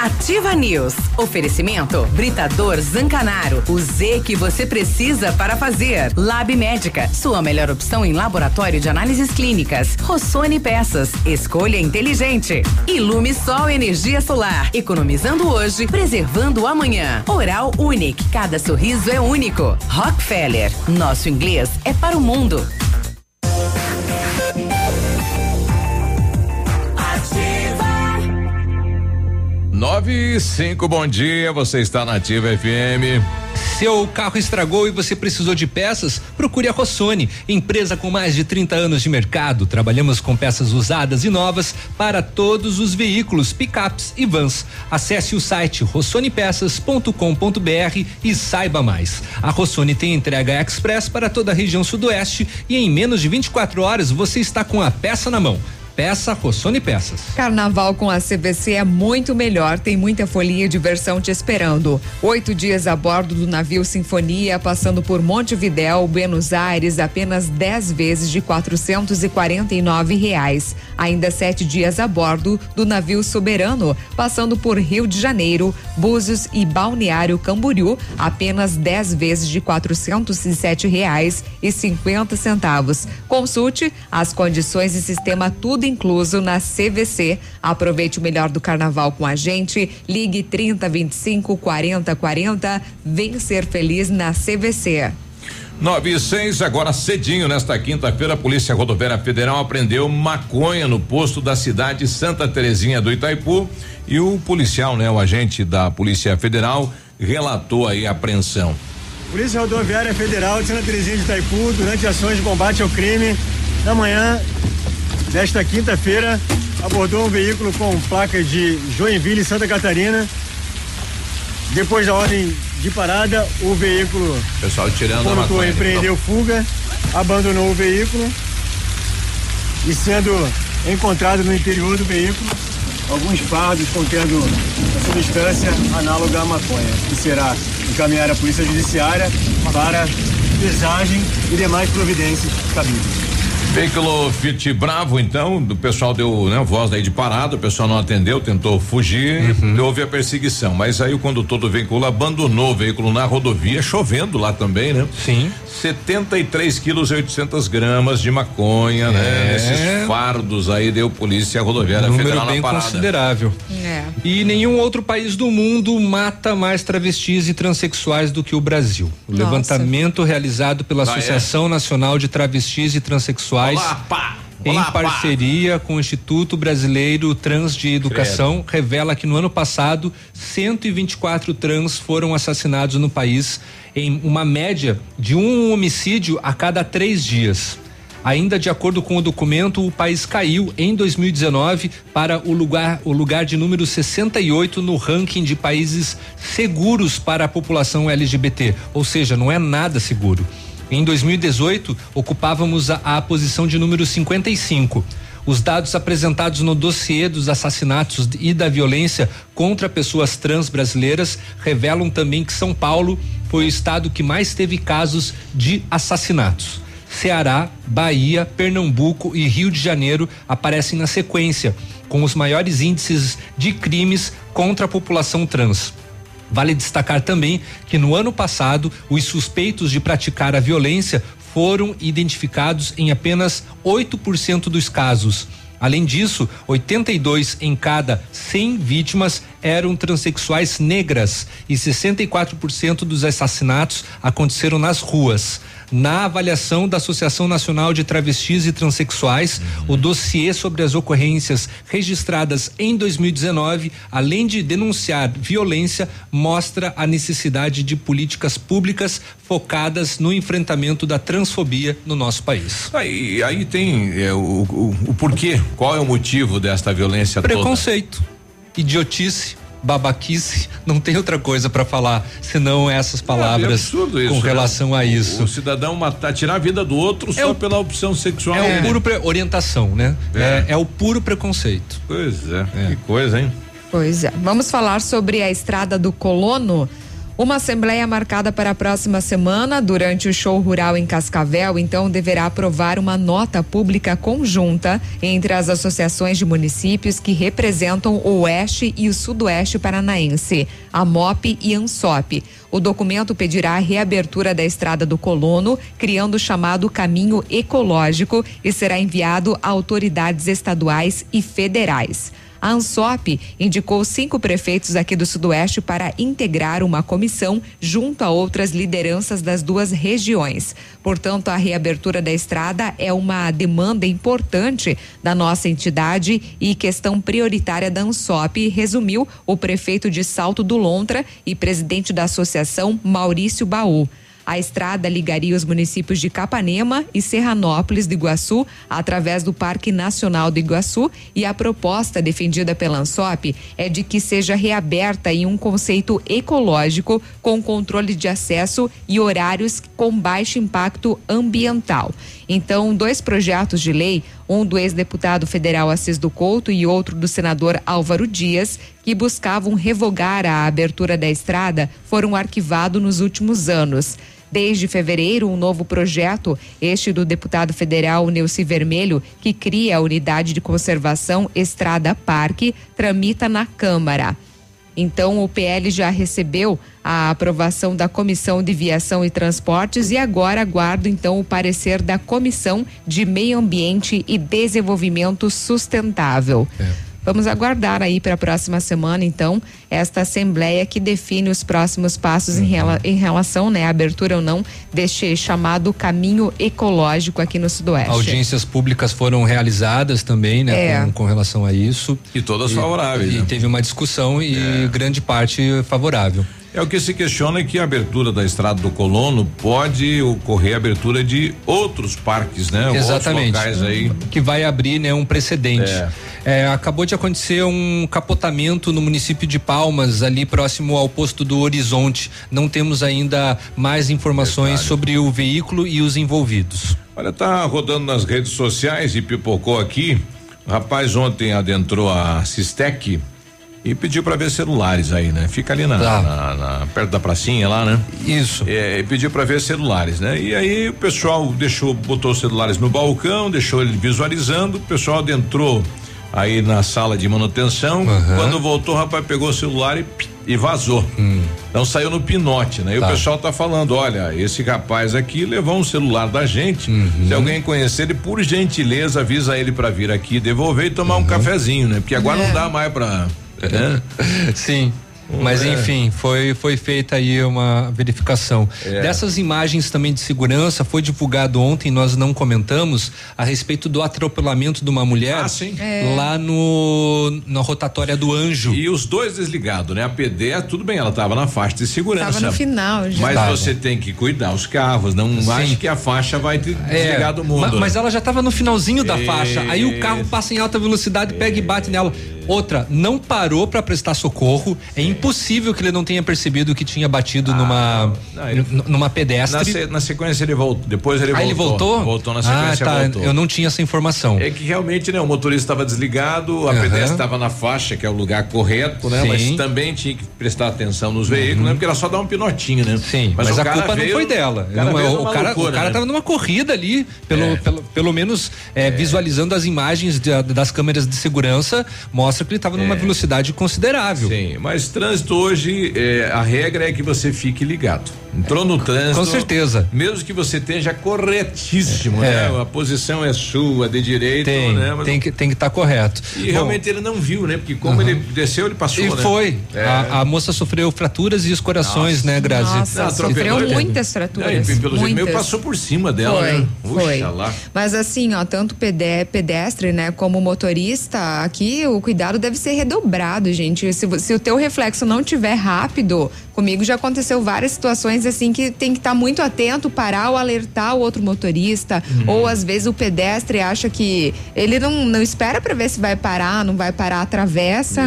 Ativa News. Oferecimento Britador Zancanaro. O Z que você precisa para fazer. Lab Médica. Sua melhor opção em laboratório de análises clínicas. Rossoni Peças. Escolha inteligente. Ilume Sol Energia Solar. Economizando hoje, preservando amanhã. Oral Unique. Cada sorriso é único. Rockefeller. Nosso inglês é para o mundo. Nove e cinco, bom dia, você está na Ativa FM. Seu carro estragou e você precisou de peças? Procure a Rossoni, empresa com mais de 30 anos de mercado. Trabalhamos com peças usadas e novas para todos os veículos, picapes e vans. Acesse o site rossonepeças.com.br e saiba mais. A Rossoni tem entrega express para toda a região sudoeste e em menos de 24 horas você está com a peça na mão. Peça Rossoni Peças. Carnaval com a CVC é muito melhor, tem muita folia e diversão te esperando. Oito dias a bordo do navio Sinfonia, passando por Montevidéu, Buenos Aires, apenas 10 vezes de quatrocentos e quarenta e nove reais. Ainda sete dias a bordo do navio Soberano, passando por Rio de Janeiro, Búzios e Balneário Camboriú, apenas 10 vezes de quatrocentos e sete reais e cinquenta centavos. Consulte as condições e sistema tudo incluso na CVC. Aproveite o melhor do carnaval com a gente. Ligue 30 25 40 40. Vem ser feliz na CVC. 9 e 6, agora cedinho, nesta quinta-feira, a Polícia Rodoviária Federal apreendeu maconha no posto da cidade Santa Terezinha do Itaipu e o policial, né, o agente da Polícia Federal, relatou aí a apreensão. Polícia Rodoviária Federal de Santa Terezinha de Itaipu, durante ações de combate ao crime, na manhã desta quinta-feira, abordou um veículo com placas de Joinville e Santa Catarina. Depois da ordem de parada, o veículo Pessoal tirando a maconha. empreendeu fuga, abandonou o veículo e sendo encontrado no interior do veículo alguns fardos contendo substância análoga à maconha, que será encaminhada à Polícia Judiciária para pesagem e demais providências cabíveis. Veículo Fiat Bravo, então, o pessoal deu né, voz aí de parada, o pessoal não atendeu, tentou fugir, houve a perseguição. Mas aí o condutor do veículo abandonou o veículo na rodovia, chovendo lá também, né? Sim. 73 quilos e 800 gramas de maconha, né? É. Nesses fardos aí deu polícia rodoviária Número federal bem na parada. considerável. É. E nenhum outro país do mundo mata mais travestis e transexuais do que o Brasil. O Nossa. levantamento realizado pela Ah, é? Associação Nacional de Travestis e Transsexuais Olá, pá! em Olá, pá! parceria com o Instituto Brasileiro Trans de Educação, revela que no ano passado 124 trans foram assassinados no país em uma média de um homicídio a cada três dias. Ainda de acordo com o documento, o país caiu em 2019 para o lugar, o lugar de número 68 no ranking de países seguros para a população LGBT. Ou seja, não é nada seguro. Em 2018, ocupávamos a, a posição de número 55. Os dados apresentados no dossiê dos assassinatos e da violência contra pessoas trans brasileiras revelam também que São Paulo foi o estado que mais teve casos de assassinatos. Ceará, Bahia, Pernambuco e Rio de Janeiro aparecem na sequência, com os maiores índices de crimes contra a população trans. Vale destacar também que no ano passado, os suspeitos de praticar a violência foram identificados em apenas 8% dos casos. Além disso, 82 em cada 100 vítimas eram transexuais negras e 64% dos assassinatos aconteceram nas ruas. Na avaliação da Associação Nacional de Travestis e Transsexuais, o dossiê sobre as ocorrências registradas em 2019, além de denunciar violência, mostra a necessidade de políticas públicas focadas no enfrentamento da transfobia no nosso país. Aí, aí tem é, o, o, o porquê, qual é o motivo desta violência Preconceito, idiotice, babaquice, não tem outra coisa para falar senão essas palavras É, isso, com né? relação a isso. O, o cidadão matar, tirar a vida do outro só pela opção sexual. É, o puro pre- orientação, né? É. É. é o puro preconceito. Pois é, que coisa, hein? Pois é. Vamos falar sobre a estrada do Colono. Uma assembleia marcada para a próxima semana, durante o show rural em Cascavel, então deverá aprovar uma nota pública conjunta entre as associações de municípios que representam o Oeste e o Sudoeste Paranaense, a MOP e ANSOP. O documento pedirá a reabertura da estrada do Colono, criando o chamado caminho ecológico e será enviado a autoridades estaduais e federais. A ANSOP indicou cinco prefeitos aqui do Sudoeste para integrar uma comissão junto a outras lideranças das duas regiões. Portanto, a reabertura da estrada é uma demanda importante da nossa entidade e questão prioritária da ANSOP, resumiu o prefeito de Salto do Lontra e presidente da associação, Maurício Baú. A estrada ligaria os municípios de Capanema e Serranópolis do Iguaçu através do Parque Nacional do Iguaçu e a proposta defendida pela ANSOP é de que seja reaberta em um conceito ecológico com controle de acesso e horários com baixo impacto ambiental. Então, dois projetos de lei, um do ex-deputado federal Assis do Couto e outro do senador Álvaro Dias, que buscavam revogar a abertura da estrada, foram arquivados nos últimos anos. Desde fevereiro, um novo projeto, este do deputado federal Neuci Vermelho, que cria a unidade de conservação Estrada Parque, tramita na Câmara. Então, o PL já recebeu a aprovação da Comissão de Viação e Transportes e agora aguardo então o parecer da Comissão de Meio Ambiente e Desenvolvimento Sustentável. Vamos aguardar aí para a próxima semana, então, esta assembleia que define os próximos passos em, rela- em relação, né, à abertura ou não deste chamado caminho ecológico aqui no Sudoeste. Audiências públicas foram realizadas também, né, É. com, com relação a isso. E todas favoráveis, E né? teve uma discussão e grande parte favorável. É o que se questiona é que a abertura da estrada do Colono pode ocorrer a abertura de outros parques, né? Exatamente. Outros locais aí. Que vai abrir, né, um precedente. É. É, acabou de acontecer um capotamento no município de Palmas, ali próximo ao posto do Horizonte. Não temos ainda mais informações sobre o veículo e os envolvidos. Olha, tá rodando nas redes sociais e pipocou aqui. O rapaz ontem adentrou a Sistec e pediu para ver celulares aí, né? Fica ali na, Tá. na- na- perto da pracinha lá, né? Isso. É, e pediu para ver celulares, né? E aí o pessoal deixou, botou os celulares no balcão, deixou ele visualizando, o pessoal adentrou aí na sala de manutenção. Quando voltou, o rapaz pegou o celular e, e vazou. Então saiu no pinote, né? E Hum. Tá. o pessoal tá falando, olha, esse rapaz aqui levou um celular da gente. Uhum. Se alguém conhecer ele, por gentileza, avisa ele para vir aqui devolver e tomar Uhum. um cafezinho, né? Porque agora É. não dá mais para né? Sim. Mas É. enfim, foi foi feita aí uma verificação. É. Dessas imagens também de segurança, foi divulgado ontem, nós não comentamos, a respeito do atropelamento de uma mulher Ah, sim. É. lá no na rotatória do Anjo. E os dois desligados, né? A PD, tudo bem, ela tava na faixa de segurança. Tava no final já. Mas Tava. você tem que cuidar os carros, não Sim. ache que a faixa vai te desligar do mundo. É, ma- Mas né? ela já estava no finalzinho da faixa. Aí o carro passa em alta velocidade, pega e bate nela. Outra, não parou para prestar socorro. É impossível que ele não tenha percebido que tinha batido numa não, ele- numa na, pedestre. se- na sequência ele voltou, depois ele ah, voltou. ele voltou? Voltou na sequência, ah, tá. voltou. Eu não tinha essa informação. É que realmente, né, o motorista estava desligado, a Aham. pedestre estava na faixa, que é o lugar correto, né? Sim. Mas também tinha que prestar atenção nos veículos, né? Porque era só dar um pinotinho, né? Sim, mas, o a culpa veio- não foi dela. O cara, Não, o numa cara, loucura, o cara né? tava numa corrida ali, pelo, É. pelo, pelo menos é, visualizando as imagens de- das câmeras de segurança, mostra que ele estava numa velocidade considerável. É. Sim, mas trânsito hoje, é, a regra é que você fique ligado. Entrou no trânsito. Com certeza. Mesmo que você esteja corretíssimo, É. né? A posição é sua, de direito, Tem, né? Mas tem que tem que estar correto. E realmente ele não viu, né? Porque como ele desceu, ele passou, E né? foi. É. A, a moça sofreu fraturas e escorações, né, Grazi? Nossa, sofreu muitas fraturas. Não, e pelo jeito meio passou por cima dela, Foi, né? foi. Puxa lá. Mas assim, ó, tanto pede- pedestre, né, como motorista, aqui o cuidado deve ser redobrado, gente. Se, se o teu reflexo não tiver rápido, comigo já aconteceu várias situações assim que tem que estar muito atento, parar ou alertar o outro motorista, Uhum. ou às vezes o pedestre acha que ele não, não espera para ver se vai parar, não vai parar, atravessa.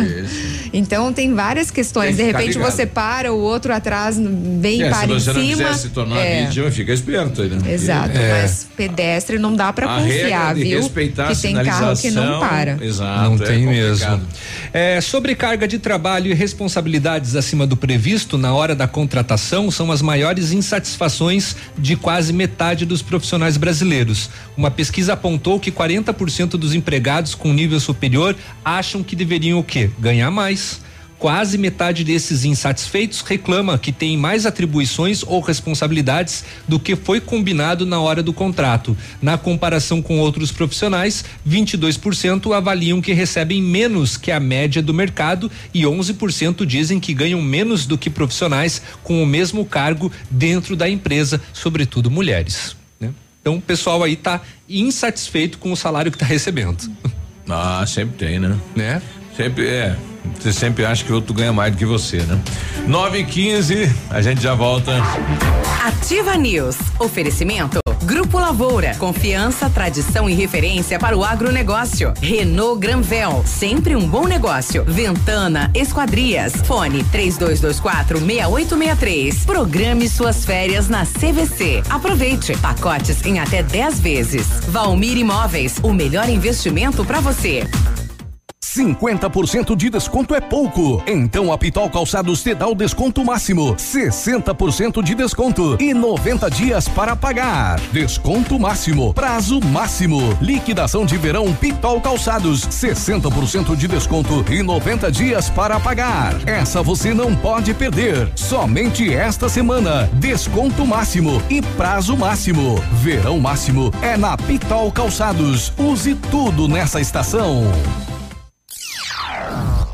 Então tem várias questões. Tem De repente ligado. você para, o outro atrás vem e É, se para em você não cima. quiser se tornar É. vítima, fica esperto aí, né? Exato, Porque- mas pedestre não dá pra A regra confiar, de viu? respeitar a que tem carro que não para. Exato. Não é tem complicado. mesmo. É, sobrecarga de trabalho e responsabilidades acima do previsto na hora da contratação são as maiores insatisfações de quase metade dos profissionais brasileiros. Uma pesquisa apontou que 40% dos empregados com nível superior acham que deveriam o quê? Ganhar mais. Quase metade desses insatisfeitos reclama que tem mais atribuições ou responsabilidades do que foi combinado na hora do contrato. Na comparação com outros profissionais, 22% avaliam que recebem menos que a média do mercado e 11% dizem que ganham menos do que profissionais com o mesmo cargo dentro da empresa, sobretudo mulheres. né? Então o pessoal aí está insatisfeito com o salário que está recebendo. Ah, sempre tem, né? Né? Sempre é. Você sempre acha que o outro ganha mais do que você, né? 9 e 15 a gente já volta. Ativa News. Oferecimento. Grupo Lavoura. Confiança, tradição e referência para o agronegócio. Renault Granvel. Sempre um bom negócio. Ventana Esquadrias. Fone 3224 6863. Programe suas férias na CVC. Aproveite. Pacotes em até 10 vezes. Valmir Imóveis. O melhor investimento para você. 50% de desconto é pouco. Então a Pitol Calçados te dá o desconto máximo. 60% de desconto e 90 dias para pagar. Desconto máximo, prazo máximo. Liquidação de verão Pitol Calçados. 60% de desconto e 90 dias para pagar. Essa você não pode perder. Somente esta semana. Desconto máximo e prazo máximo. Verão máximo é na Pitol Calçados. Use tudo nessa estação.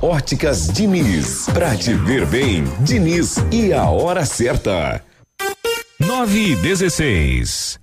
Óticas Diniz. Pra te ver bem, Diniz e a hora certa. 9 e 16.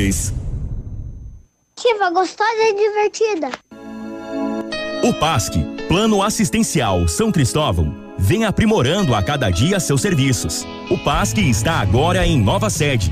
Ativa gostosa e divertida. O PASC, Plano Assistencial São Cristóvão, vem aprimorando a cada dia seus serviços. O PASC está agora em nova sede,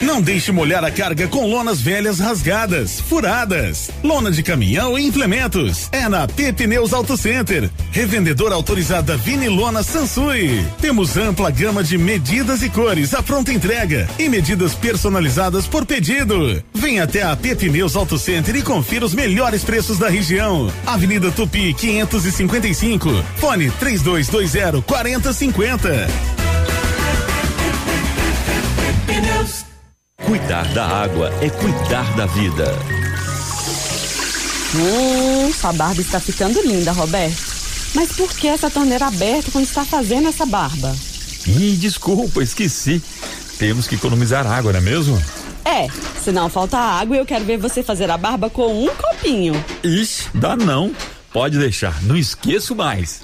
Não deixe molhar a carga com lonas velhas rasgadas, furadas. Lona de caminhão e implementos. É na P Pneus Auto Center. Revendedora autorizada Vini Lona Sansui. Temos ampla gama de medidas e cores à pronta entrega e medidas personalizadas por pedido. Venha até a P Pneus Auto Center e confira os melhores preços da região. Avenida Tupi 555. Fone 3220 4050. Cuidar da água é cuidar da vida. Hum, sua barba está ficando linda, Roberto. Mas por que essa torneira aberta quando está fazendo essa barba? Ih, desculpa, esqueci. Temos que economizar água, não é mesmo? É, se não falta água, eu quero ver você fazer a barba com um copinho. Ixi, dá não. Pode deixar, não esqueço mais.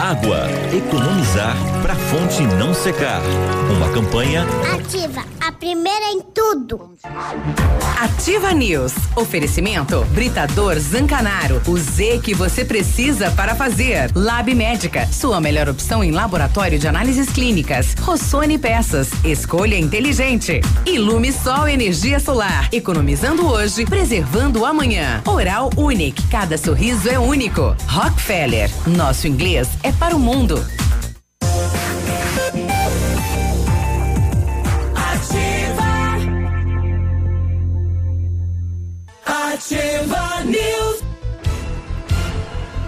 Água, economizar para fonte não secar. Uma campanha Ativa, a primeira em tudo. Ativa News. Oferecimento Britador Zancanaro. O Z que você precisa para fazer. Lab Médica. Sua melhor opção em laboratório de análises clínicas. Rossoni Peças. Escolha inteligente. Ilume Sol Energia Solar. Economizando hoje, preservando amanhã. Oral Unique. Cada sorriso é único. Rockefeller. Nosso inglês é para o mundo. Ativa News.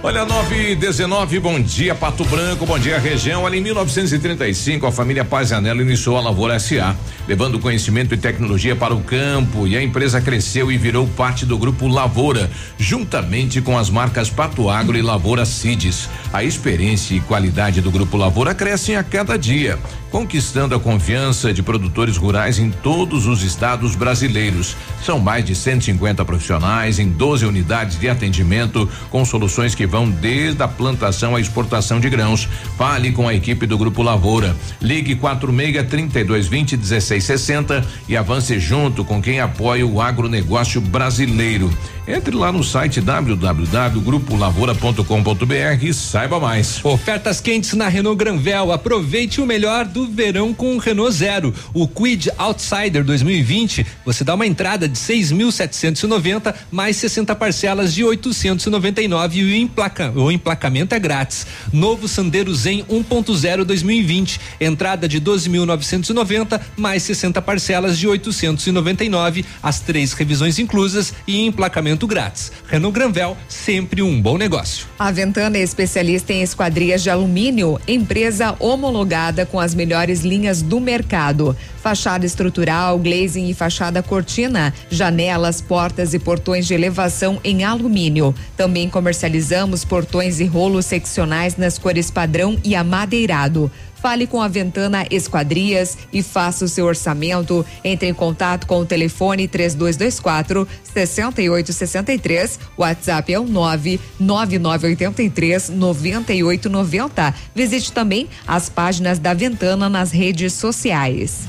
Olha, 9 e 19, bom dia, Pato Branco, bom dia, região. Olha, em 1935, a família Paz Anelo iniciou a Lavoura SA, levando conhecimento e tecnologia para o campo. E a empresa cresceu e virou parte do grupo Lavoura, juntamente com as marcas Pato Agro e Lavoura Cides. A experiência e qualidade do grupo Lavoura crescem a cada dia, conquistando a confiança de produtores rurais em todos os estados brasileiros. São mais de 150 profissionais em 12 unidades de atendimento, com soluções que vão desde a plantação à exportação de grãos. Fale com a equipe do Grupo Lavoura. Ligue 46 3220 1660 e avance junto com quem apoia o agronegócio brasileiro. Entre lá no site www.grupolavoura.com.br e saiba mais. Ofertas quentes na Renault Granvel. Aproveite o melhor do verão com o Renault Zero. O Quid Outsider 2020, você dá uma entrada de 6.790 mais 60 parcelas de 899 e o, emplaca, o emplacamento é grátis. Novo Sandero Zen 1.0 2020, entrada de 12.990 mais 60 parcelas de 899, as três revisões inclusas e emplacamento grátis. Renault Granvel, sempre um bom negócio. A Ventana é especialista em esquadrias de alumínio, empresa homologada com as melhores linhas do mercado. Fachada estrutural, glazing e fachada cortina, janelas, portas e portões de elevação em alumínio. Também comercializamos portões e rolos seccionais nas cores padrão e amadeirado. Fale com a Ventana Esquadrias e faça o seu orçamento. Entre em contato com o telefone 3224 6863. WhatsApp é o 99983 9890. Visite também as páginas da Ventana nas redes sociais.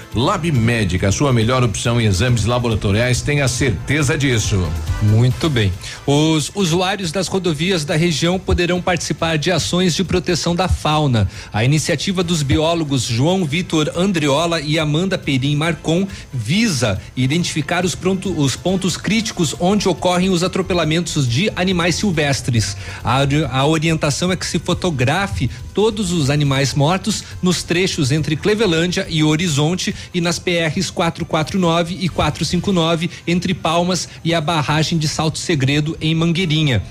Lab Médica, a sua melhor opção em exames laboratoriais, tenha certeza disso. Muito bem. Os usuários das rodovias da região poderão participar de ações de proteção da fauna. A iniciativa dos biólogos João Vitor Andriola e Amanda Perim Marcon visa identificar os, pronto, os pontos críticos onde ocorrem os atropelamentos de animais silvestres. A, a orientação é que se fotografe todos os animais mortos nos trechos entre Clevelândia e Horizonte e nas PRs 449 e 459 entre Palmas e a barragem de Salto Segredo em Mangueirinha.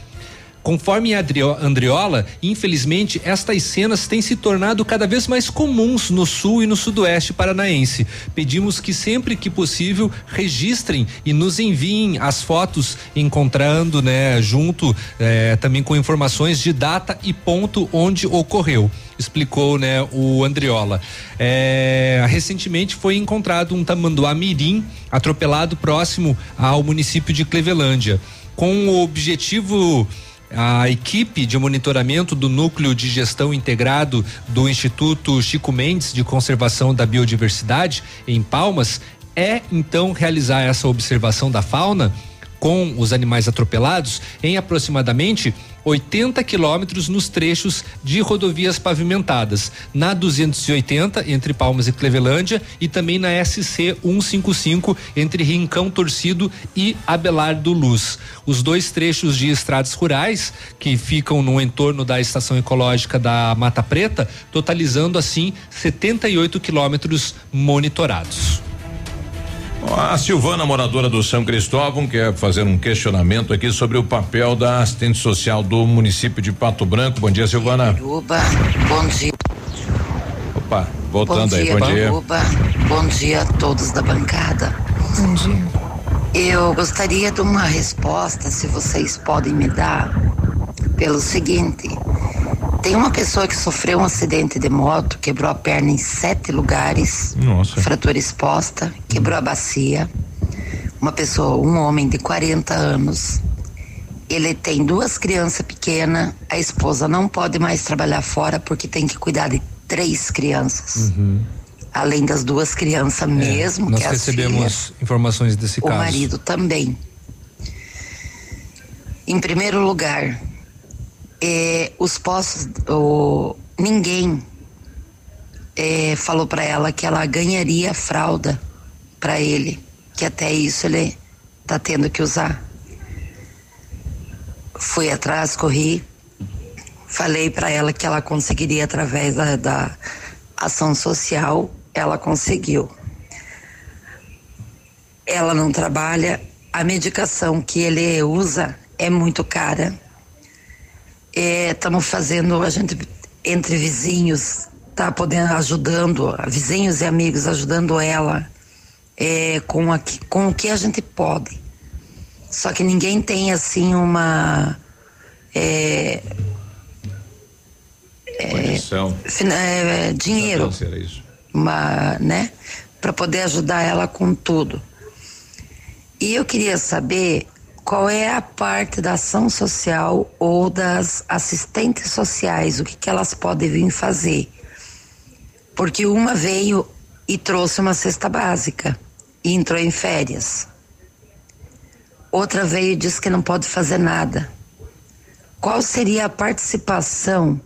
Conforme Andriola, infelizmente, estas cenas têm se tornado cada vez mais comuns no sul e no sudoeste paranaense. Pedimos que sempre que possível registrem e nos enviem as fotos encontrando, né, junto eh, também com informações de data e ponto onde ocorreu explicou né, o Andriola. É, recentemente foi encontrado um tamanduá mirim atropelado próximo ao município de Clevelândia. Com o objetivo A equipe de monitoramento do Núcleo de Gestão Integrado do Instituto Chico Mendes de Conservação da Biodiversidade, em Palmas, é então realizar essa observação da fauna com os animais atropelados em aproximadamente 80 quilômetros nos trechos de rodovias pavimentadas, na 280 entre Palmas e Clevelândia e também na SC 155 entre Rincão Torcido e Abelardo Luz. Os dois trechos de estradas rurais que ficam no entorno da estação ecológica da Mata Preta, totalizando assim 78 quilômetros monitorados. A Silvana, moradora do São Cristóvão, quer fazer um questionamento aqui sobre o papel da assistente social do município de Pato Branco. Bom dia, Silvana. Uba, bom dia. Opa, voltando bom aí, dia, bom dia. Uba, bom dia a todos da bancada. Bom dia. Eu gostaria de uma resposta, se vocês podem me dar, pelo seguinte. Tem uma pessoa que sofreu um acidente de moto, quebrou a perna em sete lugares, Nossa. fratura exposta, quebrou a bacia. Uma pessoa, um homem de 40 anos. Ele tem duas crianças pequenas, a esposa não pode mais trabalhar fora porque tem que cuidar de três crianças. Além das duas crianças mesmo, É, Nós que as recebemos filhas, informações desse o caso. marido também. Em primeiro lugar, eh, os postos, o, ninguém eh, falou para ela que ela ganharia fralda para ele, que até isso ele tá tendo que usar. Fui atrás, corri, falei para ela que ela conseguiria através da, da ação social, ela conseguiu. Ela não trabalha, a medicação que ele usa é muito cara. Estamos fazendo, a gente, entre vizinhos, tá podendo, ajudando, vizinhos e amigos ajudando ela é, com, a, com o que a gente pode. Só que ninguém tem, assim, uma. É, Condição. fina- é, dinheiro isso. uma, né, para poder ajudar ela com tudo. E eu queria saber qual é a parte da ação social ou das assistentes sociais, o que, que elas podem vir fazer. Porque uma veio e trouxe uma cesta básica e entrou em férias. Outra veio e disse que não pode fazer nada. Qual seria a participação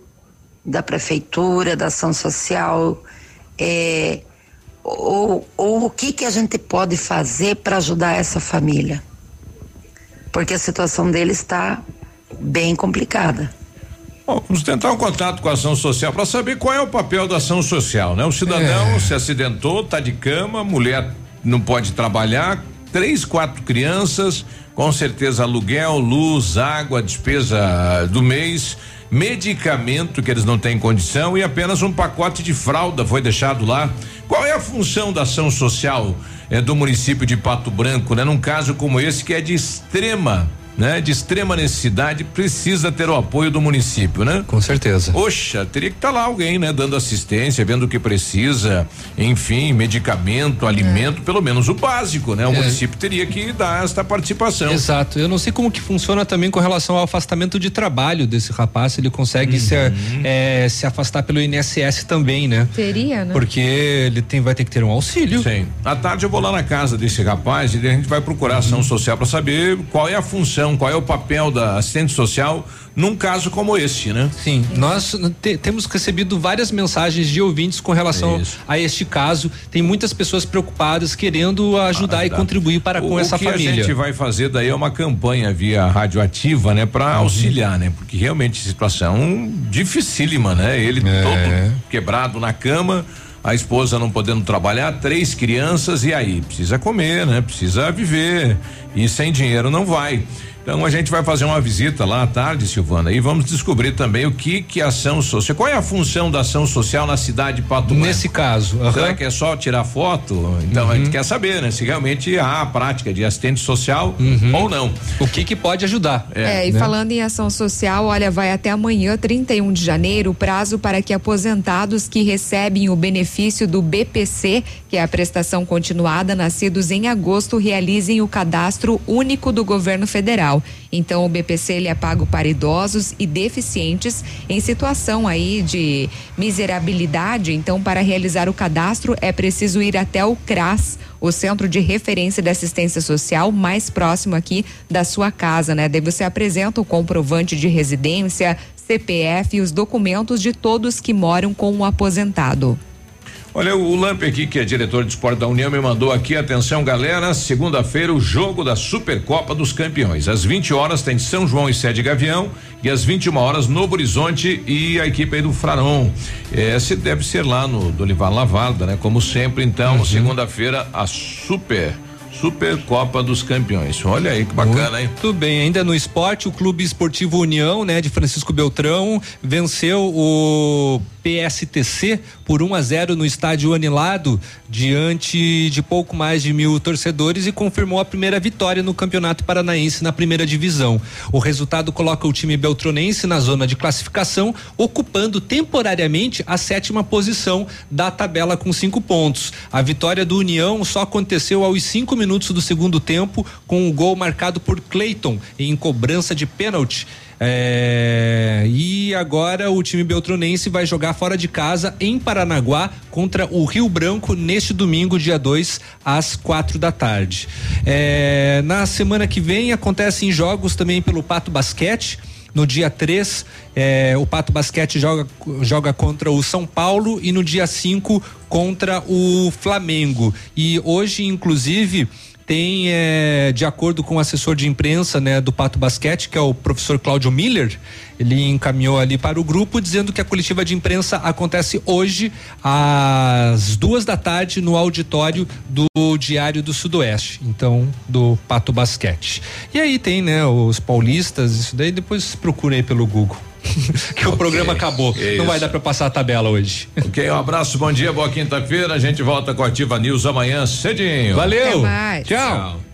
da prefeitura, da ação social, é, ou, ou o que que a gente pode fazer para ajudar essa família? Porque a situação dele está bem complicada. Bom, vamos tentar um contato com a ação social para saber qual é o papel da ação social, né? O cidadão se acidentou, tá de cama, mulher não pode trabalhar, três, quatro crianças, com certeza aluguel, luz, água, despesa do mês, medicamento que eles não têm condição e apenas um pacote de fralda foi deixado lá. Qual é a função da ação social eh, do município de Pato Branco, né? Num caso como esse que é de extrema né, de extrema necessidade precisa ter o apoio do município, né? Com certeza. Poxa, teria que estar lá alguém, né, dando assistência, vendo o que precisa, enfim, medicamento, alimento, pelo menos o básico, né? O É. município teria que dar esta participação. Exato. Eu não sei como que funciona também com relação ao afastamento de trabalho desse rapaz, se ele consegue se, Uhum. eh, se afastar pelo INSS também, né? Teria, né? Porque ele tem, vai ter que ter um auxílio. Sim. À tarde eu vou lá na casa desse rapaz e a gente vai procurar ação social para saber qual é a função, qual é o papel da assistente social num caso como este, né? Sim, nós te- temos recebido várias mensagens de ouvintes com relação a este caso. Tem muitas pessoas preocupadas querendo ajudar e contribuir para com o essa que família. a gente vai fazer daí é uma campanha via radioativa, né, para Uhum. auxiliar, né? Porque realmente situação dificílima, né? Ele É. todo quebrado na cama, a esposa não podendo trabalhar, três crianças e aí precisa comer, né? Precisa viver e sem dinheiro não vai. Então a gente vai fazer uma visita lá à tarde, Silvana, e vamos descobrir também o que que a ação social, qual é a função da ação social na cidade de Pato Branco? Nesse caso. Uhum. Será que é só tirar foto? Então a gente quer saber, né? Se realmente há a prática de assistente social ou não. O que que pode ajudar? É, e né? falando em ação social, olha, vai até amanhã, 31 de janeiro, o prazo para que aposentados que recebem o benefício do BPC, que a prestação continuada, nascidos em agosto, realizem o cadastro único do governo federal. Então o BPC ele é pago para idosos e deficientes em situação aí de miserabilidade. Então para realizar o cadastro é preciso ir até o CRAS, o Centro de Referência de Assistência Social mais próximo aqui da sua casa, né? Daí você apresenta o comprovante de residência, CPF e os documentos de todos que moram com o aposentado. Olha, o Lamp aqui, que é diretor de esporte da União, me mandou aqui, atenção galera, segunda-feira o jogo da Supercopa dos Campeões. Às 20 horas tem São João e Sede Gavião e às 21 horas Novo Horizonte e a equipe aí do Fraron. Esse deve ser lá no do Olivar Lavarda, né? Como sempre, então, uhum. segunda-feira a Super Supercopa dos Campeões. Olha aí que bacana, hein? Tudo bem. Ainda no esporte, o Clube Esportivo União, né, de Francisco Beltrão, venceu o PSTC por 1 a 0 no estádio Anilado, diante de pouco mais de mil torcedores e confirmou a primeira vitória no Campeonato Paranaense na primeira divisão. O resultado coloca o time beltronense na zona de classificação, ocupando temporariamente a sétima posição da tabela com cinco pontos. A vitória do União só aconteceu aos cinco minutos do segundo tempo, com o um gol marcado por Cleiton em cobrança de pênalti. É, e agora o time beltronense vai jogar fora de casa em Paranaguá contra o Rio Branco neste domingo, dia 2, às quatro da tarde. É, na semana que vem acontecem jogos também pelo Pato Basquete. No dia 3, é, o Pato Basquete joga, joga contra o São Paulo e no dia 5 contra o Flamengo. E hoje, inclusive, tem, é, de acordo com o assessor de imprensa né, do Pato Basquete, que é o professor Cláudio Miller, ele encaminhou ali para o grupo dizendo que a coletiva de imprensa acontece hoje às duas da tarde no auditório do Diário do Sudoeste, então do Pato Basquete. E aí tem, né, os paulistas, isso daí depois procurei pelo Google. que okay. o programa acabou. Não vai dar para passar a tabela hoje. Ok, um abraço, bom dia, boa quinta-feira. A gente volta com a Ativa News amanhã cedinho. Valeu. Tchau. Tchau.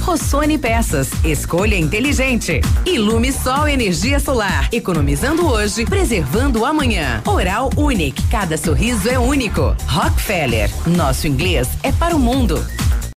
Rossoni Peças. Escolha inteligente. Ilume Sol Energia Solar. Economizando hoje, preservando amanhã. Oral Unique. Cada sorriso é único. Rockefeller. Nosso inglês é para o mundo.